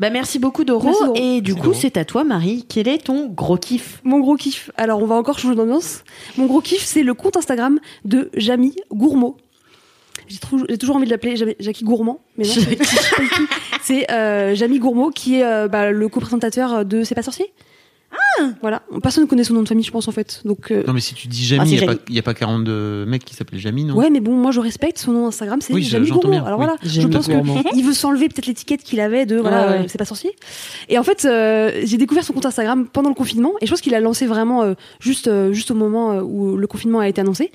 Bah merci beaucoup Doro. Merci, Doro. Et du coup Doro. c'est à toi Marie. Quel est ton gros kiff? Mon gros kiff. Alors, on va encore changer d'ambiance. Mon gros kiff, c'est le compte Instagram de Jamie Gourmaud. J'ai trou- j'ai toujours envie de l'appeler Jackie Gourmand, mais non, c'est pas du tout. c'est euh, Jamie Gourmaud qui est euh, bah, le co-présentateur de C'est pas sorcier. Ah Voilà, personne ne connaît son nom de famille, je pense en fait. Donc euh, Non, mais si tu dis Ah, Jamie, c'est il Jamie. n'y a, pas 42 mecs qui s'appellent Jamie, non? Ouais, mais bon, moi je respecte son nom Instagram, c'est Oui, Jamie bien, Alors oui. voilà, je pense Gourmand. qu'il veut s'enlever peut-être l'étiquette qu'il avait de voilà, ouais. c'est pas sorcier. Et en fait, euh, j'ai découvert son compte Instagram pendant le confinement et je pense qu'il a lancé vraiment euh, juste euh, juste au moment où le confinement a été annoncé.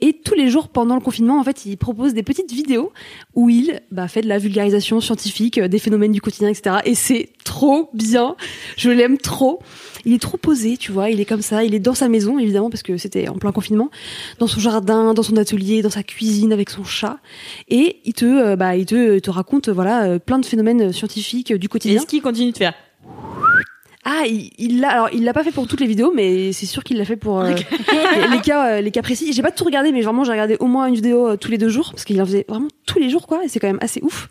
Et tous les jours pendant le confinement, en fait, il propose des petites vidéos où il bah, fait de la vulgarisation scientifique des phénomènes du quotidien, etc. Et c'est trop bien. Je l'aime trop. Il est trop posé, tu vois. Il est comme ça. Il est dans sa maison, évidemment, parce que c'était en plein confinement, dans son jardin, dans son atelier, dans sa cuisine avec son chat. Et il te, euh, bah, il te, te raconte, euh, voilà, euh, plein de phénomènes scientifiques euh, du quotidien. Est-ce qu'il continue de faire Ah, il il l'a. Alors, il l'a pas fait pour toutes les vidéos, mais c'est sûr qu'il l'a fait pour euh, les, les cas, euh, les cas précis. J'ai pas tout regardé, mais vraiment, j'ai regardé au moins une vidéo euh, tous les deux jours parce qu'il en faisait vraiment tous les jours, quoi. Et c'est quand même assez ouf.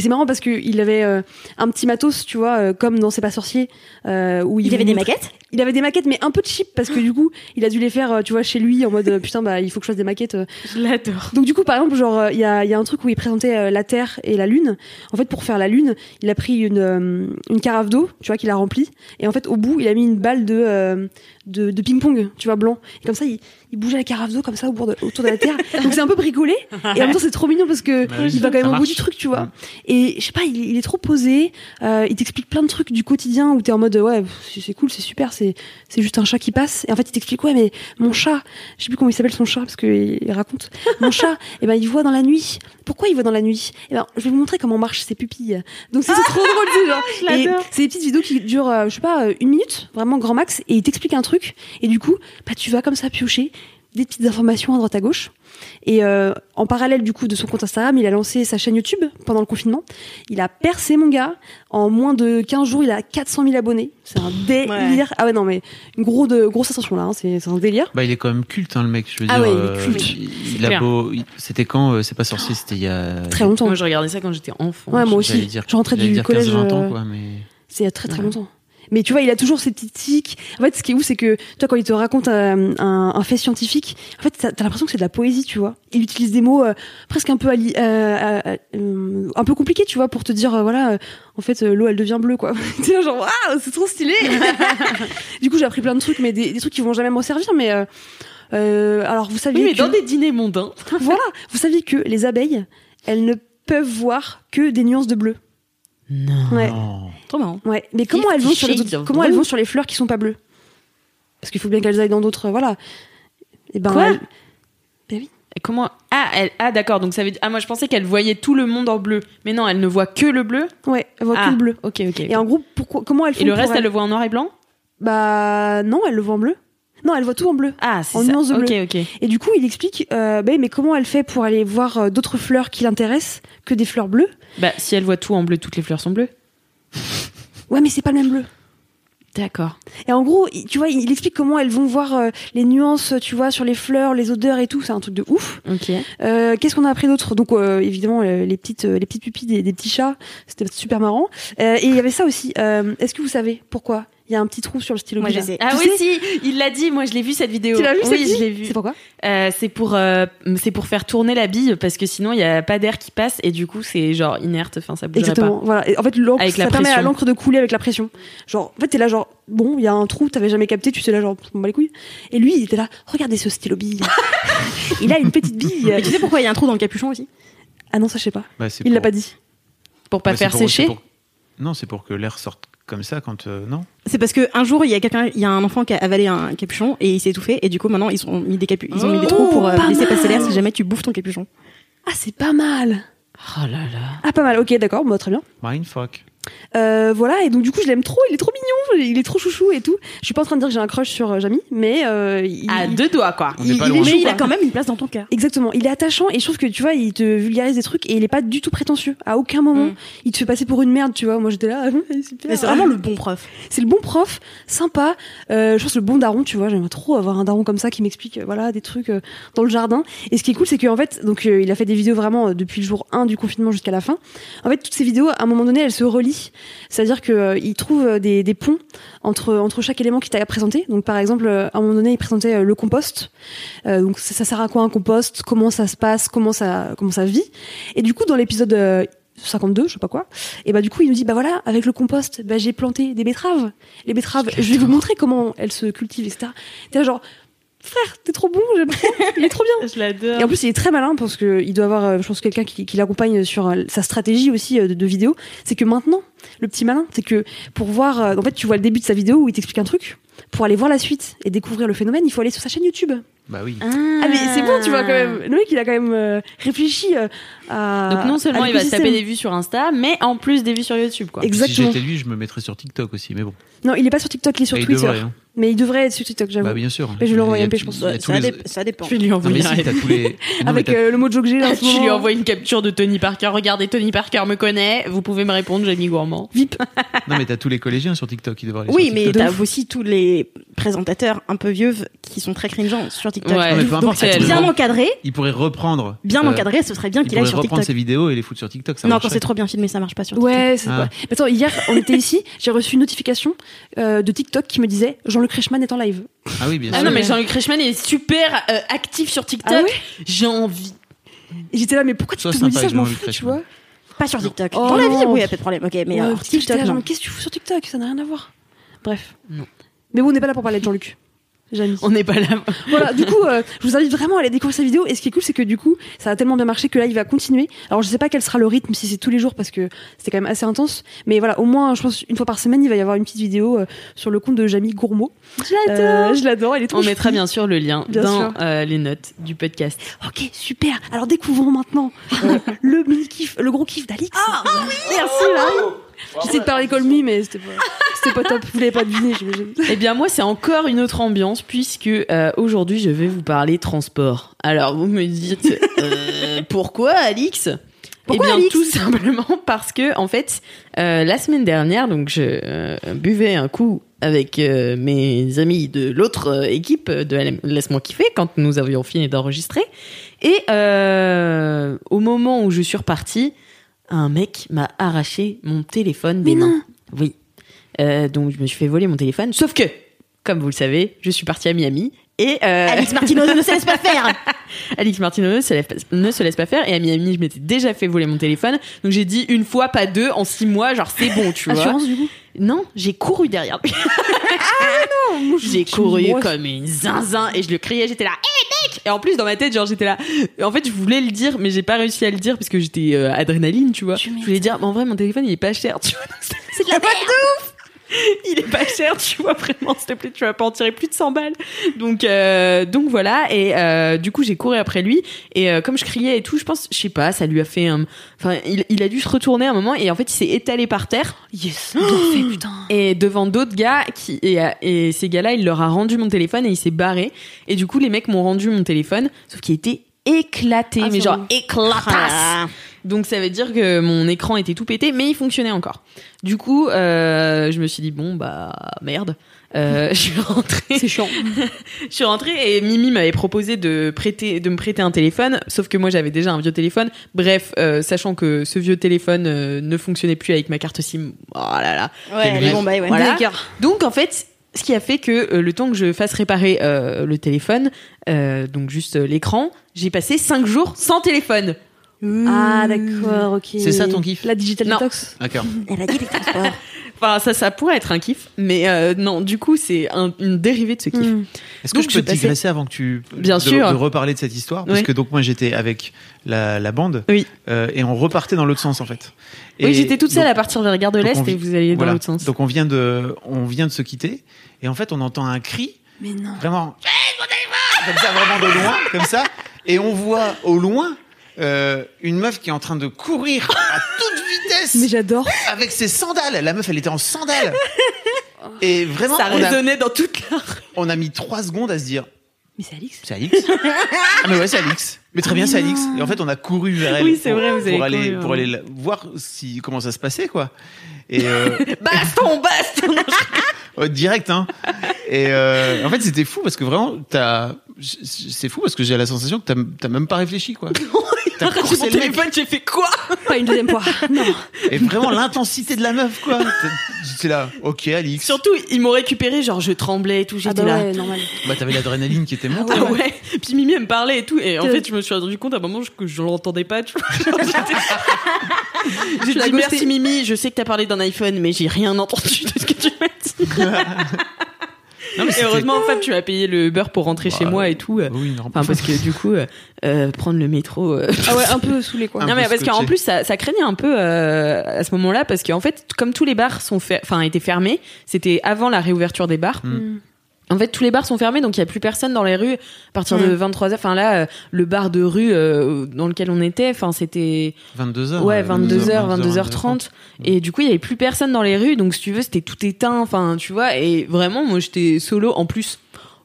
Et c'est marrant parce que il avait euh, un petit matos, tu vois, euh, comme dans C'est pas sorcier, euh, où il, Il avait des maquettes Il avait des maquettes, mais un peu cheap parce que du coup, il a dû les faire, tu vois, chez lui en mode putain, bah il faut que je fasse des maquettes. Je l'adore. donc du coup, par exemple, genre il y a, il y a un truc où il présentait euh, la Terre et la Lune. En fait, pour faire la Lune, il a pris une euh, une carafe d'eau, tu vois, qu'il a remplie, et en fait au bout, il a mis une balle de euh, de, de ping-pong, tu vois, blanc. Et comme ça, il, il bougeait la carafe d'eau comme ça au bord de- autour de la Terre. Donc c'est un peu bricolé, et en même temps c'est trop mignon parce que Bah il va quand même au bout du truc, tu vois. Mm. Et je sais pas, il, il est trop posé. euh, il t'explique plein de trucs du quotidien où t'es en mode ouais, c'est cool, c'est super, c'est c'est juste un chat qui passe. Et en fait, il t'explique ouais, mais mon chat, je sais plus comment il s'appelle son chat parce qu'il il raconte. Mon chat, et ben il voit dans la nuit. Pourquoi il voit dans la nuit? Et ben je vais vous montrer comment marchent ses pupilles. Donc c'est trop drôle, c'est genre. et c'est des petites vidéos qui durent, euh, je sais pas, euh, une minute, vraiment grand max, et il t'explique un truc. Et du coup, bah tu vas comme ça piocher des petites informations à droite à gauche. Et euh, en parallèle du coup de son compte Instagram, il a lancé sa chaîne YouTube pendant le confinement. Il a percé mon gars. En moins de 15 jours, il a 400 000 abonnés. C'est un délire. Ah ouais non mais une gros de grosse ascension là. hein. C'est un délire. Bah, il est quand même culte, hein, le mec. Je veux Ah dire, ouais, il est euh, culte. il- C'est il a clair. beau. il- C'était quand euh, C'est pas sorcier, c'était il y a. Très longtemps. Moi, je regardais ça quand j'étais enfant. Ouais, moi aussi. dire- Je rentrais du dire collège. 15-20 ans, quoi, mais. C'est il y a très très Ouais. longtemps. Mais tu vois, il a toujours ces petits tics. En fait, ce qui est ouf, c'est que toi, quand il te raconte euh, un, un fait scientifique, en fait, t'as l'impression que c'est de la poésie, tu vois. Il utilise des mots euh, presque un peu ali- euh, euh, euh, un peu compliqués, tu vois, pour te dire, euh, voilà, euh, en fait, l'eau, elle devient bleue, quoi. tu genre, waouh, c'est trop stylé. du coup, j'ai appris plein de trucs, mais des, des trucs qui vont jamais me servir. Mais euh, euh, alors, vous saviez Oui, mais que- dans des dîners mondains. voilà, vous saviez que les abeilles, elles ne peuvent voir que des nuances de bleu. Non. Ouais. Trop marrant. Ouais, mais comment elles vont sur les autres, comment Blue. elles vont sur les fleurs qui sont pas bleues? Parce qu'il faut bien qu'elles aillent dans d'autres, voilà. Et ben, Quoi? elles- Ben oui. Et Comment Ah, elle... ah d'accord. Donc ça veut dire. Ah, moi je pensais qu'elle voyait tout le monde en bleu. Mais non, elle ne voit que le bleu. ouais, elles voient ah, que le bleu. Ok, ok. Et en gros, pourquoi, comment elles font Et le reste, elles elle le voit en noir et blanc? Bah non, elles le voient en bleu. Non, elle voit tout en bleu. Ah, c'est En ça. nuance de bleu. Et du coup, il explique, euh, ben, mais comment elle fait pour aller voir euh, d'autres fleurs qui l'intéressent que des fleurs bleues? Bah, si elle voit tout en bleu, toutes les fleurs sont bleues. Ouais, mais c'est pas le même bleu. D'accord. Et en gros, tu vois, il explique comment elles vont voir euh, les nuances, tu vois, sur les fleurs, les odeurs et tout. C'est un truc de ouf. Ok. Euh, Qu'est-ce qu'on a appris d'autre? Donc euh, évidemment les petites les petites pupilles des, des petits chats, c'était super marrant. Et il y avait ça aussi. Est-ce que vous savez pourquoi? Il y a un petit trou sur le stylo Moi, je sais. Ah Tu oui, sais si, il l'a dit. Moi, je l'ai vu cette vidéo. Tu l'as vu Oui, cette je l'ai vu. C'est pourquoi Euh, c'est pour, euh, c'est pour faire tourner la bille parce que sinon il y a pas d'air qui passe et du coup c'est genre inerte. Enfin, ça bougerait Exactement. Voilà. Et en fait, l'encre, Avec ça la permet à l'encre de couler avec la pression. Genre, en fait, t'es là, genre, bon, il y a un trou, t'avais jamais capté, tu sais là, genre, on bat les couilles. Et lui, il était là, regardez ce stylo bille. il a une petite bille. Et tu sais pourquoi il y a un trou dans le capuchon aussi? Ah non, ça je sais pas. Bah, Il l'a pour- pas dit. pas. Pour pas bah, faire pour- sécher? pour- Non, c'est pour que l'air sorte comme ça quand. euh, non? C'est parce que un jour il y a quelqu'un, il y a un enfant qui a avalé un capuchon et il s'est étouffé et du coup maintenant ils ont mis des capu- ils ont mis des trous pour euh, pas laisser mal. passer l'air si jamais tu bouffes ton capuchon. Ah, c'est pas mal. Oh là là. Ah, pas mal. Ok, d'accord. Bah, très bien. Mindfuck. Euh, voilà, et donc du coup, je l'aime trop, il est trop mignon, il est trop chouchou et tout. Je suis pas en train de dire que j'ai un crush sur euh, Jamie, mais euh, il, À deux doigts quoi. Il- est Mais chou, il a quand même une place dans ton cœur. Exactement, il est attachant et je trouve que tu vois, il te vulgarise des trucs et il est pas du tout prétentieux. À aucun moment, Mm. il te fait passer pour une merde, tu vois. Moi j'étais là, super. Mais c'est vraiment le bon prof. C'est le bon prof, sympa. Euh, je pense le bon daron, tu vois. J'aimerais trop avoir un daron comme ça qui m'explique, euh, voilà, des trucs euh, dans le jardin. Et ce qui est cool, c'est qu'en fait, donc euh, il a fait des vidéos vraiment euh, depuis le jour 1 du confinement jusqu'à la fin. En fait, toutes ces vidéos, à un moment donné, elles se relient. C'est-à-dire que euh, il trouve euh, des, des ponts entre entre chaque élément qu'il t'a présenté. Donc par exemple, euh, à un moment donné, il présentait le compost. Euh, donc ça, ça sert à quoi un compost? Comment ça se passe? Comment ça comment ça vit? Et du coup, dans l'épisode euh, 52, je sais pas quoi. Et bah du coup, il nous dit bah voilà, avec le compost, bah j'ai planté des betteraves. Les betteraves, je vais vous montrer comment elles se cultivent, etc. T'es genre frère, t'es trop bon, j'aime trop, il est trop bien. Je l'adore. Et en plus, il est très malin parce que il doit avoir, euh, je pense, quelqu'un qui, qui l'accompagne sur euh, sa stratégie aussi euh, de, de vidéo. C'est que maintenant, le petit malin, c'est que pour voir, en fait, tu vois le début de sa vidéo où il t'explique un truc. Pour aller voir la suite et découvrir le phénomène, il faut aller sur sa chaîne YouTube. Bah oui. Ah mais c'est bon, tu vois quand même. Le mec, il a quand même euh, réfléchi euh, à. Donc non seulement il va se taper des vues sur Insta, mais en plus des vues sur YouTube quoi. Si Exactement. j'étais lui, je me mettrais sur TikTok aussi, mais bon. Non, il est pas sur TikTok, il est sur Bah, il Twitter. devrait, hein. Mais il devrait être sur TikTok, j'avoue. Bah bien sûr. Mais je vais lui envoyer Il un MP, je pense. il Ça, les- dé- ça dépend. Je vais lui Non envoyer mais un si, t'as tous les. Non, mais Avec t'as- euh, le mojo que j'ai là Je lui envoie une capture de Tony Parker. Regardez, Tony Parker me connaît. Vous pouvez me répondre, Jamie Gourmand. VIP. Non mais t'as tous les collégiens sur TikTok qui devraient aller Oui, sur mais t'as aussi tous les présentateurs un peu vieux qui sont très cringeants sur TikTok. Ouais, mais peu Donc c'est bien encadré, Il pourrait reprendre. bien euh, encadré, ce serait bien Il qu'il aille pourrait sur reprendre TikTok. ses vidéos et les foutre sur TikTok. Ça Non, quand c'est trop bien filmé, ça marche pas sur TikTok. Ouais, c'est Ah. Mais Attends, hier, on était ici, j'ai reçu une notification euh, de TikTok qui me disait Jean-Luc Reichmann est en live. Ah oui, bien Ah sûr. non, mais Jean-Luc Reichmann est super euh, actif sur TikTok. Ah J'ai envie. Et j'étais là, mais pourquoi tu Sois te me dis ça Je m'en fous, tu vois. Pas sur TikTok. Oh Dans la vie, oui, y a pas de problème. Ok, mais Ouais, alors, j'étais là, TikTok, genre, qu'est-ce que tu fous sur TikTok? Ça n'a rien à voir. Bref. Non. Mais bon, on n'est pas là pour parler de Jean-Luc. On n'est pas là. voilà, du coup, euh, je vous invite vraiment à aller découvrir sa vidéo. Et ce qui est cool, c'est que du coup, ça a tellement bien marché que là, il va continuer. Alors, je sais pas quel sera le rythme, si c'est tous les jours, parce que c'était quand même assez intense. Mais voilà, au moins, je pense, une fois par semaine, il va y avoir une petite vidéo euh, sur le compte de Jamie Gourmaud. Je l'adore. Euh, je l'adore, elle est trop On mettra bien sûr le lien Bien dans sûr. euh, les notes du podcast. Ok, super. Alors, découvrons maintenant euh, le mini kiff, le gros kiff d'Alix. Ah, Merci, Marie. J'essaie de parler comme lui, mais c'était pas, c'était pas top. Vous l'avez pas deviné, j'imagine. Eh bien moi c'est encore une autre ambiance puisque euh, aujourd'hui je vais vous parler transport. Alors vous me dites euh, pourquoi Alix? Pourquoi, Eh bien Alix? tout simplement parce que en fait euh, la semaine dernière donc je euh, buvais un coup avec euh, mes amis de l'autre euh, équipe de Laisse-moi kiffer quand nous avions fini d'enregistrer et euh, au moment où je suis repartie un mec m'a arraché mon téléphone des Mais mains. non. Oui. Euh, donc je me suis fait voler mon téléphone. Sauf que, comme vous le savez, je suis partie à Miami et euh, Alex Martino ne se laisse pas faire. Alix Martino ne se, laisse pas, ne se laisse pas faire. Et à Miami, je m'étais déjà fait voler mon téléphone. Donc j'ai dit une fois, pas deux, en six mois, genre c'est bon, tu vois. Assurance, du coup. Non, j'ai couru derrière lui. j'ai couru comme une zinzin et je le criais, j'étais là, hé mec Et en plus, dans ma tête, genre j'étais là. En fait, je voulais le dire, mais j'ai pas réussi à le dire parce que j'étais euh, adrénaline, tu vois. Tu je voulais dire, mais en vrai, mon téléphone il est pas cher, tu vois. C'est de la merde. il est pas cher, tu vois, vraiment, s'il te plaît, tu vas pas en tirer plus de 100 balles. Donc, euh, donc voilà, et euh, du coup, j'ai couru après lui, et euh, comme je criais et tout, je pense, je sais pas, ça lui a fait un... Enfin, il, il a dû se retourner un moment, et en fait, il s'est étalé par terre, Yes. Fait, putain. et devant d'autres gars, qui, et, et ces gars-là, il leur a rendu mon téléphone, et il s'est barré, et du coup, les mecs m'ont rendu mon téléphone, sauf qu'il était éclaté, Ah, mais genre éclatasse. Donc ça veut dire que mon écran était tout pété, mais il fonctionnait encore. Du coup, euh, je me suis dit bon bah merde. Euh, je suis rentrée. C'est chiant. Je suis rentrée et Mimi m'avait proposé de prêter, de me prêter un téléphone, sauf que moi j'avais déjà un vieux téléphone. Bref, euh, sachant que ce vieux téléphone euh, ne fonctionnait plus avec ma carte SIM. Oh là là. Ouais, bons bails, ouais. Voilà. D'accord. Donc en fait, ce qui a fait que euh, le temps que je fasse réparer euh, le téléphone, euh, donc juste euh, l'écran, j'ai passé cinq jours sans téléphone. Ah, d'accord, ok. C'est ça ton kiff La digital Non. detox. D'accord. Elle a dit les transports. Enfin, ça, ça pourrait être un kiff, mais euh, non, du coup, c'est un- une dérivée de ce kiff. Hmm. Est-ce que Donc, je peux digresser avant que tu Bien de, sûr. de reparler de cette histoire? Parce Oui. que donc moi j'étais avec la, la bande Oui. euh, et on repartait dans l'autre sens en fait. oui, Et j'étais toute seule donc- à partir vers Gare de l'Est et vous alliez dans voilà. l'autre sens. Donc on vient de on vient de se quitter et en fait on entend un cri Mais non. vraiment comme ça vraiment de loin comme ça et on voit au loin euh, une meuf qui est en train de courir à toute vitesse Mais j'adore. avec ses sandales. La meuf, elle était en sandales. Et vraiment, ça on a, résonnait dans toute la on a mis trois secondes à se dire, Mais c'est Alix. c'est Alix. ah mais ouais, c'est Alix. Mais très bien, c'est Alix. Et en fait, on a couru vers elle. Oui, c'est pour- vrai, vous avez pour aller couru, pour ouais. aller la- voir si comment ça se passait quoi. Et euh, Baston, baston ouais, direct hein. Et euh, en fait, c'était fou parce que vraiment, t'as, c'est fou parce que j'ai la sensation que t'as, même pas réfléchi quoi. T'as coursé mon téléphone, j'ai fait quoi Pas une deuxième fois. Non. Et vraiment l'intensité de la meuf quoi. J'étais là, ok Alix. Surtout, ils m'ont récupéré, genre je tremblais et tout, Ah j'étais là. ouais, normal. Bah t'avais l'adrénaline qui était montée. Ah ouais. Puis Mimi elle me parlait et tout et en fait je me suis rendu compte à un moment que je l'entendais pas tu vois. J'ai dit merci Mimi je sais que t'as parlé d'un iPhone mais j'ai rien entendu de ce que tu m'as dit. Non, mais Et heureusement Fab tu m'as payé le beurre pour rentrer Bah, chez moi et tout. euh. Oui, non, Enfin parce que du coup euh, euh, prendre le métro euh, Ah ouais, un peu saoulé quoi. Un non peu mais parce qu'en scotché. plus ça, ça craignait un peu euh, à ce moment-là parce qu'en fait comme tous les bars sont fer- enfin étaient fermés c'était avant la réouverture des bars Hmm. En fait tous les bars sont fermés donc il y a plus personne dans les rues à partir de 23h enfin là euh, le bar de rue euh, dans lequel on était enfin c'était 22h. ouais 22h 22h30 et du coup il y avait plus personne dans les rues donc si tu veux c'était tout éteint enfin tu vois et vraiment moi j'étais solo en plus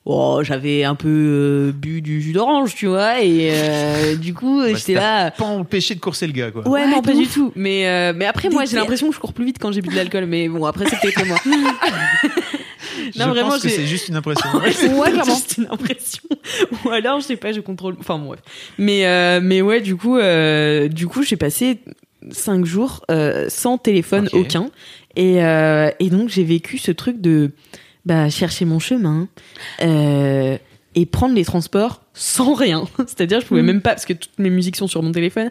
Oh, j'avais un peu euh, bu du jus d'orange, tu vois, et euh, du coup, j'étais là. Pas empêché de courser le gars, quoi. Ouais, Ouais, non, pas du tout. Mais, euh, mais après, moi, j'ai l'impression que je cours plus vite quand j'ai bu de l'alcool. Mais bon, après, c'est peut-être moi. Je non, vraiment, pense que c'est juste une impression. Ouais, clairement. juste une impression. Ou alors, je sais pas, je contrôle. Enfin, bon, bref. Mais, euh, mais ouais, du coup, euh, du coup, j'ai passé cinq jours euh, sans téléphone aucun. Et, euh, et donc, j'ai vécu ce truc de bah, chercher mon chemin. Euh, et prendre les transports sans rien. C'est-à-dire, je pouvais Mm. même pas, parce que toutes mes musiques sont sur mon téléphone.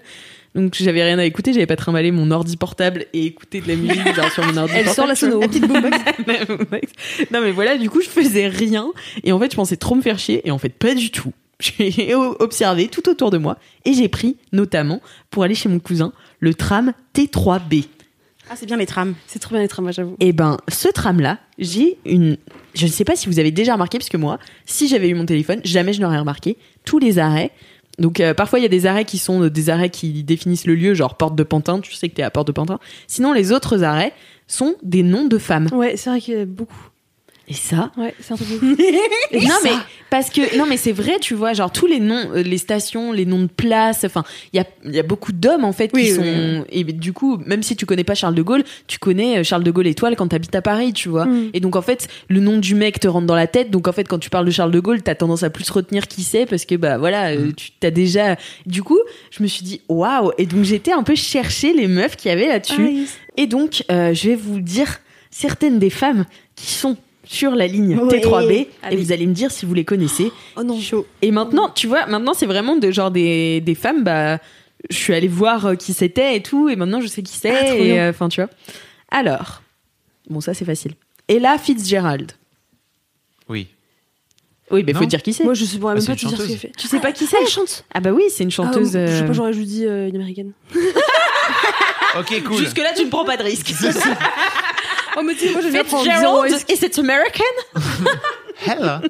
Donc, j'avais rien à écouter, j'avais pas trimballé mon ordi portable et écouter de la musique genre, sur mon ordi Elle portable. sort la sono. La petite boombox. non, mais voilà, du coup, je faisais rien. Et en fait, je pensais trop me faire chier. Et en fait, pas du tout. J'ai observé tout autour de moi. Et j'ai pris, notamment, pour aller chez mon cousin, le tram T3B. Ah, c'est bien les trams. C'est trop bien les trams, moi, j'avoue. Et ben, ce tram-là, j'ai une. Je ne sais pas si vous avez déjà remarqué, parce que moi, si j'avais eu mon téléphone, jamais je n'aurais remarqué. Tous les arrêts. Donc, euh, parfois, il y a des arrêts qui sont euh, des arrêts qui définissent le lieu, genre Porte de Pantin. Tu sais que t'es à Porte de Pantin. Sinon, les autres arrêts sont des noms de femmes. Ouais, c'est vrai qu'il y a beaucoup. Et ça, Ouais, c'est un truc. non mais parce que non mais c'est vrai tu vois genre tous les noms euh, les stations les noms de places enfin il y a il y a beaucoup d'hommes en fait qui Oui, oui, sont et du coup même si tu connais pas Charles de Gaulle tu connais euh, Charles de Gaulle étoile quand t'habites à Paris tu vois. Mm. et donc en fait le nom du mec te rentre dans la tête. Donc en fait quand tu parles de Charles de Gaulle t'as tendance à plus retenir qui c'est parce que bah voilà euh, tu t'as déjà du coup je me suis dit waouh! Et donc j'étais un peu chercher les meufs qu'il y avait là-dessus. Et donc euh, je vais vous dire certaines des femmes qui sont sur la ligne Ouais. T3B et Allez. vous allez me dire si vous les connaissez. Oh non. Chaud. Et maintenant, tu vois, maintenant c'est vraiment de genre des, des femmes, bah, je suis allée voir euh, qui c'était et tout, et maintenant je sais qui c'est, Ah, euh, enfin, tu vois. Alors, bon, ça c'est facile. Ella Fitzgerald. Oui. Oui, mais faut dire qui c'est. Moi, je sais pas Ah, même c'est pas te dire ce chanteuse. qu'elle fait. Tu sais pas qui c'est Ah, elle chante. Ah bah oui, c'est une chanteuse. Ah, Je sais euh, pas, j'aurais juste dit euh, une américaine. Ok, cool. Jusque là, tu ne prends pas de risque. Oh, mais tu sais, moi, je viens prendre risque. is it American? Hella.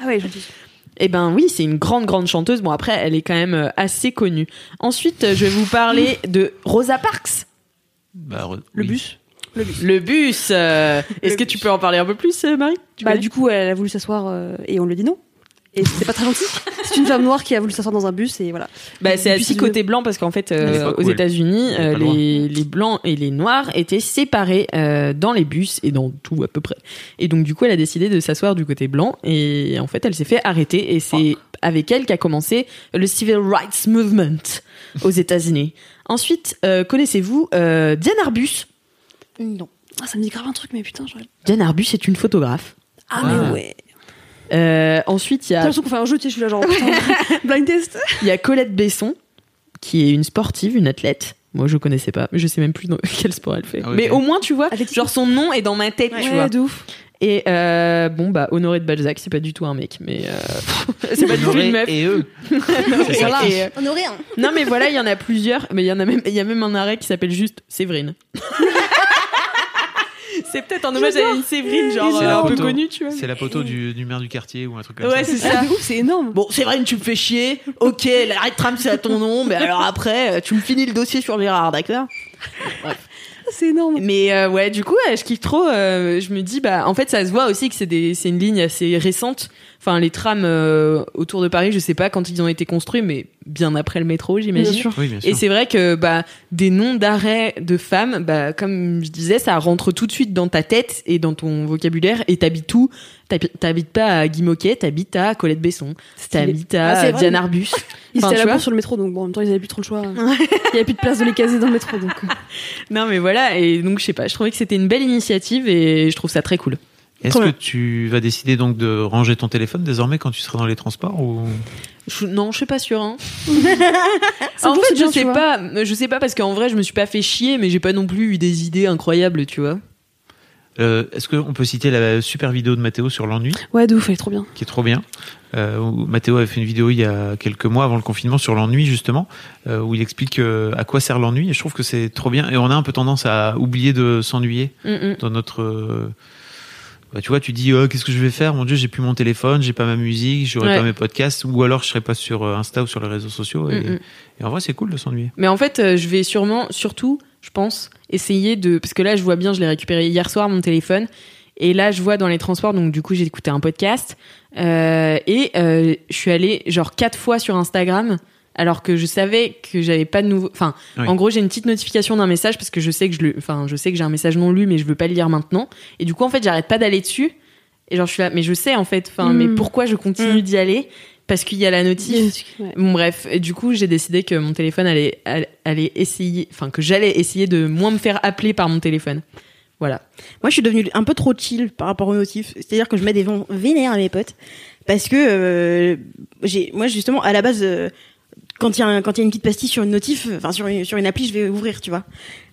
Ah ouais, gentil. Eh ben oui, c'est une grande grande chanteuse. Bon après, elle est quand même euh, assez connue. Ensuite, euh, je vais vous parler de Rosa Parks. Bah, re- Le oui. bus. Le bus. euh, Est-ce que tu peux en parler un peu plus, Marie? Tu Bah, du coup, elle a voulu s'asseoir euh, et on lui dit non. Et c'était pas très gentil. C'est une femme noire qui a voulu s'asseoir dans un bus et voilà. Bah, c'est ce- côté blanc parce qu'en fait, euh, aux. États-Unis, euh, les, les blancs et les noirs étaient séparés euh, dans les bus et dans tout à peu près. Et donc, du coup, elle a décidé de s'asseoir du côté blanc et en fait, elle s'est fait arrêter et c'est avec elle qu'a commencé le Civil Rights Movement aux États-Unis. Ensuite, euh, connaissez-vous euh, Diane Arbus? Non. Ah, ça me dit grave un truc, mais putain, j'aurais. Diane Arbus est une photographe. Ah, Ah. mais ouais. Euh, ensuite, il y T'as a l'impression qu'on fait un jeu, tu sais, je suis là genre. Blind test. Il y a Colette Besson, qui est une sportive, une athlète. Moi, je connaissais pas, mais je sais même plus dans quel sport elle fait. Ah mais au moins, tu vois, genre son nom est dans ma tête, tu vois. De ouf. Et euh, bon, bah, Honoré de Balzac, c'est pas du tout un mec, mais euh, c'est pas du tout Honoré une meuf. et eux. Voilà. Et, euh, On aurait un. non, mais voilà, il y en a plusieurs, mais il y en a même, il y a même un arrêt qui s'appelle juste Séverine. C'est peut-être un hommage à une Séverine, genre C'est euh, la un peu photo. connue, tu vois. C'est la poteau du, du maire du quartier ou un truc comme Ouais, ça. c'est ça. Ah, ouf, c'est énorme. Bon, Séverine, tu me fais chier. Ok, l'arrêt de tram, c'est à ton nom. Mais alors après, euh, tu me finis le dossier sur Gérard, d'accord? C'est énorme. Mais euh, ouais, du coup, je kiffe trop. euh, je me dis, bah, en fait, ça se voit aussi que c'est des, c'est une ligne assez récente. Enfin, les trams euh, autour de Paris, je sais pas quand ils ont été construits, mais bien après le métro, j'imagine. Bien sûr. Oui. Et c'est vrai que bah des noms d'arrêt de femmes, bah comme je disais, ça rentre tout de suite dans ta tête et dans ton vocabulaire et t'habites tout. T'habi- T'habites pas à Guy Moquet, t'habites à Colette Besson, t'habites à Ah. Diane Arbus. Ils Enfin, étaient à tu la vois. bourse sur le métro, donc bon, en même temps, ils avaient plus trop le choix. Il y avait plus de place de les caser dans le métro, donc. Non mais voilà et donc je sais pas, je trouvais que c'était une belle initiative et je trouve ça très cool. Est-ce que tu vas décider donc de ranger ton téléphone désormais quand tu seras dans les transports ou Je- non, je suis pas sûre. Hein. En fait, c'est bien, je sais pas, je sais pas parce qu'en vrai, je me suis pas fait chier, mais j'ai pas non plus eu des idées incroyables, tu vois. Euh, Est-ce qu'on peut citer la super vidéo de Mathéo sur l'ennui, Ouais, de ouf, elle est trop bien. qui est trop bien euh, où Mathéo avait fait une vidéo il y a quelques mois avant le confinement sur l'ennui justement, euh, où il explique euh, à quoi sert l'ennui. Et je trouve que c'est trop bien. Et on a un peu tendance à oublier de s'ennuyer Mm, mm. dans notre. Bah, tu vois, tu dis oh, qu'est-ce que je vais faire? Mon Dieu, j'ai plus mon téléphone, j'ai pas ma musique, j'aurai Ouais. pas mes podcasts, ou alors je serai pas sur euh, Insta ou sur les réseaux sociaux. Et, Mm, et en vrai, c'est cool de s'ennuyer. Mais en fait, euh, je vais sûrement, surtout, je pense, essayer de. Parce que là, je vois bien, je l'ai récupéré hier soir, mon téléphone. Et là, je vois dans les transports, donc du coup, j'ai écouté un podcast. Euh, et euh, je suis allée, genre, quatre fois sur Instagram. Alors que je savais que j'avais pas de nouveau. Enfin, Oui. en gros, j'ai une petite notification d'un message parce que je sais que je le. Enfin, je sais que j'ai un message non lu, mais je veux pas le lire maintenant. Et du coup, en fait, j'arrête pas d'aller dessus. Et genre, je suis là, mais je sais, en fait. Enfin, Mm. mais pourquoi je continue d'y aller? Parce qu'il y a la notif. Ouais. Bon bref, et du coup j'ai décidé que mon téléphone allait, allait, allait essayer, enfin que j'allais essayer de moins me faire appeler par mon téléphone. Voilà. Moi, je suis devenue un peu trop chill par rapport aux notifs. C'est-à-dire que je mets des vents vénères à mes potes. parce que euh, j'ai moi justement à la base euh, quand il y a un- quand il y a une petite pastille sur une notif enfin sur une, sur une appli je vais ouvrir tu vois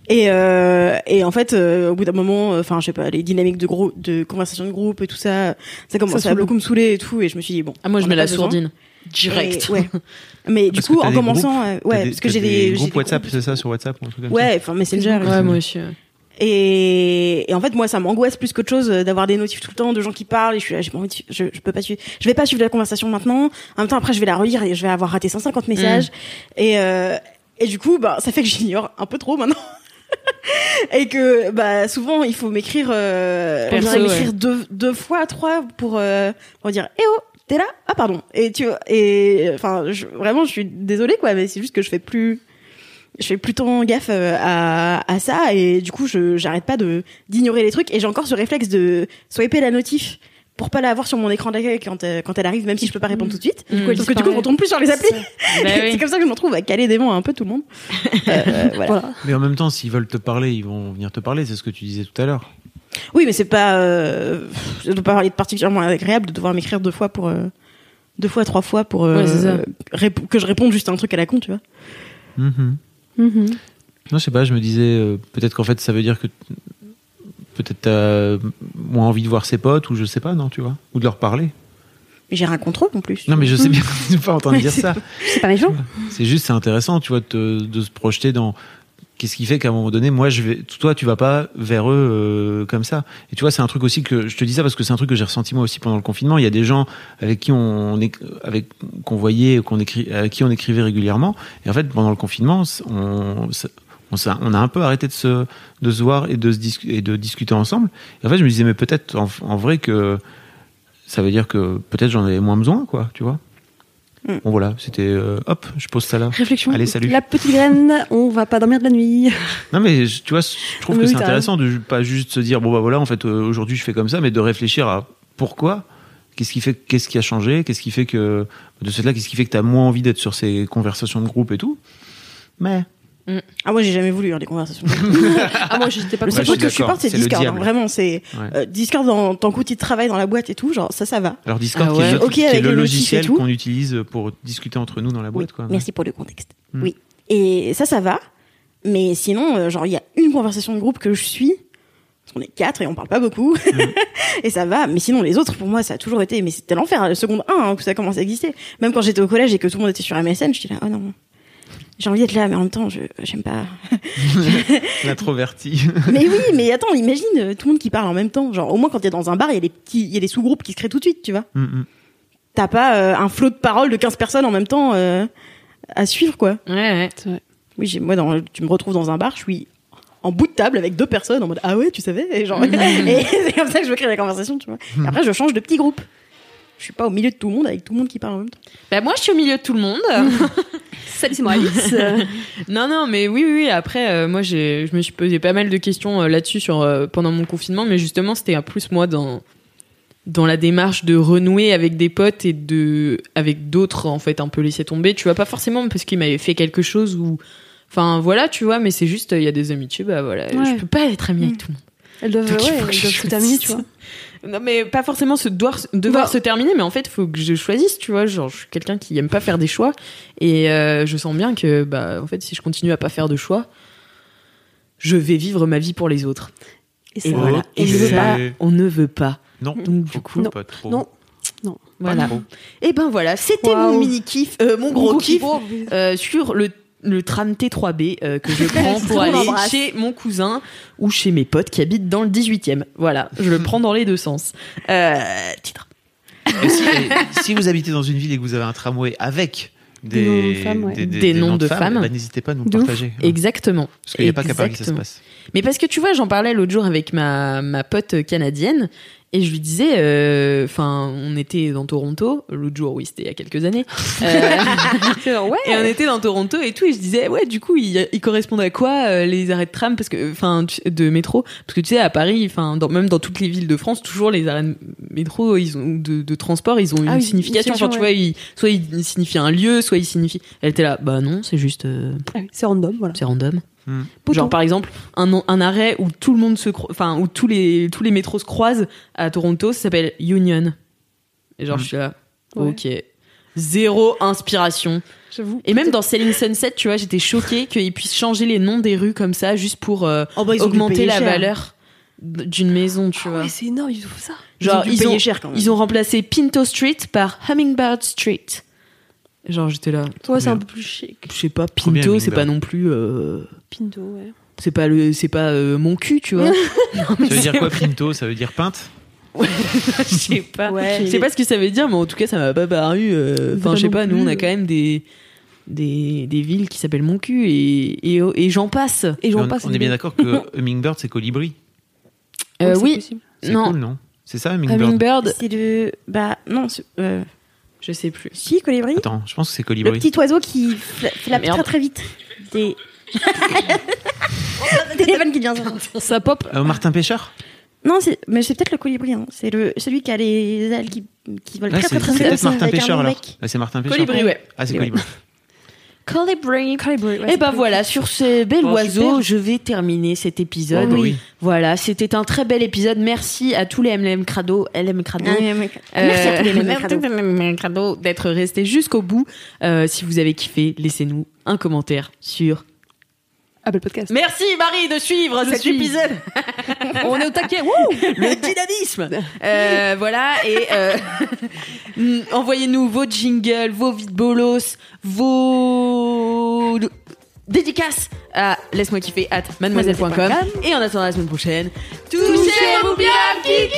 et euh, et en fait euh, au bout d'un moment enfin je sais pas les dynamiques de groupe de conversation de groupe et tout ça ça commence Ça à beaucoup me saouler et tout et je me suis dit bon Ah, moi, je mets la besoin. sourdine. Direct. Et- ouais mais du Parce coup en commençant groupes, euh, ouais des- parce que j'ai des des groupes des WhatsApp, c'est ça, sur WhatsApp ou un truc comme ouais enfin Messenger Ouais, moi aussi. ouais. Et, et en fait, moi, ça m'angoisse plus qu'autre chose euh, d'avoir des notifs tout le temps de gens qui parlent. Et je suis là, j'ai pas envie de je, je peux pas suivre. Je vais pas suivre la conversation maintenant. En même temps, après, je vais la relire et je vais avoir raté 150 messages. Et, euh, et du coup, bah, ça fait que j'ignore un peu trop maintenant. et que, bah, souvent, il faut m'écrire, euh, Perso, ouais. m'écrire deux, deux fois, trois pour, euh, pour dire, eh oh, t'es là? Ah, pardon. Et tu et, enfin, je- vraiment, je suis désolée, quoi, mais c'est juste que je fais plus, je fais plus tant gaffe euh, à, à ça et du coup je j'arrête pas de d'ignorer les trucs et j'ai encore ce réflexe de swiper la notif pour pas la voir sur mon écran d'accueil quand euh, quand elle arrive même si je peux pas répondre tout de suite Mmh. parce que du coup je retombe plus sur les applis Bah c'est oui. comme ça que je me retrouve à caler des mots à un peu tout le monde Euh, voilà. Voilà. Mais en même temps, s'ils veulent te parler, ils vont venir te parler. C'est ce que tu disais tout à l'heure. oui mais c'est pas euh, ça doit pas être particulièrement agréable de devoir m'écrire deux fois pour euh, deux fois trois fois pour euh, Ouais, que je réponde juste à un truc à la con tu vois Mhm. Mhm. Non, je sais pas, je me disais, euh, peut-être qu'en fait, ça veut dire que peut-être t'as moins envie de voir ses potes, ou je sais pas, non, tu vois, ou de leur parler. mais j'ai rien contre eux non plus Non, mais je sais bien, je suis pas en train de dire ça. C'est pas méchant. C'est juste, c'est intéressant, tu vois, te- de se projeter dans. Qu'est-ce qui fait qu'à un moment donné, moi, toi, tu vas pas vers eux euh, comme ça? Et tu vois, c'est un truc aussi que je te dis ça parce que c'est un truc que j'ai ressenti moi aussi pendant le confinement. Il y a des gens avec qui on, avec qu'on voyait, qu'on écrit, à qui on écrivait régulièrement. Et en fait, pendant le confinement, on, a un peu arrêté de se, de se voir et de se discuter ensemble. Et en fait, je me disais, mais peut-être en, en vrai que ça veut dire que peut-être j'en avais moins besoin, quoi, tu vois? Mm. Bon voilà, c'était euh, hop, je pose ça là. Réflexion. Allez, salut. La petite graine, on va pas dormir de la nuit. Non mais tu vois, je trouve Mais que oui, c'est intéressant de pas juste se dire bon bah voilà en fait euh, aujourd'hui je fais comme ça, mais de réfléchir à pourquoi, qu'est-ce qui fait, qu'est-ce qui a changé, qu'est-ce qui fait que de ce fait-là, qu'est-ce qui fait que t'as moins envie d'être sur ces conversations de groupe et tout. Mais ah moi j'ai jamais voulu avoir des conversations Ah, moi, j'étais pas Le seul je truc que je supporte, c'est Discord. hein, vraiment, c'est Ouais. euh, Discord en tant qu'outil de travail dans la boîte et tout. Genre, ça, ça va. alors Discord Ah qui est ouais. le, est logiciel qu'on utilise pour discuter entre nous dans la boîte quoi. Merci pour le contexte. Mm. Oui. Et ça, ça va. Mais sinon, euh, genre, il y a une conversation de groupe que je suis. Parce qu'on est quatre et on parle pas beaucoup. et ça va. Mais sinon, les autres, pour moi, ça a toujours été. Mais c'était l'enfer. hein, Le seconde 1 hein, que ça commence à exister. Même quand j'étais au collège et que tout le monde était sur MSN, j'étais là, oh non. J'ai envie d'être là, mais en même temps, je j'aime pas. L'introverti. mais oui, mais attends, imagine euh, tout le monde qui parle en même temps. Genre, au moins quand t'es dans un bar, il y a des petits, il y a des sous-groupes qui se créent tout de suite, tu vois. Mm, mm. T'as pas euh, un flot de paroles de 15 personnes en même temps euh, à suivre, quoi. Ouais, ouais. C'est vrai. Oui, j'ai- moi, dans, tu me retrouves dans un bar, je suis en bout de table avec deux personnes en mode ah ouais, tu savais? Et genre et c'est comme ça que je veux créer la conversation, tu vois. Et après, je change de petit groupe. Je suis pas au milieu de tout le monde avec tout le monde qui parle en même temps. Bah, moi, je suis au milieu de tout le monde. Salut, c'est moi Alice. non, non, mais oui, oui, oui. Après, euh, moi, j'ai, je me suis posé pas mal de questions euh, là-dessus sur, euh, pendant mon confinement, mais justement, c'était un plus moi dans, dans la démarche de renouer avec des potes et de, avec d'autres, en fait, un peu laisser tomber. Tu vois, pas forcément parce qu'ils m'avaient fait quelque chose ou, enfin, voilà, tu vois, mais c'est juste, il y a des amitiés, bah voilà, Ouais. je peux pas être amie avec tout le monde. Elles doivent, Donc, il ouais, faut elles doivent tu vois. Non, mais pas forcément se devoir, devoir Bah. se terminer, mais en fait, il faut que je choisisse, tu vois. Genre, je suis quelqu'un qui aime pas faire des choix. Et euh, je sens bien que, bah, en fait, si je continue à pas faire de choix, je vais vivre ma vie pour les autres. Et Et ça, voilà. Et ça, on ne veut pas. Non, Donc, du coup, faut pas trop. non. Pas Voilà. Et ben voilà, c'était mon mini kiff, euh, mon gros kiff euh, sur le le tram T3B euh, que je prends pour aller chez mon cousin ou chez mes potes qui habitent dans le 18e. Voilà, je le prends dans les deux sens. Euh, titre. Et si, et si vous habitez dans une ville et que vous avez un tramway avec Des noms de des, femmes, ouais. Des noms de femmes. bah, n'hésitez pas à nous De ouf. partager. Exactement. Parce qu'il n'y a pas qu'à Paris que ça se passe. Mais parce que tu vois, j'en parlais l'autre jour avec ma, ma pote canadienne et je lui disais, euh, enfin, on était dans Toronto, l'autre jour, oui, c'était il y a quelques années. Euh, ouais. Et on était dans Toronto et tout, et je disais, ouais, du coup, ils il correspondent à quoi euh, les arrêts de tram, parce que, enfin, de métro, parce que tu sais, à Paris, enfin, même dans toutes les villes de France, toujours les arrêts de métro, ils ont de, de transport, ils ont une Ah oui, signification. une Enfin, tu vois, ils, soit ils signifient un lieu, soit ils signifient. Elle était là, bah non, c'est juste, Ah oui, C'est random, voilà. c'est random. Genre par exemple un, un arrêt où tout le monde se enfin où tous les tous les métros se croisent à Toronto ça s'appelle Union et genre Mm. je suis là Ouais. Ok. Zéro inspiration. J'avoue. Et même dans Selling Sunset, tu vois, j'étais choquée qu'ils puissent changer les noms des rues comme ça, juste pour euh, Oh bah, ont augmenter la cher. valeur d'une maison, tu vois. Ouais, c'est énorme, ils font ça. Genre, ils ont ils ont, payer cher quand même. ils ont remplacé Pinto Street par Hummingbird Street. Genre, j'étais là. Ouais, c'est un peu plus chic. Je sais pas, Pinto, c'est pas non plus. euh, Pinto, ouais. c'est pas le, c'est pas euh, mon cul, tu vois. Non, mais Ça veut dire c'est- quoi, Pinto? Ça veut dire peinte Je sais pas. Ouais. Je sais pas ce que ça veut dire, mais en tout cas, ça m'a pas paru. euh, Enfin, je sais pas, nous, on a plus. quand même des, des, des villes qui s'appellent Mon cul et, et, et j'en passe. Et Mais j'en on, passe. on est bien d'accord que Hummingbird, c'est colibri. Euh, oui, C'est non. cool, non? C'est ça, Hummingbird? Hummingbird, C'est le. Bah, non, c'est- euh, je sais plus. si, colibri. Attends, je pense que c'est Le colibri. petit oiseau qui fla- flappe Merde. très très vite. Des. téléphone qui vient. Ça pop. Euh, Martin Pêcheur? Non, c'est mais c'est peut-être le colibri. Hein. C'est le celui qui a les ailes qui, qui volent Ouais, très c'est très très c'est très peut-être Martin avec un Pêcheur long alors. bec. Ouais, c'est Martin Pêcheur. Colibri, ouais. Ah, c'est Et colibri. Colibri. Colibri, ouais, Et bah cool. voilà, sur ce bel Bon, oiseau, super. je vais terminer cet épisode. Oh, bah oui. Voilà, c'était un très bel épisode. Merci à tous les MLM Crado, LM Crado. Ah, oui. Merci à tous les Euh, mêmes Crado d'être restés jusqu'au bout. Euh, si vous avez kiffé, laissez-nous un commentaire sur. Apple Podcast. Merci Marie de suivre Je cet suis. épisode. On est au taquet. Wouh Le dynamisme. Euh, voilà et euh, envoyez-nous vos jingles, vos vides bolos, vos dédicaces à laisse-moi kiffer at mademoiselle.com et en attendant la semaine prochaine, touchez-vous bien Kiki.